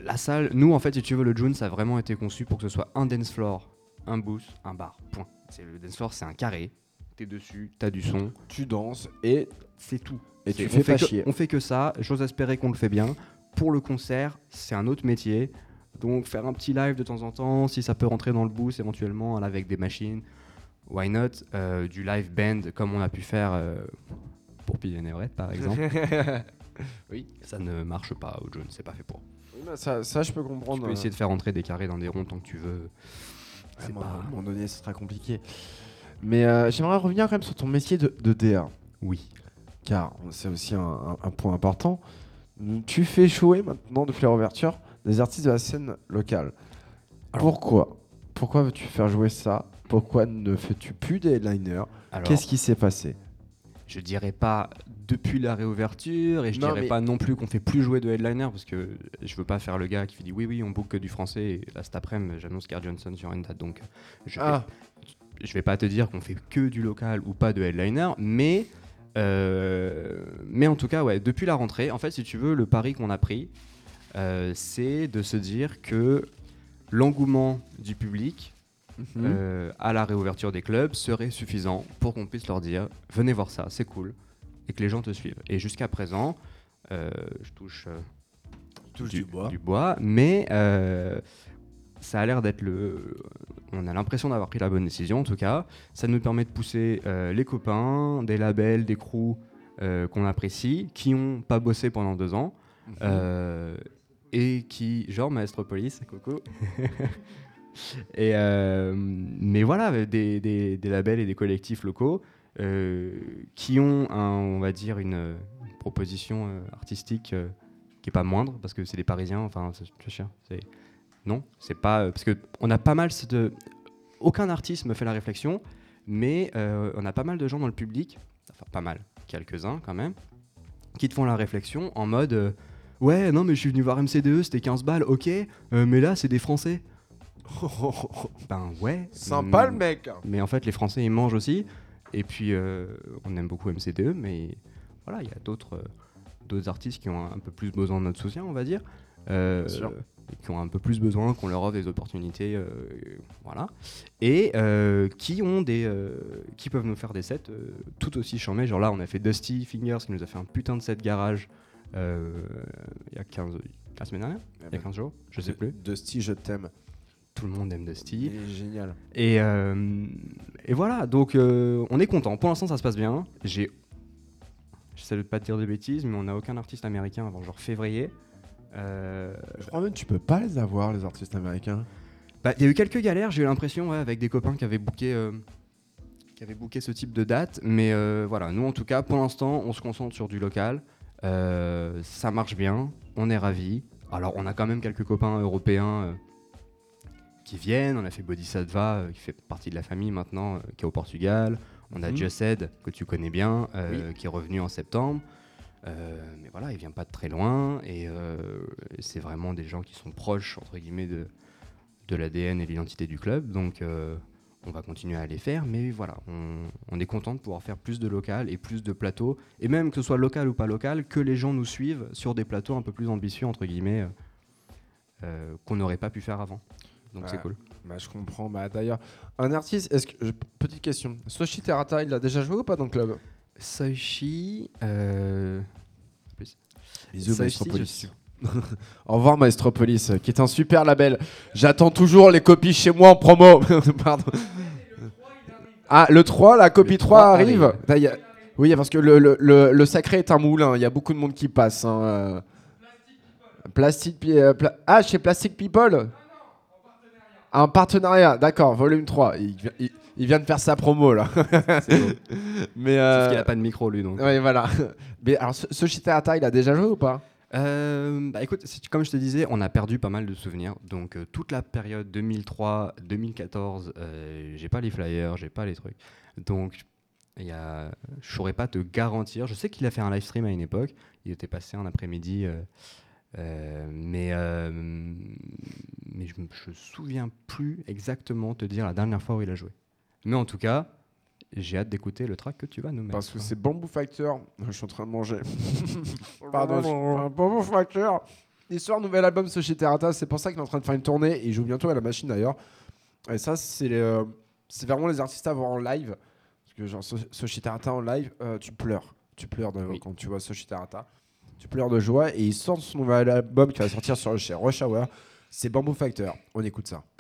La salle. Nous, en fait, si tu veux, le June, ça a vraiment été conçu pour que ce soit un dance floor, un booth, un bar. Point. C'est Le dance floor, c'est un carré. T'es dessus, t'as du son, Tu danses et c'est tout. Et tu on fais fait pas que- chier. On fait que ça. J'ose espérer qu'on le fait bien. Pour le concert, c'est un autre métier. Donc faire un petit live de temps en temps, si ça peut rentrer dans le boost éventuellement, là, avec des machines, why not Euh, Du live band comme on a pu faire euh, pour Pigeon Everett par exemple. Oui. Ça ne marche pas au John, c'est pas fait pour. Oui, bah, ça, ça, je peux Tu comprendre. peux essayer de faire rentrer des carrés dans des ronds tant que tu veux. À C'est un pas... moment donné, ce sera compliqué. Mais euh, j'aimerais revenir quand même sur ton métier de, de DA, Oui. car c'est aussi un, un- un point important. Tu fais jouer maintenant depuis la réouverture des artistes de la scène locale. Alors- Pourquoi Pourquoi veux-tu faire jouer ça? Pourquoi ne fais-tu plus des headliners Qu'est-ce qui s'est passé? Je dirais pas depuis la réouverture et je Non, dirais mais- pas non plus qu'on fait plus jouer de headliner parce que je veux pas faire le gars qui dit oui oui on book que du français et là cet après-midi j'annonce Car Johnson sur une date. Donc je vais, Ah, je vais pas te dire qu'on fait que du local ou pas de headliner mais euh, mais en tout cas ouais depuis la rentrée en fait si tu veux le pari qu'on a pris c'est de se dire que l'engouement du public mhm. euh, à la réouverture des clubs serait suffisant pour qu'on puisse leur dire venez voir ça, c'est cool, et que les gens te suivent. Et jusqu'à présent, euh, je touche, euh, Touche du bois. mais euh, ça a l'air d'être le. On a l'impression d'avoir pris la bonne décision en tout cas. Ça nous permet de pousser euh, les copains, des labels, des crews euh, qu'on apprécie, qui ont pas bossé pendant deux ans. Mhm. Et qui, genre Maestro Police, coucou. euh, mais voilà, des, labels et des collectifs locaux euh, qui ont, on va dire, une, proposition euh, artistique qui est pas moindre parce que c'est des Parisiens. Enfin, c'est non, c'est pas parce que on a pas mal de aucun artiste me fait la réflexion, mais on a pas mal de gens dans le public, enfin pas mal, quelques-uns quand même, qui te font la réflexion en mode Ouais, non, mais je suis venu voir MCDE, c'était 15 balles, ok, euh, mais là, c'est des Français. Ben ouais. Sympa mm, le mec Mais en fait, les Français, ils mangent aussi. Et puis, euh, on aime beaucoup MCDE, mais voilà, il y a d'autres euh, d'autres artistes qui ont un, peu plus besoin de notre soutien, on va dire. Euh, Bien sûr. et qui ont un peu plus besoin qu'on leur offre des opportunités, voilà. Et qui ont des, qui peuvent nous faire des sets tout aussi charmés. Genre là, on a fait Dusty Fingers qui nous a fait un putain de set garage il y a 15 la semaine dernière, il y a 15 jours, je sais plus. Dusty, je t'aime. Tout le monde aime Dusty. Il est génial. Et, euh, et voilà, donc euh, on est content. Pour l'instant, ça se passe bien. J'ai. J'essaie de pas te dire de bêtises, mais on n'a aucun artiste américain avant genre février. Euh, Je crois même que tu peux pas les avoir, les artistes américains. bah, Il y a eu quelques galères, j'ai eu l'impression, ouais, avec des copains qui avaient booké. euh, qui avaient booké ce type de date, mais euh, voilà, nous en tout cas, pour l'instant, on se concentre sur du local. Euh, ça marche bien, on est ravis. Alors, on a quand même quelques copains européens euh, qui viennent. On a fait Bodhisattva, euh, qui fait partie de la famille maintenant, qui est au Portugal. On a. Just Said, que tu connais bien, qui est revenu en septembre. Mais voilà, il vient pas de très loin et c'est vraiment des gens qui sont proches, entre guillemets, de, de l'ADN et l'identité du club. Donc, on va continuer à les faire. Mais voilà, on, on est content de pouvoir faire plus de local et plus de plateaux. Et même que ce soit local ou pas local, que les gens nous suivent sur des plateaux un peu plus ambitieux, entre guillemets, euh, euh, qu'on n'aurait pas pu faire avant. Donc, c'est cool. Bah, je comprends. Bah, D'ailleurs, un artiste, est-ce que. Petite question. Soshi Terata, il a déjà joué ou pas dans le club? Soichi. Euh... Bisous, je Au revoir Maestropolis, euh, qui est un super label. J'attends toujours les copies chez moi en promo. Pardon. Ah, le 3, la copie Le 3, 3 arrive. Ah, a- Oui, parce que le, le- le- le sacré est un moulin. Il y a beaucoup de monde qui passe. hein, euh. Plastic Pi- euh, Pla- Ah, chez Plastic People Un partenariat, d'accord, volume 3. Il, vient- il- il vient de faire sa promo là. Mais euh, Sauf qu'il a pas de micro, lui, donc. ouais, voilà. Mais alors, ce, ce il a déjà joué ou pas? Euh, bah écoute, comme je te disais, on a perdu pas mal de souvenirs. Donc euh, toute la période 2003-2014, euh, j'ai pas les flyers, j'ai pas les trucs. Donc y a, je saurais pas te garantir. Je sais qu'il a fait un live stream à une époque. Il était passé un après-midi, euh, mais mais je je me souviens plus exactement te dire la dernière fois où il a joué. Mais en tout cas, j'ai hâte d'écouter le track que tu vas nous mettre. Parce que c'est Bamboo Factor. Je suis en train de manger. Pardon, Bamboo Factor. Histoire, nouvel album Sochiterata. C'est pour ça qu'il est en train de faire une tournée. Et il joue bientôt à la machine d'ailleurs. Et ça, c'est euh, c'est vraiment les artistes à voir en live. Parce que, genre, So- Sochiterata en live, euh, tu pleures. Tu pleures de- Oui. quand tu vois Sochiterata. Tu pleures de joie. Et il sort son nouvel album qui va sortir sur, chez Rush Hour. C'est Bamboo Factor. On écoute ça.「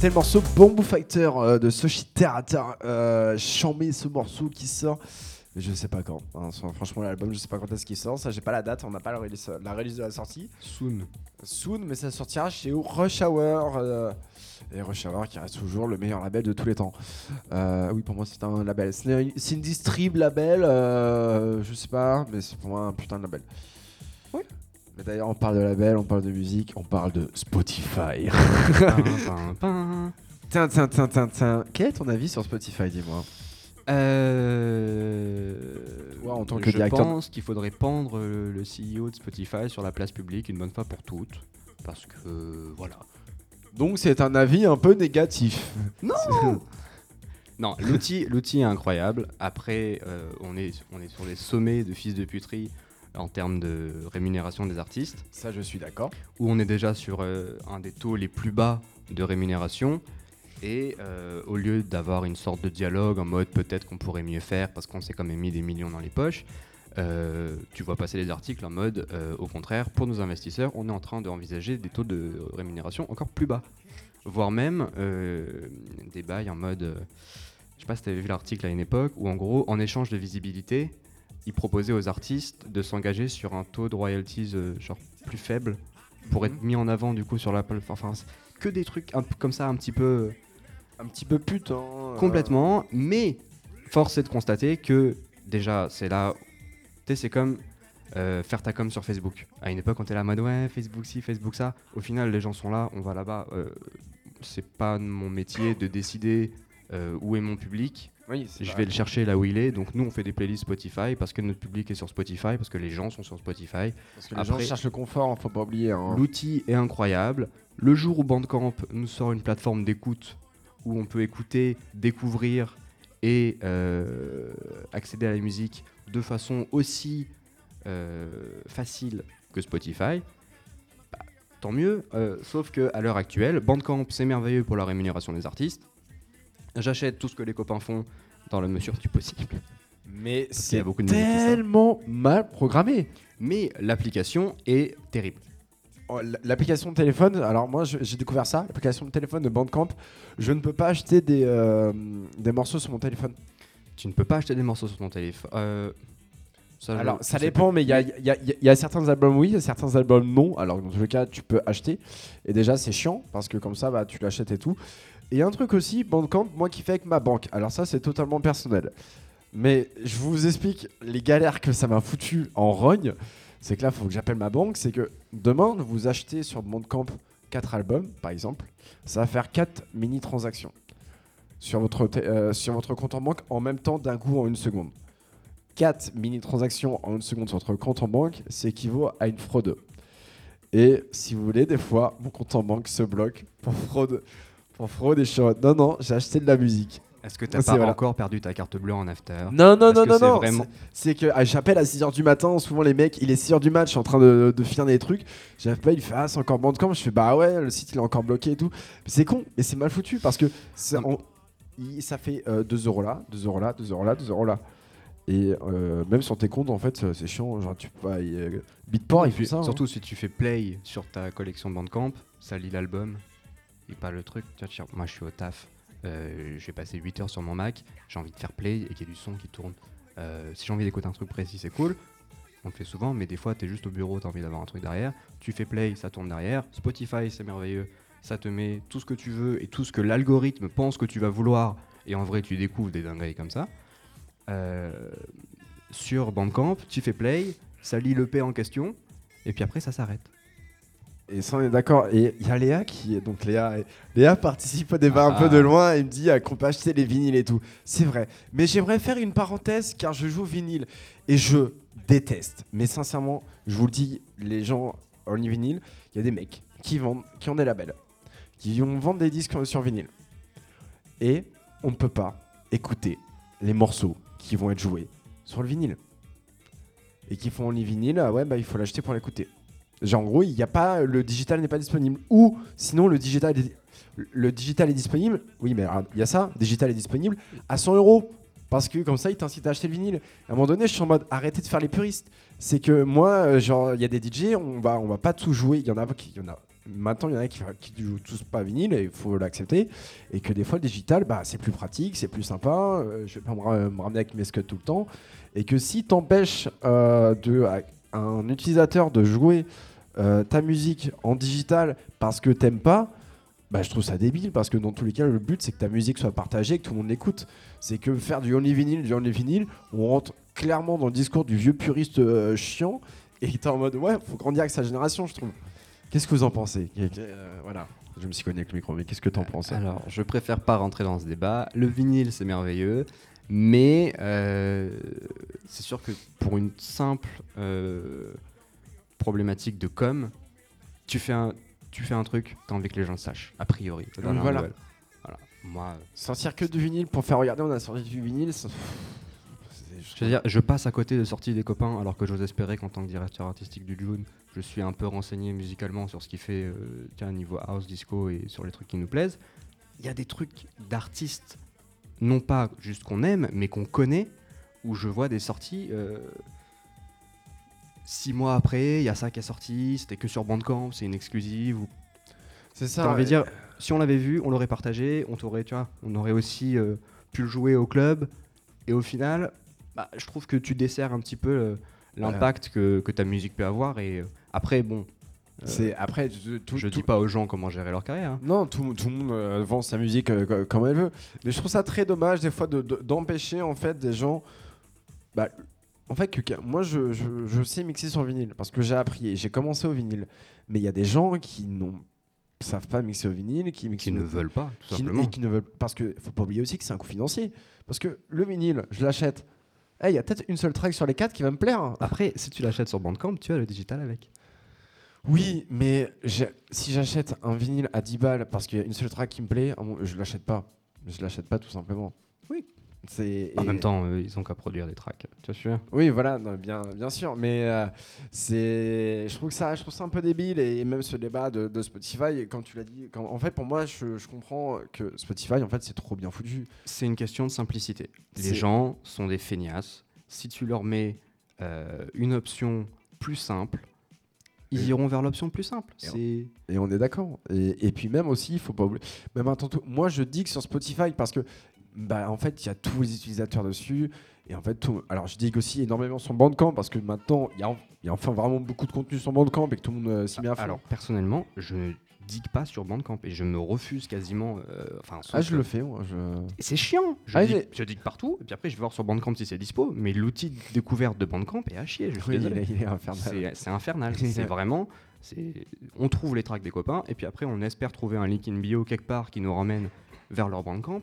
C'était le morceau Bamboo Fighter euh, de Soshi Terata. Euh, chambé ce morceau qui sort. Je sais pas quand. hein. franchement, l'album, je sais pas quand est-ce qu'il sort. Ça, j'ai pas la date. On n'a pas la release, la release de la sortie. Soon. Soon, mais ça sortira chez Rush Hour. euh, et Rush Hour qui reste toujours le meilleur label de tous les temps. Euh, oui, pour moi, c'est un label. C'est une- c'est une distrib label. je sais pas, mais c'est pour moi un putain de label. D'ailleurs, on parle de label, on parle de musique, on parle de Spotify. Tiens, tiens, tiens, tiens, tiens. Quel est ton avis sur Spotify, dis-moi Euh... En tant que je directeur- pense qu'il faudrait pendre le, le CEO de Spotify sur la place publique une bonne fois pour toutes. Parce que voilà. Donc, c'est un avis un peu négatif. Non Non, l'outil, l'outil est incroyable. Après, euh, on, est, on est sur les sommets de fils de puterie en termes de rémunération des artistes, Ça, je suis d'accord. où on est déjà sur euh, un des taux les plus bas de rémunération. Et euh, au lieu d'avoir une sorte de dialogue en mode peut-être qu'on pourrait mieux faire parce qu'on s'est quand même mis des millions dans les poches, euh, tu vois passer les articles en mode au contraire, pour nos investisseurs, on est en train d'envisager des taux de rémunération encore plus bas. Voire même des bails en mode. je sais pas si tu avais vu l'article à une époque où en gros, en échange de visibilité, ils proposaient aux artistes de s'engager sur un taux de royalties euh, genre plus faible pour être mis en avant du coup sur la plateforme. Enfin, que des trucs un peu comme ça, un petit peu Un petit peu pute, hein. euh, complètement. Mais force est de constater que déjà, c'est là. C'est comme euh, faire ta com sur Facebook. À une époque, on était là en mode ouais, Facebook ci, Facebook ça. Au final, les gens sont là, on va là-bas. euh, c'est pas mon métier de décider euh, où est mon public. Oui, Je vrai. vais le chercher là où il est. Donc nous, on fait des playlists Spotify parce que notre public est sur Spotify, parce que les gens sont sur Spotify. Parce que les gens Après- cherchent le confort, faut pas oublier. hein. L'outil est incroyable. Le jour où Bandcamp nous sort une plateforme d'écoute où on peut écouter, découvrir et euh, accéder à la musique de façon aussi euh, facile que Spotify, bah, tant mieux. Euh, sauf que à l'heure actuelle, Bandcamp c'est merveilleux pour la rémunération des artistes. J'achète tout ce que les copains font dans la mesure du possible. Mais c'est tellement mal programmé. Mais l'application est terrible. Oh, L'application de téléphone, alors moi j'ai découvert ça, l'application de téléphone de Bandcamp, je ne peux pas acheter des, euh, des morceaux sur mon téléphone. Tu ne peux pas acheter des morceaux sur ton téléphone. Euh, ça, Alors je ça dépend, mais il y a, y a- y a certains albums oui, il y a certains albums non. Alors dans tous les cas, tu peux acheter. Et déjà c'est chiant parce que comme ça, bah, tu l'achètes et tout. Et un truc aussi, Bandcamp, moi qui fais avec ma banque. Alors ça c'est totalement personnel. Mais je vous explique les galères que ça m'a foutu en rogne. C'est que là, il faut que j'appelle ma banque. C'est que demain, vous achetez sur Bandcamp 4 albums, par exemple. Ça va faire 4 mini-transactions sur votre, euh, sur votre compte en banque en même temps d'un coup en une seconde. 4 mini-transactions en une seconde sur votre compte en banque, c'est équivaut à une fraude. Et si vous voulez, des fois, mon compte en banque se bloque pour fraude. Pour fraude et je en non, non, j'ai acheté de la musique. Est-ce que C'est pas voilà. encore perdu ta carte bleue en after Non, non, non, non, non. vraiment- C'est que ah, j'appelle à 6h du matin. Souvent, les mecs, il est 6h du match, je suis en train de, de finir des trucs. J'appelle, il fait Ah, c'est encore Bandcamp. Je fais Bah ouais, le site il est encore bloqué et tout. C'est con, mais c'est mal foutu parce que on- il- ça fait 2 euros là, 2 euros là, 2 euros là, 2 euros là. Et euh, même sur tes comptes, en fait, c'est chiant. Genre, tu peux pas. euh, Beatport, il fait ça. hein. Surtout si tu fais play sur ta collection Bandcamp, ça lit l'album et pas le truc. Tu vois, moi je suis au taf, euh, j'ai passé 8 heures sur mon Mac, j'ai envie de faire play et qu'il y ait du son qui tourne. Euh, si j'ai envie d'écouter un truc précis, c'est cool. On le fait souvent, mais des fois tu es juste au bureau, tu as envie d'avoir un truc derrière. Tu fais play, ça tourne derrière. Spotify, c'est merveilleux. Ça te met tout ce que tu veux et tout ce que l'algorithme pense que tu vas vouloir. Et en vrai, tu découvres des dingueries comme ça. Euh, sur Bandcamp, tu fais play, ça lit le P en question, et puis après ça s'arrête. Et ça, on est d'accord. Et il y a Léa qui. Donc, Léa, Léa participe au débat un Ah. peu de loin et me dit ah, qu'on peut acheter les vinyles et tout. C'est vrai. Mais j'aimerais faire une parenthèse car je joue vinyle et je déteste. Mais sincèrement, je vous le dis, les gens Only Vinyl, il y a des mecs qui vendent, qui ont des labels, qui vont vendre des disques sur vinyle. Et on ne peut pas écouter les morceaux qui vont être joués sur le vinyle. Et qui font Only Vinyl, ah ouais, bah il faut l'acheter pour l'écouter. Genre en gros, il a pas le digital n'est pas disponible ou sinon le digital est, le digital est disponible. Oui, mais alors, il y a ça, digital est disponible à 100 euros parce que comme ça, il t'incite à acheter le vinyle. À un moment donné, je suis en mode arrêtez de faire les puristes. C'est que moi, euh, genre, il y a des DJ, on va on va pas tout jouer. Il y en a qui, y en a maintenant il y en a qui, qui jouent tous pas vinyle et il faut l'accepter. Et que des fois le digital, bah, c'est plus pratique, c'est plus sympa. euh, je vais pas me, ra- me ramener avec mes scuds tout le temps. Et que si t'empêches euh, de un utilisateur de jouer euh, ta musique en digital parce que t'aimes pas, bah, je trouve ça débile parce que dans tous les cas, le but c'est que ta musique soit partagée, que tout le monde l'écoute. C'est que faire du only vinyle, du only vinyle, on rentre clairement dans le discours du vieux puriste euh, chiant et t'es en mode ouais, faut grandir avec sa génération, je trouve. Qu'est-ce que vous en pensez? Euh, Voilà, je me suis cogné avec le micro, mais qu'est-ce que t'en penses? Alors, je préfère pas rentrer dans ce débat. Le vinyle, c'est merveilleux, mais c'est sûr que pour une simple problématique de com, tu fais un, tu fais un truc, t'as envie que les gens le sachent, a priori. Voilà. Moi, Sortir que du vinyle pour faire regarder, on a sorti du vinyle. ça- je veux dire, je passe à côté de sortie des copains, alors que j'ose espérer qu'en tant que directeur artistique du June, je suis un peu renseigné musicalement sur ce qu'il fait, euh, tiens, niveau house, disco et sur les trucs qui nous plaisent. Il y a des trucs d'artistes, non pas juste qu'on aime, mais qu'on connaît, où je vois des sorties. euh, Six mois après, il y a ça qui est sorti, c'était que sur Bandcamp, c'est une exclusive. Ou... C'est ça. Envie ouais. dire, si on l'avait vu, on l'aurait partagé, on t'aurait, tu vois, on aurait aussi euh, pu le jouer au club. Et au final, bah, je trouve que tu desserres un petit peu euh, l'impact que, que ta musique peut avoir. Et euh, après, bon, euh, C'est après je- tout. je tout- dis pas aux gens comment gérer leur carrière. hein. Non, tout, tout le monde vend sa musique co- comme elle veut. Mais je trouve ça très dommage des fois de- de- d'empêcher en fait des gens. Bah, en fait, moi je, je- je sais mixer sur vinyle parce que j'ai appris et j'ai commencé au vinyle. Mais il y a des gens qui n'ont savent pas mixer au vinyle, qui ne veulent pas, tout qui, simplement. qui ne veulent parce que faut pas oublier aussi que c'est un coût financier. Parce que le vinyle, je l'achète. Eh, Il y a peut-être une seule track sur les quatre qui va me plaire. Après, si tu l'achètes sur Bandcamp, tu as le digital avec. Oui, mais si j'achète un vinyle à 10 balles parce qu'il y a une seule track qui me plaît, mon- je l'achète pas. Je l'achète pas tout simplement. Oui. C'est En et- même temps, euh, ils ont qu'à produire des tracks. Tu vois Oui, voilà, non, bien, bien sûr, mais euh, c'est, je trouve que ça, je trouve ça un peu débile et même ce débat de, de Spotify, quand tu l'as dit, quand, en fait, pour moi, je, je comprends que Spotify, en fait, c'est trop bien foutu. C'est une question de simplicité. C'est- Les gens sont des feignasses. Si tu leur mets euh, une option plus simple, ils Et- iront vers l'option plus simple. Et on- C'est Et on est d'accord. Et, et puis même aussi, il faut pas oublier. Même un tantôt, moi je dis que sur Spotify parce que bah en fait il y a tous les utilisateurs dessus et en fait tout. Alors je digue aussi énormément sur Bandcamp parce que maintenant il y a, il y a enfin vraiment beaucoup de contenu sur Bandcamp et que tout le monde euh, s'y met à fond. Alors personnellement, je ne digue pas sur Bandcamp et je me refuse quasiment. euh, Enfin, ah je que- le fais moi. Je... C'est chiant. Je, Ah, digue, je digue partout et puis après je vais voir sur Bandcamp si c'est dispo. Mais l'outil de découverte de Bandcamp est à chier. Je suis Oui, il, est, il est infernal. C'est infernal. C'est vraiment. On trouve les tracks des copains et puis après on espère trouver un link in bio quelque part qui nous ramène vers leur Bandcamp.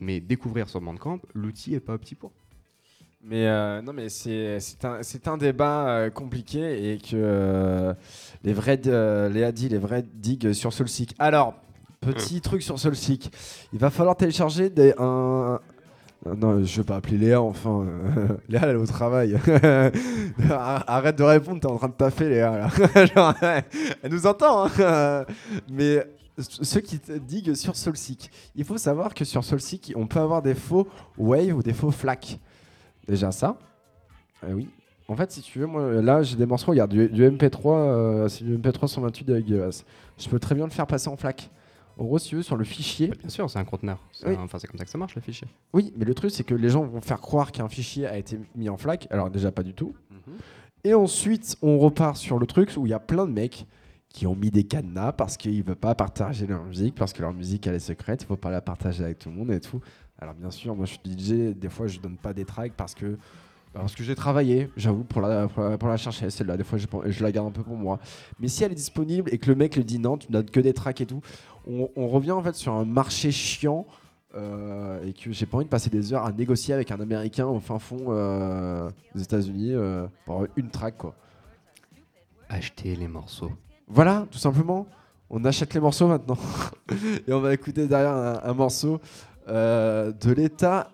Mais découvrir sur Bandcamp, l'outil est pas opti pour. Mais euh, non, mais c'est c'est un, c'est un débat euh, compliqué et que euh, les vrais, euh, Léa dit, les vrais digues sur Soulseek. Alors, petit truc sur Soulseek. Il va falloir télécharger des, un. un- Non, je vais pas appeler Léa, enfin. euh, Léa, elle est au travail. Arrête de répondre, t'es en train de taffer, Léa. là. Genre, elle nous entend, hein. Mais ceux qui te diguent sur Soulseek, il faut savoir que sur Soulseek, on peut avoir des faux wave ou des faux flac. Déjà ça. Euh, oui. En fait, si tu veux, moi, là, j'ai des morceaux, regarde, du, du MP3, euh, c'est du MP3 128 de Guevas. Je peux très bien le faire passer en flac. En gros, si tu veux, sur le fichier. Bah, bien sûr, c'est un conteneur. Oui. un- Enfin, c'est comme ça que ça marche le fichier. Oui, mais le truc, c'est que les gens vont faire croire qu'un fichier a été mis en flac. Alors, déjà, pas du tout. Et ensuite, on repart sur le truc où il y a plein de mecs qui ont mis des cadenas parce qu'ils ne veulent pas partager leur musique, parce que leur musique, elle est secrète, il faut pas la partager avec tout le monde et tout. Alors, bien sûr, moi, je suis DJ, des fois, je donne pas des tracks parce que. Parce que j'ai travaillé, j'avoue, pour la, pour, la, chercher, celle-là. Des fois, je, je la garde un peu pour moi. Mais si elle est disponible et que le mec le dit non, tu ne donnes que des tracks et tout, on, on revient en fait sur un marché chiant euh, et que j'ai pas envie de passer des heures à négocier avec un Américain au fin fond euh, des États-Unis euh, pour une track, quoi. Acheter les morceaux. Voilà, tout simplement. On achète les morceaux maintenant. Et on va écouter derrière un, un morceau euh, de l'État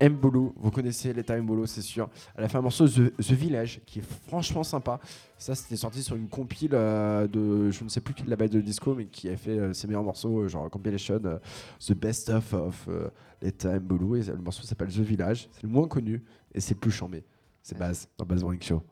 Mbolo. Vous connaissez l'État Mbolo, c'est sûr. Elle a fait un morceau The, The Village qui est franchement sympa. Ça, c'était sorti sur une compile euh, de je ne sais plus quel label de disco, mais qui a fait euh, ses meilleurs morceaux, genre compilation The Best of of l'État Mbolo. Et le morceau s'appelle The Village. C'est le moins connu et c'est le plus chambé. C'est Baz dans Baz Morning Show.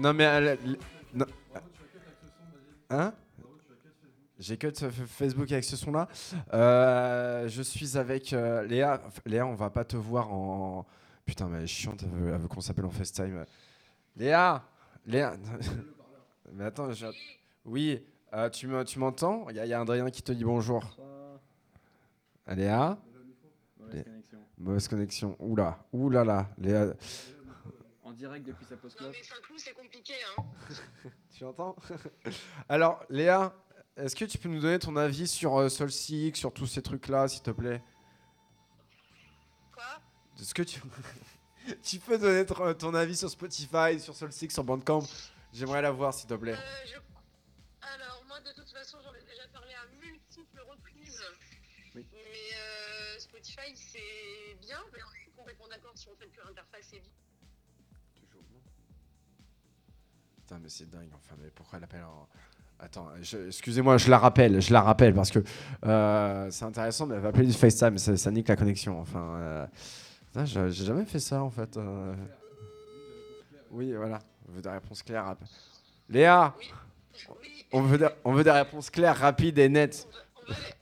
Non, non, mais. euh, le- non. Hein? J'ai que de f- Facebook avec ce son-là. Euh, je suis avec euh, Léa. Léa, on va pas te voir en. Putain, mais elle est chiante, elle veut, elle veut qu'on s'appelle en FaceTime. Léa Léa Mais attends, je... Oui, euh, tu me- tu m'entends? Il y, a- y a Adrien qui te dit bonjour. Ah, Léa? Mauvaise connexion. Mauvaise connexion. Oula, oula là. Léa. En direct depuis sa post c'est compliqué, hein. Tu entends Alors, Léa, est-ce que tu peux nous donner ton avis sur euh, Six, sur tous ces trucs-là, s'il te plaît? Quoi? Est-ce que tu... tu peux donner ton, ton avis sur Spotify, sur Soul Six, sur Bandcamp? J'aimerais la voir, s'il te plaît. Euh, je- Alors, moi, de toute façon, j'en ai déjà parlé à multiples reprises. Oui. Mais euh, Spotify, c'est bien, mais on est complètement d'accord si on fait que l'interface est bien. Putain, mais c'est dingue, enfin, mais pourquoi elle appelle en... Attends, excusez-moi, je la rappelle, je la rappelle, parce que euh, c'est intéressant, mais elle va appeler du FaceTime, ça, ça nique la connexion, enfin... euh, j'ai jamais fait ça, en fait. euh. Oui, voilà, on veut des réponses claires. Léa, on veut, des, on veut des réponses claires, rapides et nettes. on on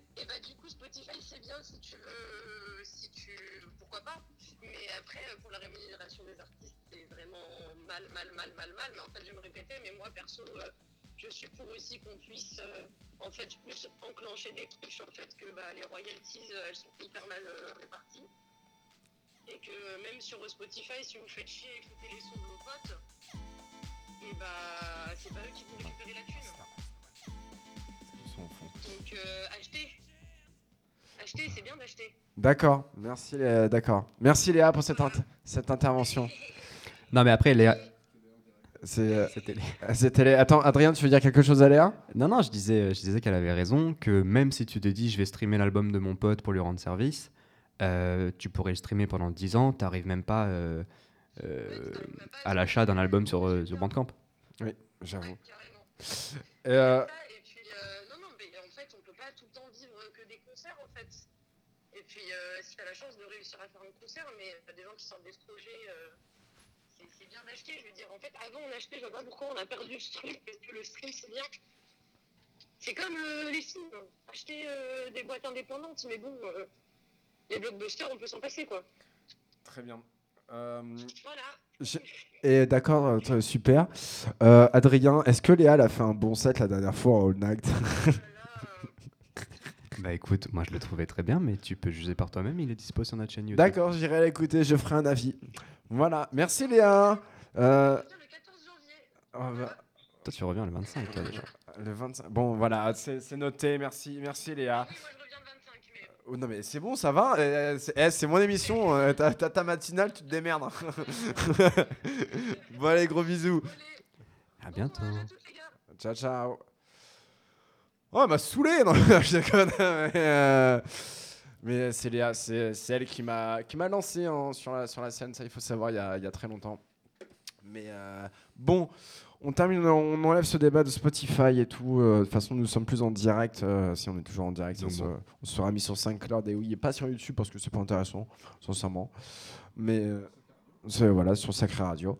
euh, je suis pour aussi qu'on puisse. euh, en fait, plus enclencher des trucs sur le fait que bah, les royalties, euh, elles sont hyper mal euh, réparties. Et que même sur Spotify, si vous faites chier écouter les sons de vos potes, et bah c'est pas eux qui vont récupérer la thune. Ils sont au fond. Donc euh, achetez. Achetez, c'est bien d'acheter. D'accord, merci Léa, d'accord. Merci Léa pour cette, cette intervention. Non, mais après, Léa. C'est, C'était c'était Léa. Attends, Adrien, tu veux dire quelque chose à Léa Non, non, je disais, je disais qu'elle avait raison, que même si tu te dis je vais streamer l'album de mon pote pour lui rendre service, euh, tu pourrais le streamer pendant 10 ans, t'arrives même pas euh, euh, à l'achat d'un album sur, euh, sur Bandcamp. J'avoue. Carrément. Et, euh, et puis, euh, non, non, mais en fait, on peut pas tout le temps vivre que des concerts, en fait. Et puis, euh, si t'as la chance de réussir à faire un concert, mais t'as des gens qui sortent des projets, euh, c'est bien d'acheter. Je veux dire, en fait, avant, on achetait, je vois pas pourquoi on a perdu ce truc, parce que le stream, c'est bien. C'est comme euh, les films. Acheter euh, des boîtes indépendantes, mais bon, euh, les blockbusters, on peut s'en passer, quoi. Très bien. Euh, Voilà. et d'accord, super. Euh, Adrien, est-ce que Léa a fait un bon set la dernière fois en All Night Bah écoute, moi je le trouvais très bien, mais tu peux juger par toi-même, il est dispo sur notre chaîne YouTube. D'accord, j'irai l'écouter, je ferai un avis. Voilà, merci Léa. Euh, le 14 janvier. oh, bah, Toi tu reviens le 25, toi déjà. le 25. Bon, voilà, c'est noté. Merci, merci Léa. Oui, moi, je reviens le 25, mais... Oh, non mais c'est bon, ça va. euh, c'est eh, c'est mon émission. euh, T'as ta matinale, tu te démerdes. bon allez, gros bisous. À bientôt. Bon courage à toutes, gars. Ciao, ciao. Oh, elle m'a saoulé. Non, je déconne. Mais, euh, mais c'est Léa, c'est elle qui m'a qui m'a lancé hein, sur, la, sur la scène. Ça, il faut savoir, il y a, il y a très longtemps. Mais euh, bon, on termine, on enlève ce débat de Spotify et tout. euh, de toute façon, nous sommes plus en direct. euh, si on est toujours en direct, on, se- on sera mis sur SoundCloud et oui, et pas sur YouTube parce que c'est pas intéressant, sincèrement. Mais voilà, sur Sacré Radio.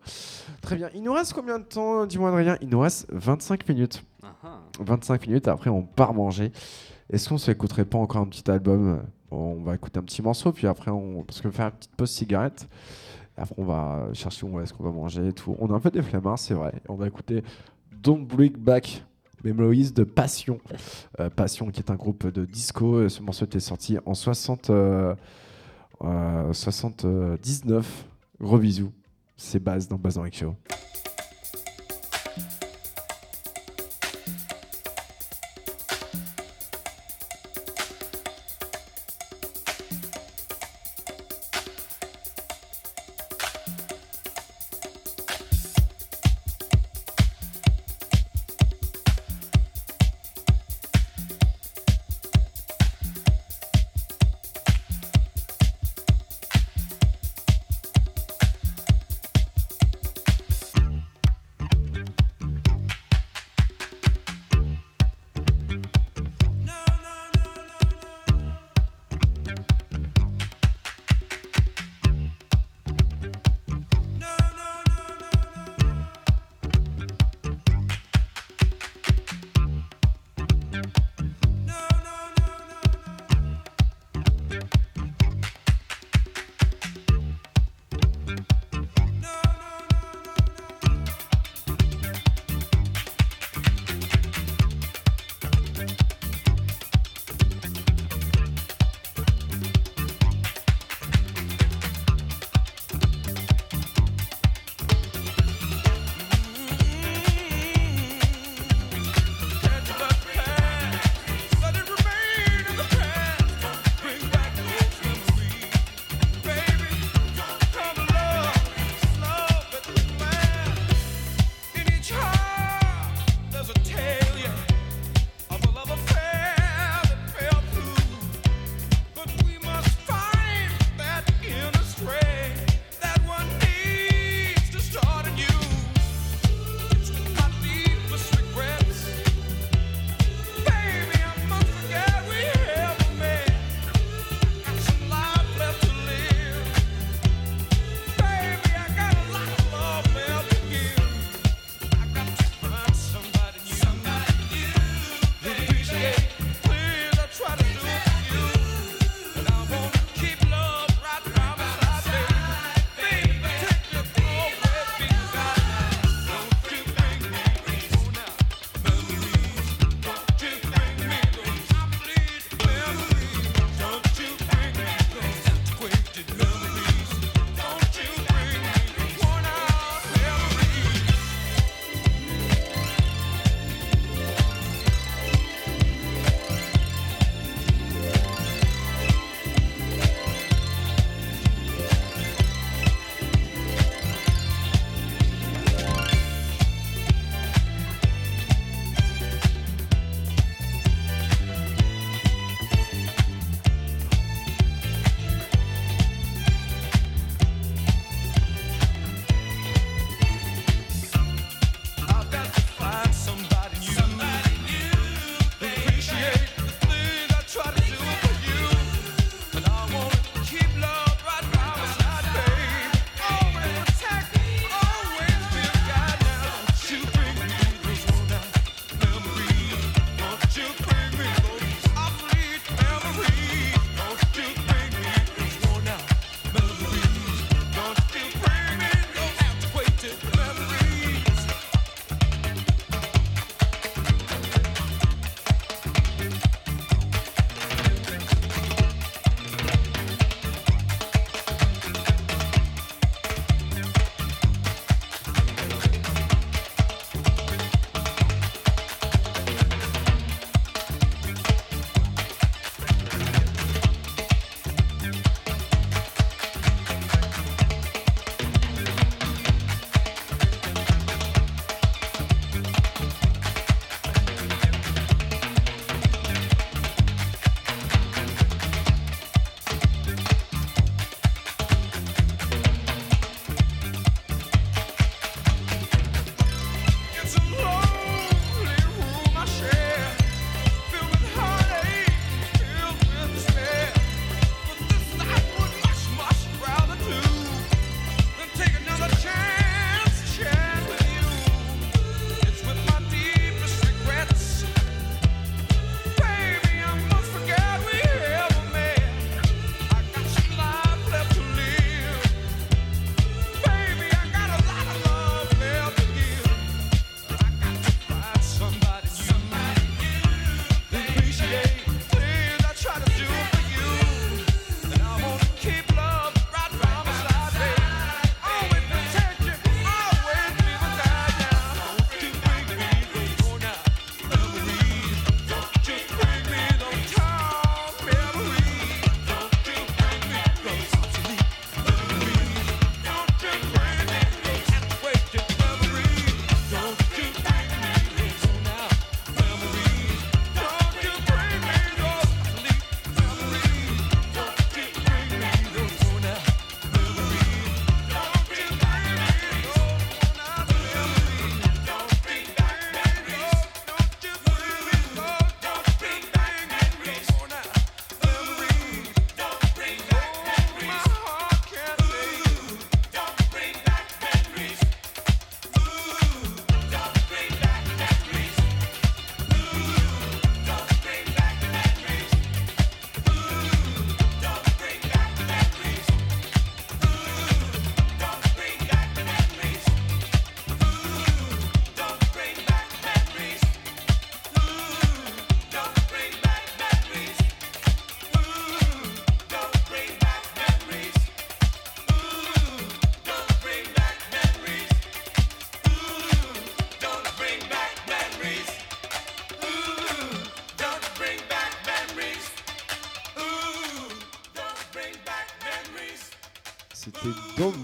Très bien. Il nous reste combien de temps Dis-moi, Adrien? Il nous reste 25 minutes. Ah ah. 25 minutes, après on part manger. Est-ce qu'on s'écouterait pas encore un petit album On va écouter un petit morceau, puis après, on... parce que faire une petite pause cigarette. Et après, on va chercher où est-ce qu'on va manger et tout. On a un peu des flemmards, c'est vrai. On va écouter Don't Bring Back Memories de Passion. Euh, Passion, qui est un groupe de disco. Ce morceau était sorti en 60, euh, euh, 79. Gros bisous. C'est Baz dans Baz dans Show.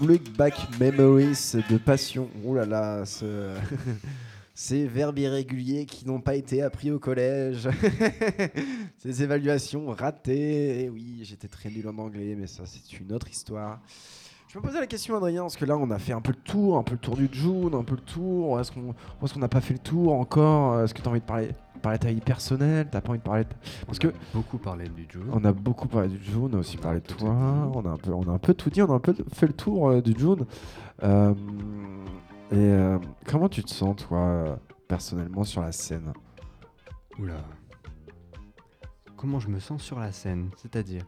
Look Back Memories de Passion. Oh là là, ce- ces verbes irréguliers qui n'ont pas été appris au collège. Ces évaluations ratées. Et oui, j'étais très nul en anglais, mais ça, c'est une autre histoire. Je me posais la question, Adrien, parce que là, on a fait un peu le tour, un peu le tour du June, un peu le tour. Est-ce qu'on est qu'on n'a pas fait le tour encore? Est-ce que tu as envie de parler, parler de ta vie personnelle T'as pas envie de parler de... Parce On que a beaucoup parlé du June. on a beaucoup parlé du June, on a aussi On parlé de toi, on a, un peu, on a un peu tout dit, on a un peu fait le tour euh, du June. Euh, et euh, comment tu te sens, toi, personnellement, sur la scène? Oula. Comment je me sens sur la scène C'est-à-dire?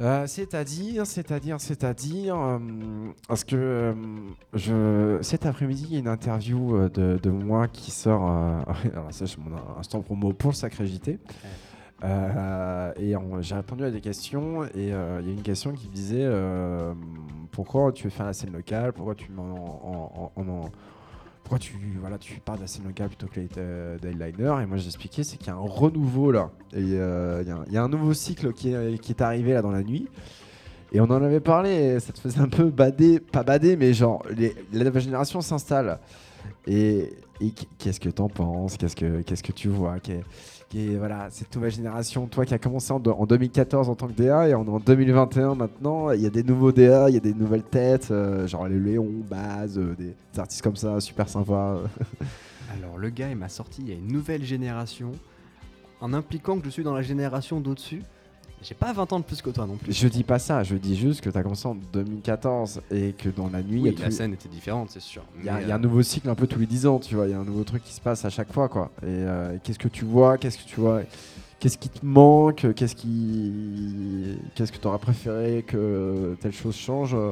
Euh, C'est-à-dire, c'est-à-dire, c'est-à-dire, euh, parce que euh, je, cet après-midi, il y a une interview euh, de, de moi qui sort, euh, alors ça, c'est mon instant promo pour le Sacré JT. Euh, et j'ai répondu à des questions et euh, il y a une question qui disait euh, pourquoi tu veux faire la scène locale, pourquoi tu m'en- en- en- en- en- pourquoi tu voilà tu scène locale plutôt que euh, d'Headliner et moi j'ai expliqué c'est qu'il y a un renouveau là. Et euh, il y a un- il y, a un nouveau cycle qui est, qui est arrivé là dans la nuit et on en avait parlé ça te faisait un peu bader pas bader mais genre la nouvelle génération s'installe et, qu'est-ce que t'en penses? Qu'est-ce que tu vois? Qu'est- qui est, voilà, cette nouvelle génération, toi qui as commencé en, en 2014 en tant que DA et est en 2021 maintenant, il y a des nouveaux DA, il y a des nouvelles têtes, euh, genre les Léon, Baz, euh, des, des artistes comme ça, super sympas. Alors, le gars, il m'a sorti, il y a une nouvelle génération, en impliquant que je suis dans la génération d'au-dessus. J'ai pas 20 ans de plus que toi non plus. je dis pas ça, je dis juste que tu as commencé en 2014 et que dans la nuit, Oui, la tout- scène était différente, c'est sûr. il y, a- y un euh, nouveau cycle un peu tous les 10 ans, tu vois, il y a un nouveau truc qui se passe à chaque fois, quoi. Et euh, qu'est-ce que tu vois, qu'est-ce que tu vois, qu'est-ce qui te manque, qu'est-ce qui, qu'est-ce que tu aurais préféré que telle chose change, euh,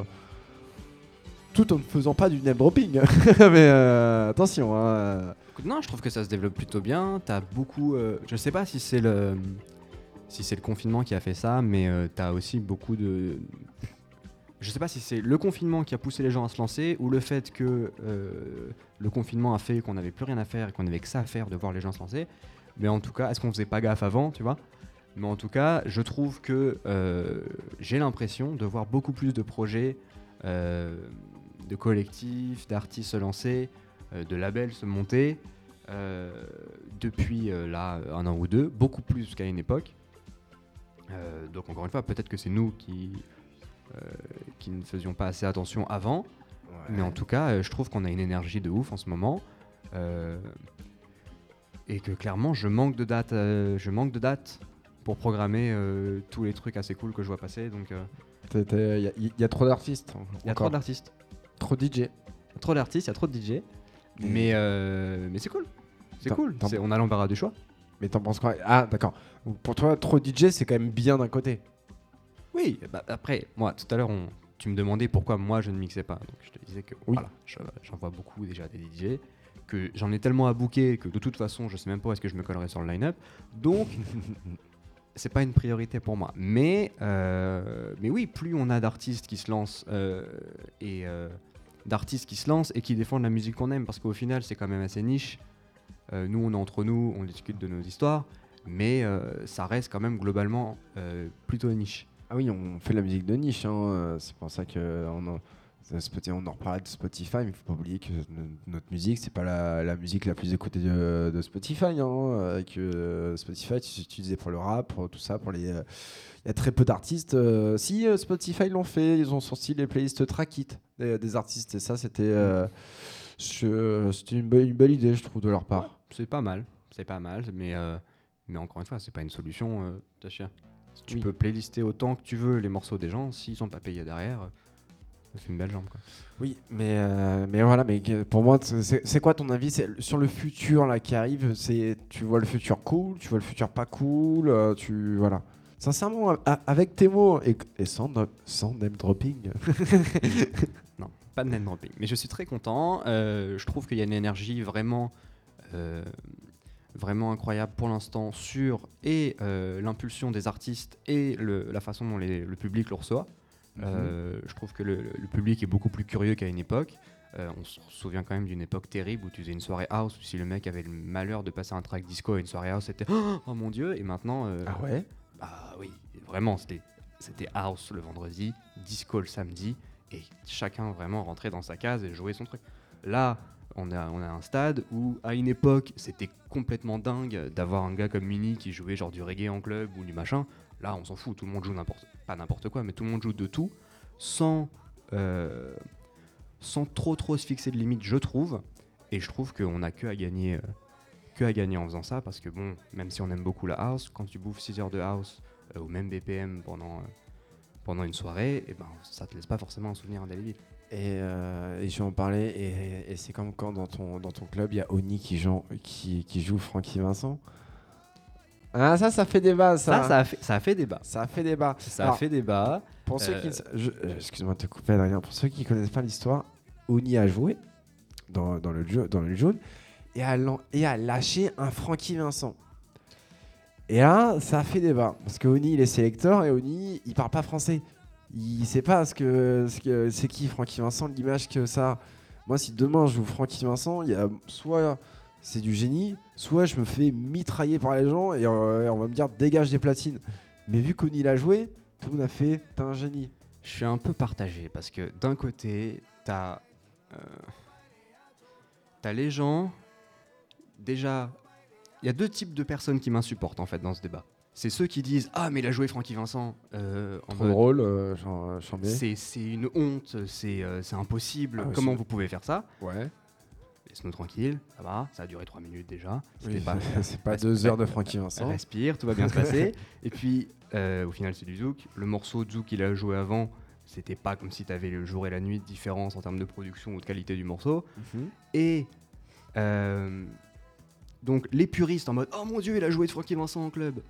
tout en ne faisant pas du name dropping. Mais euh, attention, hein, Non, je trouve que ça se développe plutôt bien. T'as beaucoup. je sais pas si c'est le si c'est le confinement qui a fait ça, mais euh, t'as aussi beaucoup de. Je sais pas si c'est le confinement qui a poussé les gens à se lancer ou le fait que euh, le confinement a fait qu'on n'avait plus rien à faire et qu'on avait que ça à faire de voir les gens se lancer. Mais en tout cas, est-ce qu'on faisait pas gaffe avant, tu vois? Mais en tout cas, je trouve que euh, j'ai l'impression de voir beaucoup plus de projets, euh, de collectifs, d'artistes se lancer, de labels se monter depuis là un an ou deux, beaucoup plus qu'à une époque. Euh, donc encore une fois, peut-être que c'est nous qui, euh, qui ne faisions pas assez attention avant, mais en tout cas, euh, je trouve qu'on a une énergie de ouf en ce moment. euh, et que clairement, je manque de dates, euh, je manque de dates pour programmer euh, tous les trucs assez cool que je vois passer. Donc, euh, il y, a- il y a trop d'artistes. il y a trop d'artistes, trop DJ. trop d'artistes, il y a trop de DJ. Mais- Mais, euh, mais c'est cool. C'est cool. On a l'embarras du choix. Mais t'en penses quoi? Ah, d'accord. Donc, Pour toi, trop DJ, c'est quand même bien d'un côté. Oui, bah, après, moi, tout à l'heure, on- tu me demandais pourquoi moi je ne mixais pas. Donc je te disais que Oui. voilà, je- j'en vois beaucoup déjà des DJ, que j'en ai tellement à booker que de toute façon, je sais même pas où est-ce que je me collerai sur le line-up. Donc, c'est pas une priorité pour moi. Mais, euh, mais oui, plus on a d'artistes qui se lancent euh, et euh, d'artistes qui se lancent et qui défendent la musique qu'on aime, parce qu'au final, c'est quand même assez niche. Nous, on est entre nous, on discute de nos histoires, mais euh, ça reste quand même globalement euh, plutôt niche. Ah oui, on fait de la musique de niche. hein, C'est pour ça que on en, on en reparlait de Spotify, mais il faut pas oublier que no- notre musique, c'est pas la, la musique la plus écoutée de, de Spotify. hein, que euh, Spotify, tu utilisé pour le rap, pour tout ça, pour les. euh, Il y a très peu d'artistes. euh, si euh, Spotify l'ont fait, ils ont sorti les playlists track it des, des artistes, et ça, c'était. euh, une, belle- une belle idée, je trouve, de leur part. C'est pas mal, c'est pas mal, mais, euh, mais encore une fois, c'est pas une solution, euh, Tachia. Tu Oui. peux playlister autant que tu veux les morceaux des gens, s'ils sont pas payés derrière, euh, ça fait une belle jambe. Quoi. Oui, mais, euh, mais voilà, mais pour moi, c'est c'est quoi ton avis? C'est sur le futur là qui arrive C'est tu vois le futur cool, tu vois le futur pas cool, euh, tu voilà. Sincèrement, avec tes mots et, et sans, sans name dropping. Non, pas de name dropping. Mais je suis très content. euh, je trouve qu'il y a une énergie vraiment, euh, vraiment incroyable pour l'instant sur et euh, l'impulsion des artistes et le- la façon dont les- le public le reçoit. Euh, je trouve que le, le public est beaucoup plus curieux qu'à une époque. Euh, on se souvient quand même d'une époque terrible où tu faisais une soirée house, où si le mec avait le malheur de passer un track disco à une soirée house, c'était oh mon dieu. Et maintenant, Ah ouais? bah oui, vraiment, c'était c'était house le vendredi, disco le samedi, et chacun vraiment rentrait dans sa case et jouait son truc. Là, on a, un stade où, à une époque, c'était complètement dingue d'avoir un gars comme Mini qui jouait genre du reggae en club ou du machin. Là, on s'en fout, tout le monde joue n'importe, pas n'importe quoi, mais tout le monde joue de tout, sans, euh, trop trop se fixer de limites, je trouve. Et je trouve qu'on a que à gagner, euh, que à gagner en faisant ça, parce que bon, même si on aime beaucoup la house, quand tu bouffes 6 heures de house euh, au même BPM pendant, euh, une soirée, et ben ça te laisse pas forcément un souvenir indélébile. Et, euh, et je vais en parler. Et, et c'est comme quand dans ton, dans ton club, il y a Oni qui joue, qui, qui joue Francky Vincent. Ah, ça, ça fait débat, ça. Ça, ça a fait, ça a fait débat. Ça a fait débat. Ça Alors, a fait débat. Pour ceux Euh, qui, ne euh, excuse-moi de te couper, Adrien. Pour ceux qui connaissent pas l'histoire, Oni a joué dans, dans le dans le jaune et a, lan- et a lâché un Francky Vincent. Et là, ça a fait débat parce que Oni il est sélecteur et Oni il parle pas français. Il sait pas ce que ce que c'est qui Francky Vincent, l'image que ça. a. Moi, si demain je joue Francky Vincent, il y a soit c'est du génie, soit je me fais mitrailler par les gens et euh, on va me dire dégage des platines. Mais vu qu'Oni l'a joué, tout le monde a fait t'es un génie. Je suis un peu partagé parce que d'un côté, t'as euh, les gens. Déjà, il y a deux types de personnes qui m'insupportent en fait dans ce débat. C'est ceux qui disent Ah, mais il a joué Francky Vincent euh, en Trop mode, drôle, euh, genre euh, Chambé. C'est c'est une honte, c'est euh, c'est impossible. Ah Comment c'est- vous pouvez faire ça? Ouais. Laisse-nous tranquille, ça va, ça a duré 3 minutes déjà. C'était Oui, pas- c'est pas deux heures de Francky Vincent. Respire, tout va bien se passer. Et puis, euh, au final, c'est du Zouk. Le morceau de Zouk qu'il a joué avant, c'était pas comme si tu avais le jour et la nuit de différence en termes de production ou de qualité du morceau. Mhm. Et euh, donc, les puristes en mode Oh mon dieu, il a joué de Francky Vincent en club,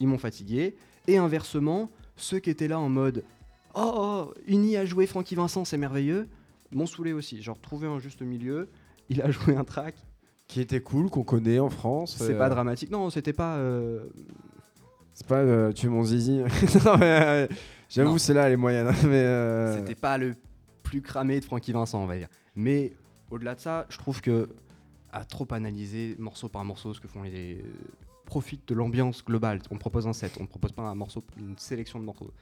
ils m'ont fatigué. Et inversement, ceux qui étaient là en mode Oh, oh Uni a joué Francky Vincent, c'est merveilleux, m'ont saoulé aussi. Genre, trouver un juste milieu. Il a joué un track, Qui était cool, qu'on connaît en France. c'est euh, pas dramatique. Non, c'était pas. euh, C'est pas euh, tu es mon zizi. euh, J'avoue, c'est là les moyennes. Mais C'était pas le plus cramé de Francky Vincent, on va dire. Mais au-delà de ça, je trouve que à trop analyser morceau par morceau ce que font les profite de l'ambiance globale. On propose un set, on ne propose pas un morceau, une sélection de morceaux.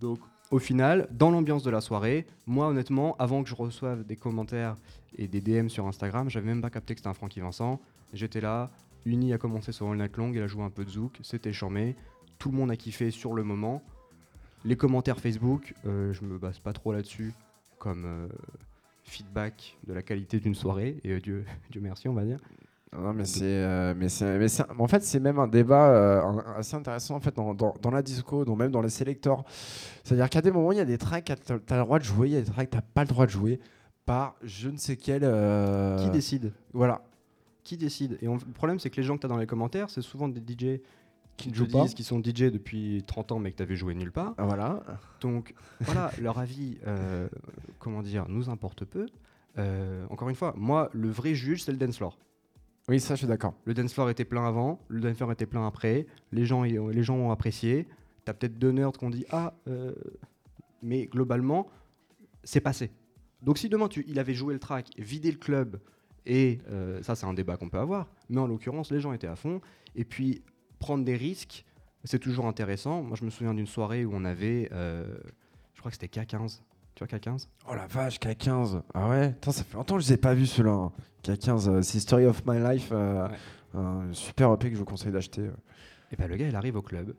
Donc au final, dans l'ambiance de la soirée, moi honnêtement, avant que je reçoive des commentaires et des DM sur Instagram, j'avais même pas capté que c'était un Francky Vincent. J'étais là, Uni a commencé sur All Night Long, il a joué un peu de zouk, c'était charmé. Tout le monde a kiffé sur le moment. Les commentaires Facebook, euh, je me base pas trop là-dessus comme euh, feedback de la qualité d'une soirée. Et euh, Dieu, Dieu merci, on va dire. Non, mais c'est, euh, mais c'est, mais c'est- en fait, c'est même un débat euh, assez intéressant en fait dans, dans, dans la disco, donc même dans les sélecteurs. C'est-à-dire qu'à des moments, il y a des tracks que tu as le droit de jouer, il y a des tracks que tu pas le droit de jouer par je ne sais quel. euh, Qui décide Voilà. Qui décide Et on- le problème, c'est que les gens que tu as dans les commentaires, c'est souvent des DJ qui ne te jouent pas. disent qu'ils sont DJ depuis 30 ans, mais que tu avais joué nulle part. Ah, Voilà. Donc voilà, leur avis, euh, comment dire, nous importe peu. Euh, encore une fois, moi, le vrai juge, c'est le dance floor. Oui, ça, je suis d'accord. Le dance floor était plein avant, le dance floor était plein après. Les gens, les gens ont apprécié. T'as peut-être deux nerds qui ont dit ah, euh, mais globalement, c'est passé. Donc si demain tu, il avait joué le track, vidé le club, et euh, ça c'est un débat qu'on peut avoir, mais en l'occurrence les gens étaient à fond. Et puis prendre des risques, c'est toujours intéressant. Moi je me souviens d'une soirée où on avait, euh, je crois que c'était K15. Tu vois K15 Oh la vache, K15. Ah ouais? Attends, ça fait longtemps que je les ai pas vus ceux-là. hein. K15, euh, c'est Story of My Life. euh, Ouais. Un super EP que je vous conseille d'acheter. euh. Et ben le gars, il arrive au club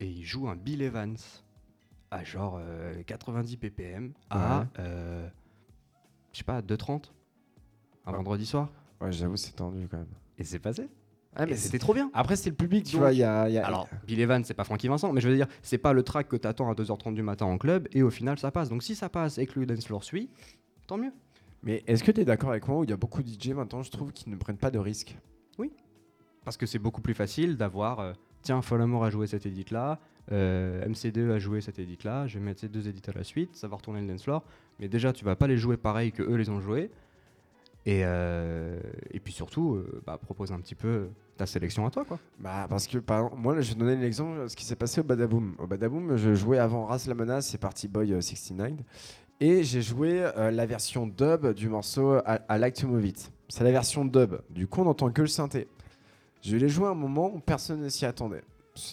et il joue un Bill Evans à genre euh, 90 ppm à, Ouais. euh, je sais pas, 2,30 un vendredi soir. Ouais, j'avoue, c'est tendu quand même. Et c'est passé. Ah, c'était trop bien. Après, c'est le public, tu Donc- vois. il Y a, y a- Alors, Bill Evans, c'est pas Francky Vincent, mais je veux dire, c'est pas le track que t'attends à 2h30 du matin en club et au final ça passe. Donc si ça passe et que le dance floor suit, tant mieux. Mais est-ce que tu es d'accord avec moi où il y a beaucoup de DJ maintenant, je trouve, qui ne prennent pas de risques? Parce que c'est beaucoup plus facile d'avoir, euh, tiens, Follow a joué cette édite là, MC2 a joué cette édite là, je vais mettre ces deux édites à la suite, ça va retourner le dance floor. Mais déjà, tu vas pas les jouer pareil que eux les ont joués. Et, euh, et puis surtout, euh, bah, propose un petit peu ta sélection à toi, quoi. Bah, parce que, par exemple, moi, je vais donner l'exemple de ce qui s'est passé au Badaboom. Au Badaboom, je jouais avant Ras la Menace et Party Boy euh, 69. Et j'ai joué euh, la version dub du morceau I, I Like to Move It. C'est la version dub. Du coup, on n'entend que le synthé. Je l'ai joué à un moment où personne ne s'y attendait.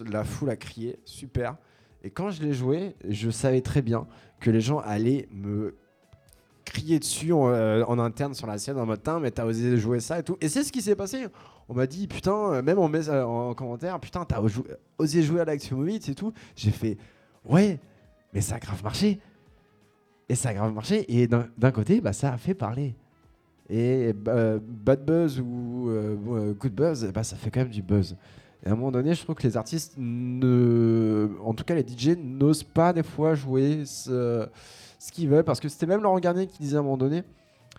La foule a crié, super. Et quand je l'ai joué, je savais très bien que les gens allaient me crier dessus en, euh, en interne sur la scène en mode mais t'as osé jouer ça et tout. Et c'est ce qui s'est passé. On m'a dit putain, euh, même en, en commentaire, putain, t'as osé- jouer à l'Action Movie et tout. J'ai fait ouais, mais ça a grave marché. Et ça a grave marché. Et d'un côté, bah, ça a fait parler. Et euh, bad buzz ou good buzz, bah, ça fait quand même du buzz. Et à un moment donné, je trouve que les artistes, ne... en tout cas les DJ, n'osent pas des fois jouer ce, ce qu'ils veulent. Parce que c'était même Laurent Garnier qui disait à un moment donné,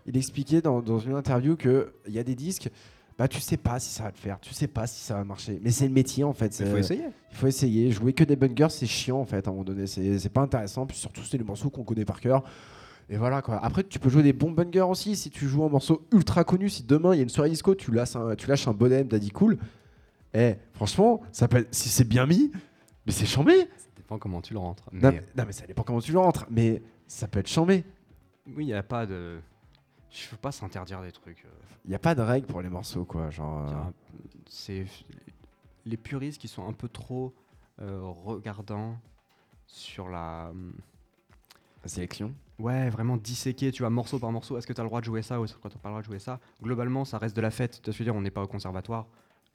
il expliquait dans, dans une interview qu'il y a des disques, bah, tu sais pas si ça va te faire, tu sais pas si ça va marcher. Mais c'est le métier en fait. Il faut essayer. il faut essayer. Jouer que des bangers, c'est chiant en fait à un moment donné. C'est c'est pas intéressant. Puis surtout, c'est les morceaux qu'on connaît par cœur. Et voilà quoi. Après, tu peux jouer des bons bangers aussi. Si tu joues un morceau ultra connu, si demain il y a une soirée disco, tu lâches un, tu lâches un bonhomme Daddy Cool. Eh, franchement, ça peut être- si c'est bien mis, mais c'est chambé. Dépend comment tu le rentres. Non, Mais non, mais ça dépend comment tu le rentres. Mais ça peut être chambé. oui, il n'y a pas de. Je veux pas s'interdire des trucs. euh, Il n'y a pas de règle pour les morceaux quoi. Genre. euh, C'est les puristes qui sont un peu trop euh, regardants sur la. la sélection. Ouais, vraiment disséquer, tu vois, morceau par morceau. Est-ce que tu as le droit de jouer ça ou est-ce que tu n'as pas le droit de jouer ça? Globalement, ça reste de la fête. Tu vois ce que je veux dire, on n'est pas au conservatoire.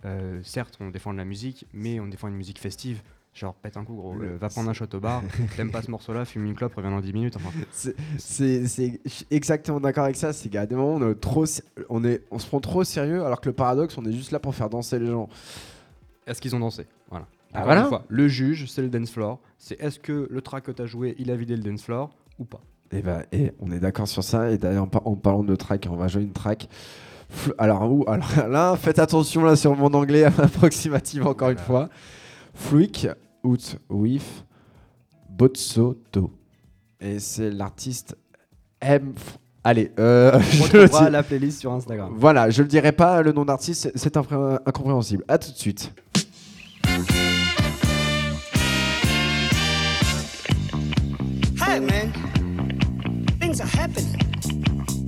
Euh, certes, on défend de la musique, mais on défend une musique festive. Genre, pète un coup, gros. Le- va prendre un shot au bar. T'aimes pas ce morceau-là, fume une clope, reviens dans 10 minutes. Enfin, C'est- exactement d'accord avec ça. C'est qu'à des moments, on, est trop, on, est, on se prend trop sérieux, alors que le paradoxe, on est juste là pour faire danser les gens. est-ce qu'ils ont dansé? Voilà. Ah, voilà. une fois, le juge, c'est le dance floor. C'est est-ce que le track que tu as joué, il a vidé le dance floor ou pas? Et bah, et on est d'accord sur ça. Et d'ailleurs, en, par- en parlant de track, on va jouer une track. Alors, où alors là, faites attention là sur mon anglais approximatif encore une fois. Fluik Out with Botsoto. Et c'est l'artiste M. Allez, euh, On je dis. la playlist sur Instagram. Voilà, je le dirai pas le nom d'artiste, c'est- incompréhensible. À tout de suite. Hi, man. Things are happening.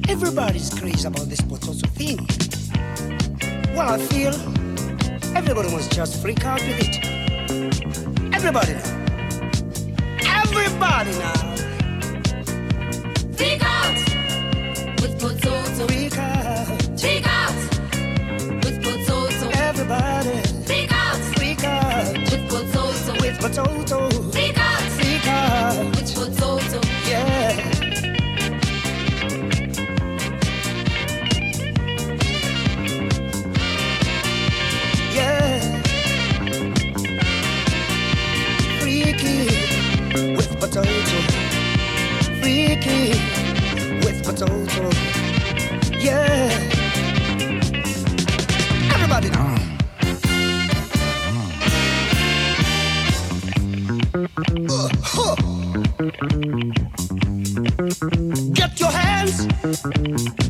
Everybody's crazy about this potato thing. Well, I feel everybody must just freak out with it. Everybody now. Everybody now. Freak out with potato. Freak out. Freak out with potato. Everybody. Freak out Freak out. with potato. With potato. Freaky with potato. Yeah. Everybody now. Uh, huh. Get your hands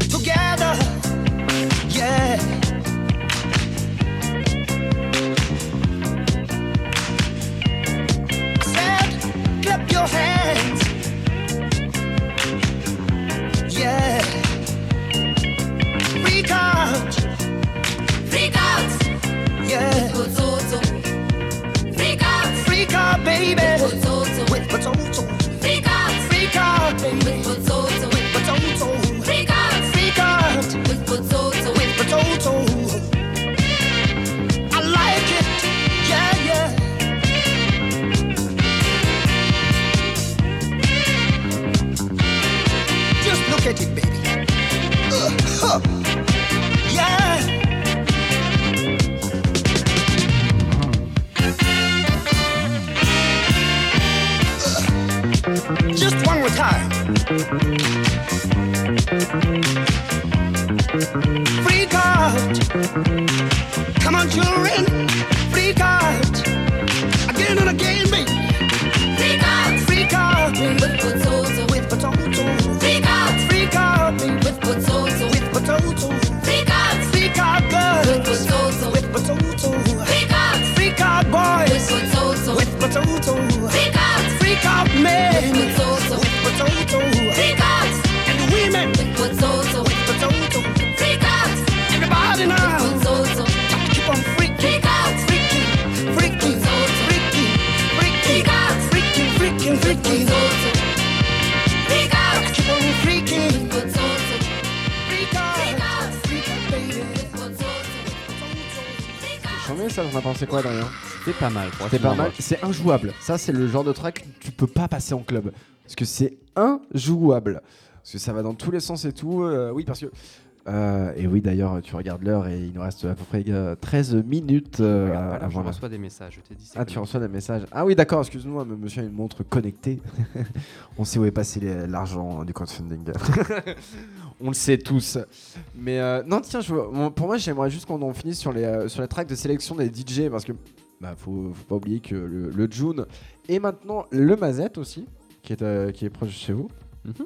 pas mal. C'est pas mal. C'est injouable. Ça, c'est le genre de track que tu peux pas passer en club. Parce que c'est injouable. Parce que ça va dans tous les sens et tout. euh, oui, parce que. euh, et oui, d'ailleurs, tu regardes l'heure et il nous reste à peu près euh, 13 minutes euh, je avant la. reçois des messages. Je t'ai dit. Ah, tu reçois des messages. Ah oui, d'accord, excuse-moi, mais monsieur a une montre connectée. On sait où est passé l'argent du crowdfunding. On le sait tous. Mais euh, non, tiens, je, pour moi, j'aimerais juste qu'on en finisse sur les, euh, sur les tracks de sélection des DJ parce que bah, faut, faut pas oublier que le, le June et maintenant le Mazette aussi, qui est, euh, qui est proche de chez vous. Mhm.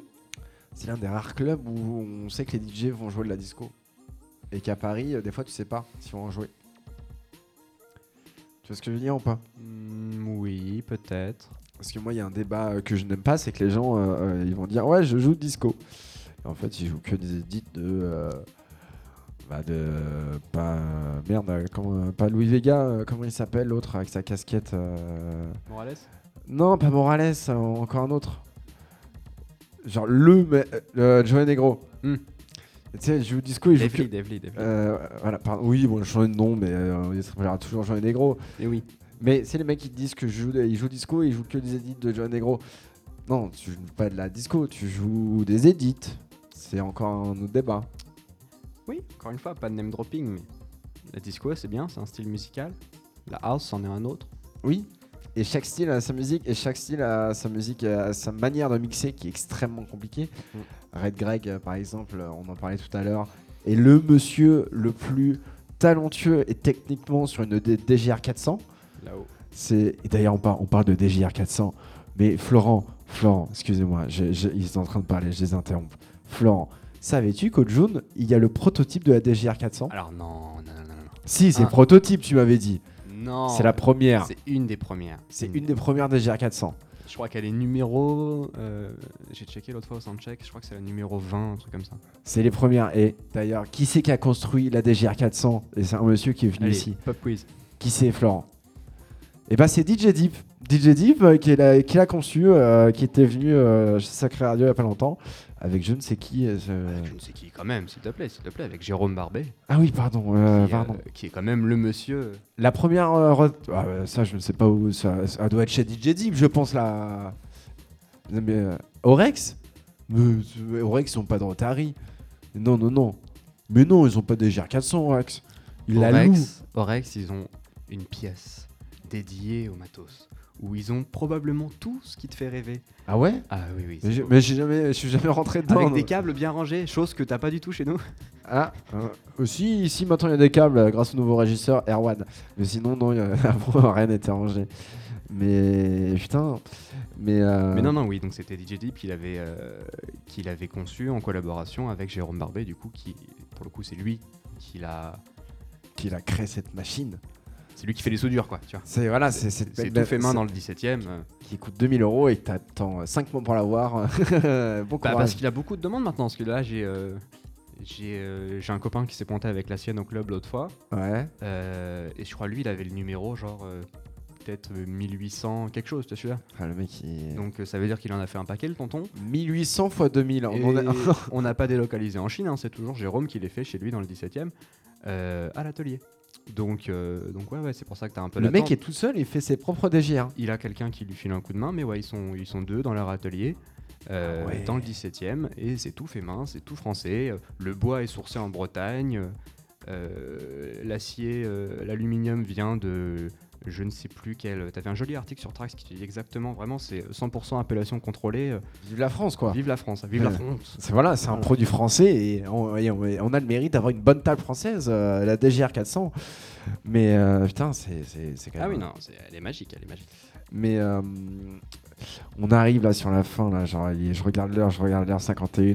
C'est l'un des rares clubs où on sait que les DJ vont jouer de la disco. Et qu'à Paris, euh, des fois, tu sais pas si vont en jouer. Tu vois ce que je veux dire ou pas? Hmm, oui, peut-être. Parce que moi, il y a un débat euh, que je n'aime pas, c'est que les gens, ils vont dire ouais, je joue disco. Et en fait, ils jouent que des edits de, bah de, pas merde, euh, comment, pas Louis Vega, euh, comment il s'appelle l'autre avec sa casquette. euh, Morales Non, pas Morales, euh, encore un autre. Genre le, euh, Joey Negro. Hmm. Tu sais, joue disco, il joue que- Devly, Devly, Devly. euh, voilà, pardon. Oui, bon, je change de nom, mais euh, il s'appellera toujours Joey Negro. Et oui. Mais c'est les mecs qui te disent que je joue, ils jouent disco et ils jouent que des edits de Joe Negro. Non, tu joues pas de la disco, tu joues des edits. C'est encore un autre débat. Oui, encore une fois, pas de name dropping, mais la disco, c'est bien, c'est un style musical. La house, c'en est un autre. Oui. Et chaque style a sa musique et chaque style a sa musique, a sa manière de mixer qui est extrêmement compliquée. Red Greg, euh, par exemple, euh, on en parlait tout à l'heure, est le monsieur le plus talentueux et techniquement sur une DGR 400. Là-haut. C'est d'ailleurs on parle, on parle de DJR 400. Mais Florent, Florent, excusez-moi, je- je- ils sont en train de parler, je les interromps. Florent, savais-tu qu'au June, il y a le prototype de la DJR 400 Alors non, non, non, non, non. Si, c'est Ah. le prototype, tu m'avais dit. Non. C'est la première. C'est une des premières. C'est une des premières DJR 400. Je crois qu'elle est numéro. euh, J'ai checké l'autre fois au soundcheck. Je crois que c'est la numéro 20, un truc comme ça. C'est les premières. Et d'ailleurs, qui c'est qui a construit la DJR 400 Et c'est un monsieur qui est venu Allez, ici. pop quiz. Qui c'est, Florent? Et bah, c'est DJ Deep. DJ Deep euh, qui l'a conçu, euh, qui était venu euh, chez Sacré Radio il y a pas longtemps, avec je ne sais qui. euh, ce- Je ne sais qui, quand même, s'il te plaît, s'il te plaît, avec Jérôme Barbet. Ah oui, pardon. euh, qui, euh, pardon. qui est quand même le monsieur. La première. euh, re- ah, euh, ça, je ne sais pas où. Ça, ça doit être chez DJ Deep, je pense, là. Mais, euh, Orex mais, euh, Orex, ils n'ont pas de Rotary. Non, non, non. Mais non, ils ont pas des GR400, Orex. Ils la louent. Orex, Orex, ils ont une pièce dédiée au matos. Où ils ont probablement tout ce qui te fait rêver. Ah ouais? Ah oui, oui. Mais beau. mais jamais, je suis jamais rentré dedans. Avec des câbles bien rangés, chose que t'as pas du tout chez nous. Ah, euh, aussi, ici maintenant il y a des câbles euh, grâce au nouveau régisseur Erwan. Mais sinon, non, a- rien n'était rangé. Mais putain, mais. euh, Mais non, non, oui, donc c'était DJ Deep qu'il avait, euh, qu'il avait conçu en collaboration avec Jérôme Barbet, du coup, qui, pour le coup, c'est lui qui l'a. Qu'il a créé cette machine. C'est lui qui fait les soudures, quoi, tu vois. C'est voilà, c'est tout fait main dans le 17 e qui coûte 2000 euros et t'attends 5 mois pour l'avoir. bon Bah, parce qu'il a beaucoup de demandes maintenant, parce que là, j'ai. euh, j'ai euh, un copain qui s'est pointé avec la sienne au club l'autre fois. Ouais. euh, et je crois lui, il avait le numéro genre euh, peut-être euh, 1800 quelque chose, tu vois. Ah, le mec, il... Donc euh, ça veut dire qu'il en a fait un paquet, le tonton. 1800 fois 2000. on Et en a- on n'a pas délocalisé en Chine, hein, c'est toujours Jérôme qui les fait chez lui dans le 17 e à l'atelier. Donc, euh, donc ouais, ouais c'est pour ça que t'as un peu le mec est tout seul, il fait ses propres DJR. Il a quelqu'un qui lui file un coup de main, mais ouais, ils sont, ils sont deux dans leur atelier. euh, Ah ouais. Dans le 17 e et c'est tout fait main, c'est tout français. Le bois est sourcé en Bretagne. euh, L'acier, l'aluminium vient de je ne sais plus quel. T'avais un joli article sur Trax qui te dit exactement, vraiment, c'est 100% appellation contrôlée. euh, Vive la France, quoi. Vive la France, vive la. France. C'est voilà, c'est un Voilà. produit français et on, et a le mérite d'avoir une bonne table française, euh, la DGR 400. Mais euh, putain, c'est quand même. Ah oui, non, elle est magique, elle est magique. Mais euh, on arrive là sur la fin, là, genre, je regarde l'heure, je regarde l'heure 51.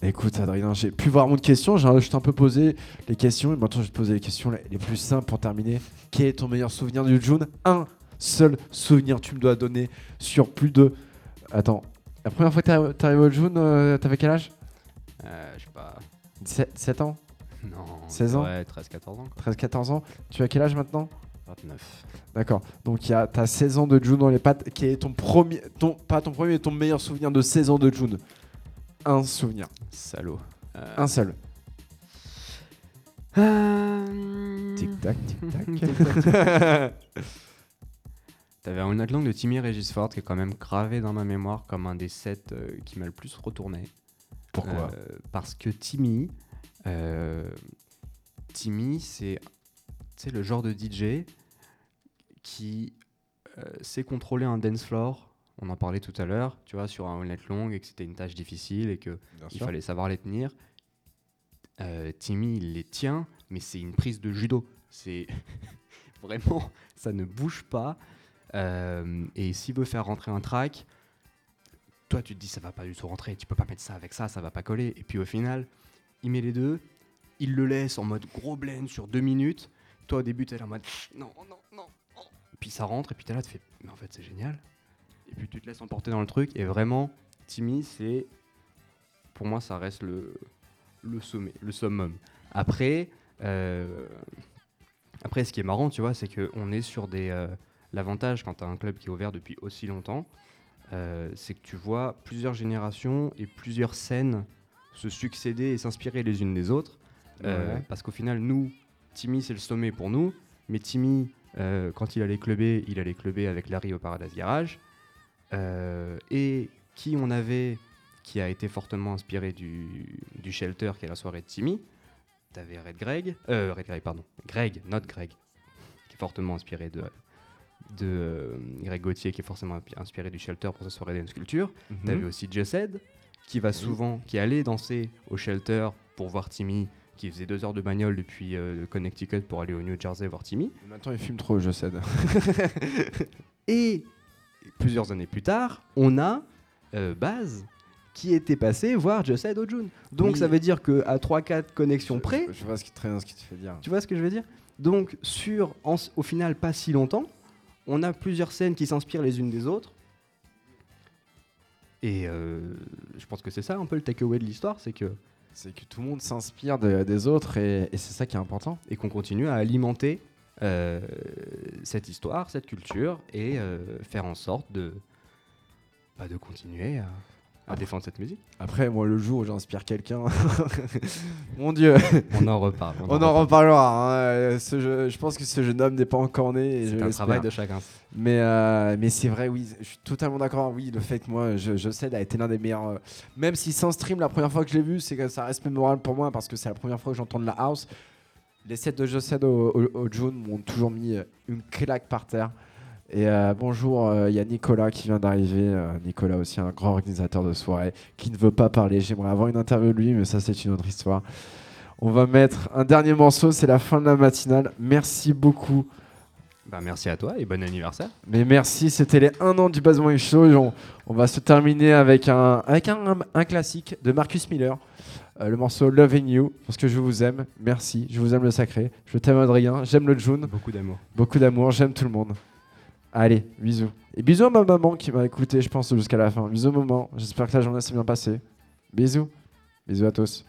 Écoute, Adrien, j'ai pu voir mon question, j'ai je t'ai un peu posé les questions, et maintenant je vais te poser les questions les, plus simples pour terminer. Quel est ton meilleur souvenir du June? Un seul souvenir, tu me dois donner sur plus de. Attends, la première fois que t'es arrivé au June, euh, t'avais quel âge? Euh, je sais pas. 7, 7 ans? Non. 16 ans? Ouais, 13-14 ans, quoi. 13-14 ans Tu as quel âge maintenant? 29. D'accord. Donc il y a t'as 16 ans de June dans les pattes. Quel est ton premier, ton pas ton premier, mais ton meilleur souvenir de 16 ans de June? Un souvenir, Salaud. Euh, un seul. Tic-tac, tic-tac. Tic-tac, T'avais un Long de Timmy Regisford qui est quand même gravé dans ma mémoire comme un des sets euh, qui m'a le plus retourné. Pourquoi? Euh, Parce que Timmy, euh, Timmy, c'est c'est le genre de DJ qui euh, sait contrôler un dance floor. On en parlait tout à l'heure, tu vois, sur un Night Long et que c'était une tâche difficile et que Bien il sûr. fallait savoir les tenir. Euh, Timmy, il les tient, mais c'est une prise de judo. C'est vraiment, ça ne bouge pas. Euh, et s'il veut faire rentrer un track, toi tu te dis ça va pas du tout rentrer, tu peux pas mettre ça avec ça, ça va pas coller. Et puis au final, il met les deux, il le laisse en mode gros blend sur deux minutes. Toi au début tu es là en mode non, non, non. Puis ça rentre et puis tu es là, tu fais mais en fait c'est génial. Et puis tu te laisses emporter dans le truc. Et vraiment, Timmy, c'est pour moi ça reste le, le sommet, le summum. Après, euh, après ce qui est marrant, tu vois, c'est qu'on est sur des. euh, L'avantage quand tu as un club qui est ouvert depuis aussi longtemps, euh, c'est que tu vois plusieurs générations et plusieurs scènes se succéder et s'inspirer les unes des autres. Ouais. Parce qu'au final, nous, Timmy, c'est le sommet pour nous. Mais Timmy, quand il allait clubber, il allait clubber avec Larry au Paradise Garage. Euh, et qui on avait qui a été fortement inspiré du, du Shelter, qui est la soirée de Timmy. T'avais Red Greg, euh, Red Greg, pardon, Greg, not Greg, qui est fortement inspiré de, de euh, Greg Gauthier, qui est forcément inspiré du Shelter pour sa soirée dance culture. Mhm. T'avais aussi Jessed, qui va souvent, qui allait danser au Shelter pour voir Timmy, qui faisait deux heures de bagnole depuis euh, le Connecticut pour aller au New Jersey voir Timmy. Maintenant, il fume trop, je cède. Et plusieurs années plus tard, on a euh, Baz qui était passé voir Jessed au June. Donc Oui. ça veut dire qu'à 3-4 connexions près, Je, je vois ce qui, très bien ce qui te fait dire. tu vois ce que je veux dire? Donc sur, en au final, pas si longtemps, on a plusieurs scènes qui s'inspirent les unes des autres. Et euh, je pense que c'est ça un peu le takeaway de l'histoire, c'est que C'est que tout le monde s'inspire de- des autres et, et c'est ça qui est important. et qu'on continue à alimenter euh, cette histoire, cette culture et euh, faire en sorte de, bah, de continuer à, à défendre cette musique. Après, moi, le jour où j'inspire quelqu'un, mon Dieu, On en reparle. on en reparlera. hein. Ce jeu- je pense que ce jeune homme n'est pas encore né. C'est un travail de chacun. Mais, euh, mais c'est vrai, oui, je suis totalement d'accord. Oui, le fait que moi, je, je sais, a été l'un des meilleurs. euh, même si sans stream, la première fois que je l'ai vu, c'est que ça reste mémorable pour moi parce que c'est la première fois que j'entends de la house. Les sets de Josed au, au, au June m'ont toujours mis euh, une claque par terre. Et euh, bonjour, euh, il y a Nicolas qui vient d'arriver. euh, Nicolas aussi, un grand organisateur de soirée qui ne veut pas parler. J'aimerais avoir une interview de lui, mais ça, c'est une autre histoire. On va mettre un dernier morceau, c'est la fin de la matinale. Merci beaucoup. Bah, merci à toi et bon anniversaire. Mais merci, c'était les 1 an du Morning Show. On, on va se terminer avec un, avec un, un classique de Marcus Miller, le morceau Loving You, parce que je vous aime. Merci, je vous aime le sacré. Je t'aime Adrien, j'aime le June, Beaucoup d'amour. beaucoup d'amour, j'aime tout le monde. Allez, bisous. Et bisous à ma maman qui m'a écouté, je pense, jusqu'à la fin. Bisous maman, j'espère que la journée s'est bien passée. Bisous, bisous à tous.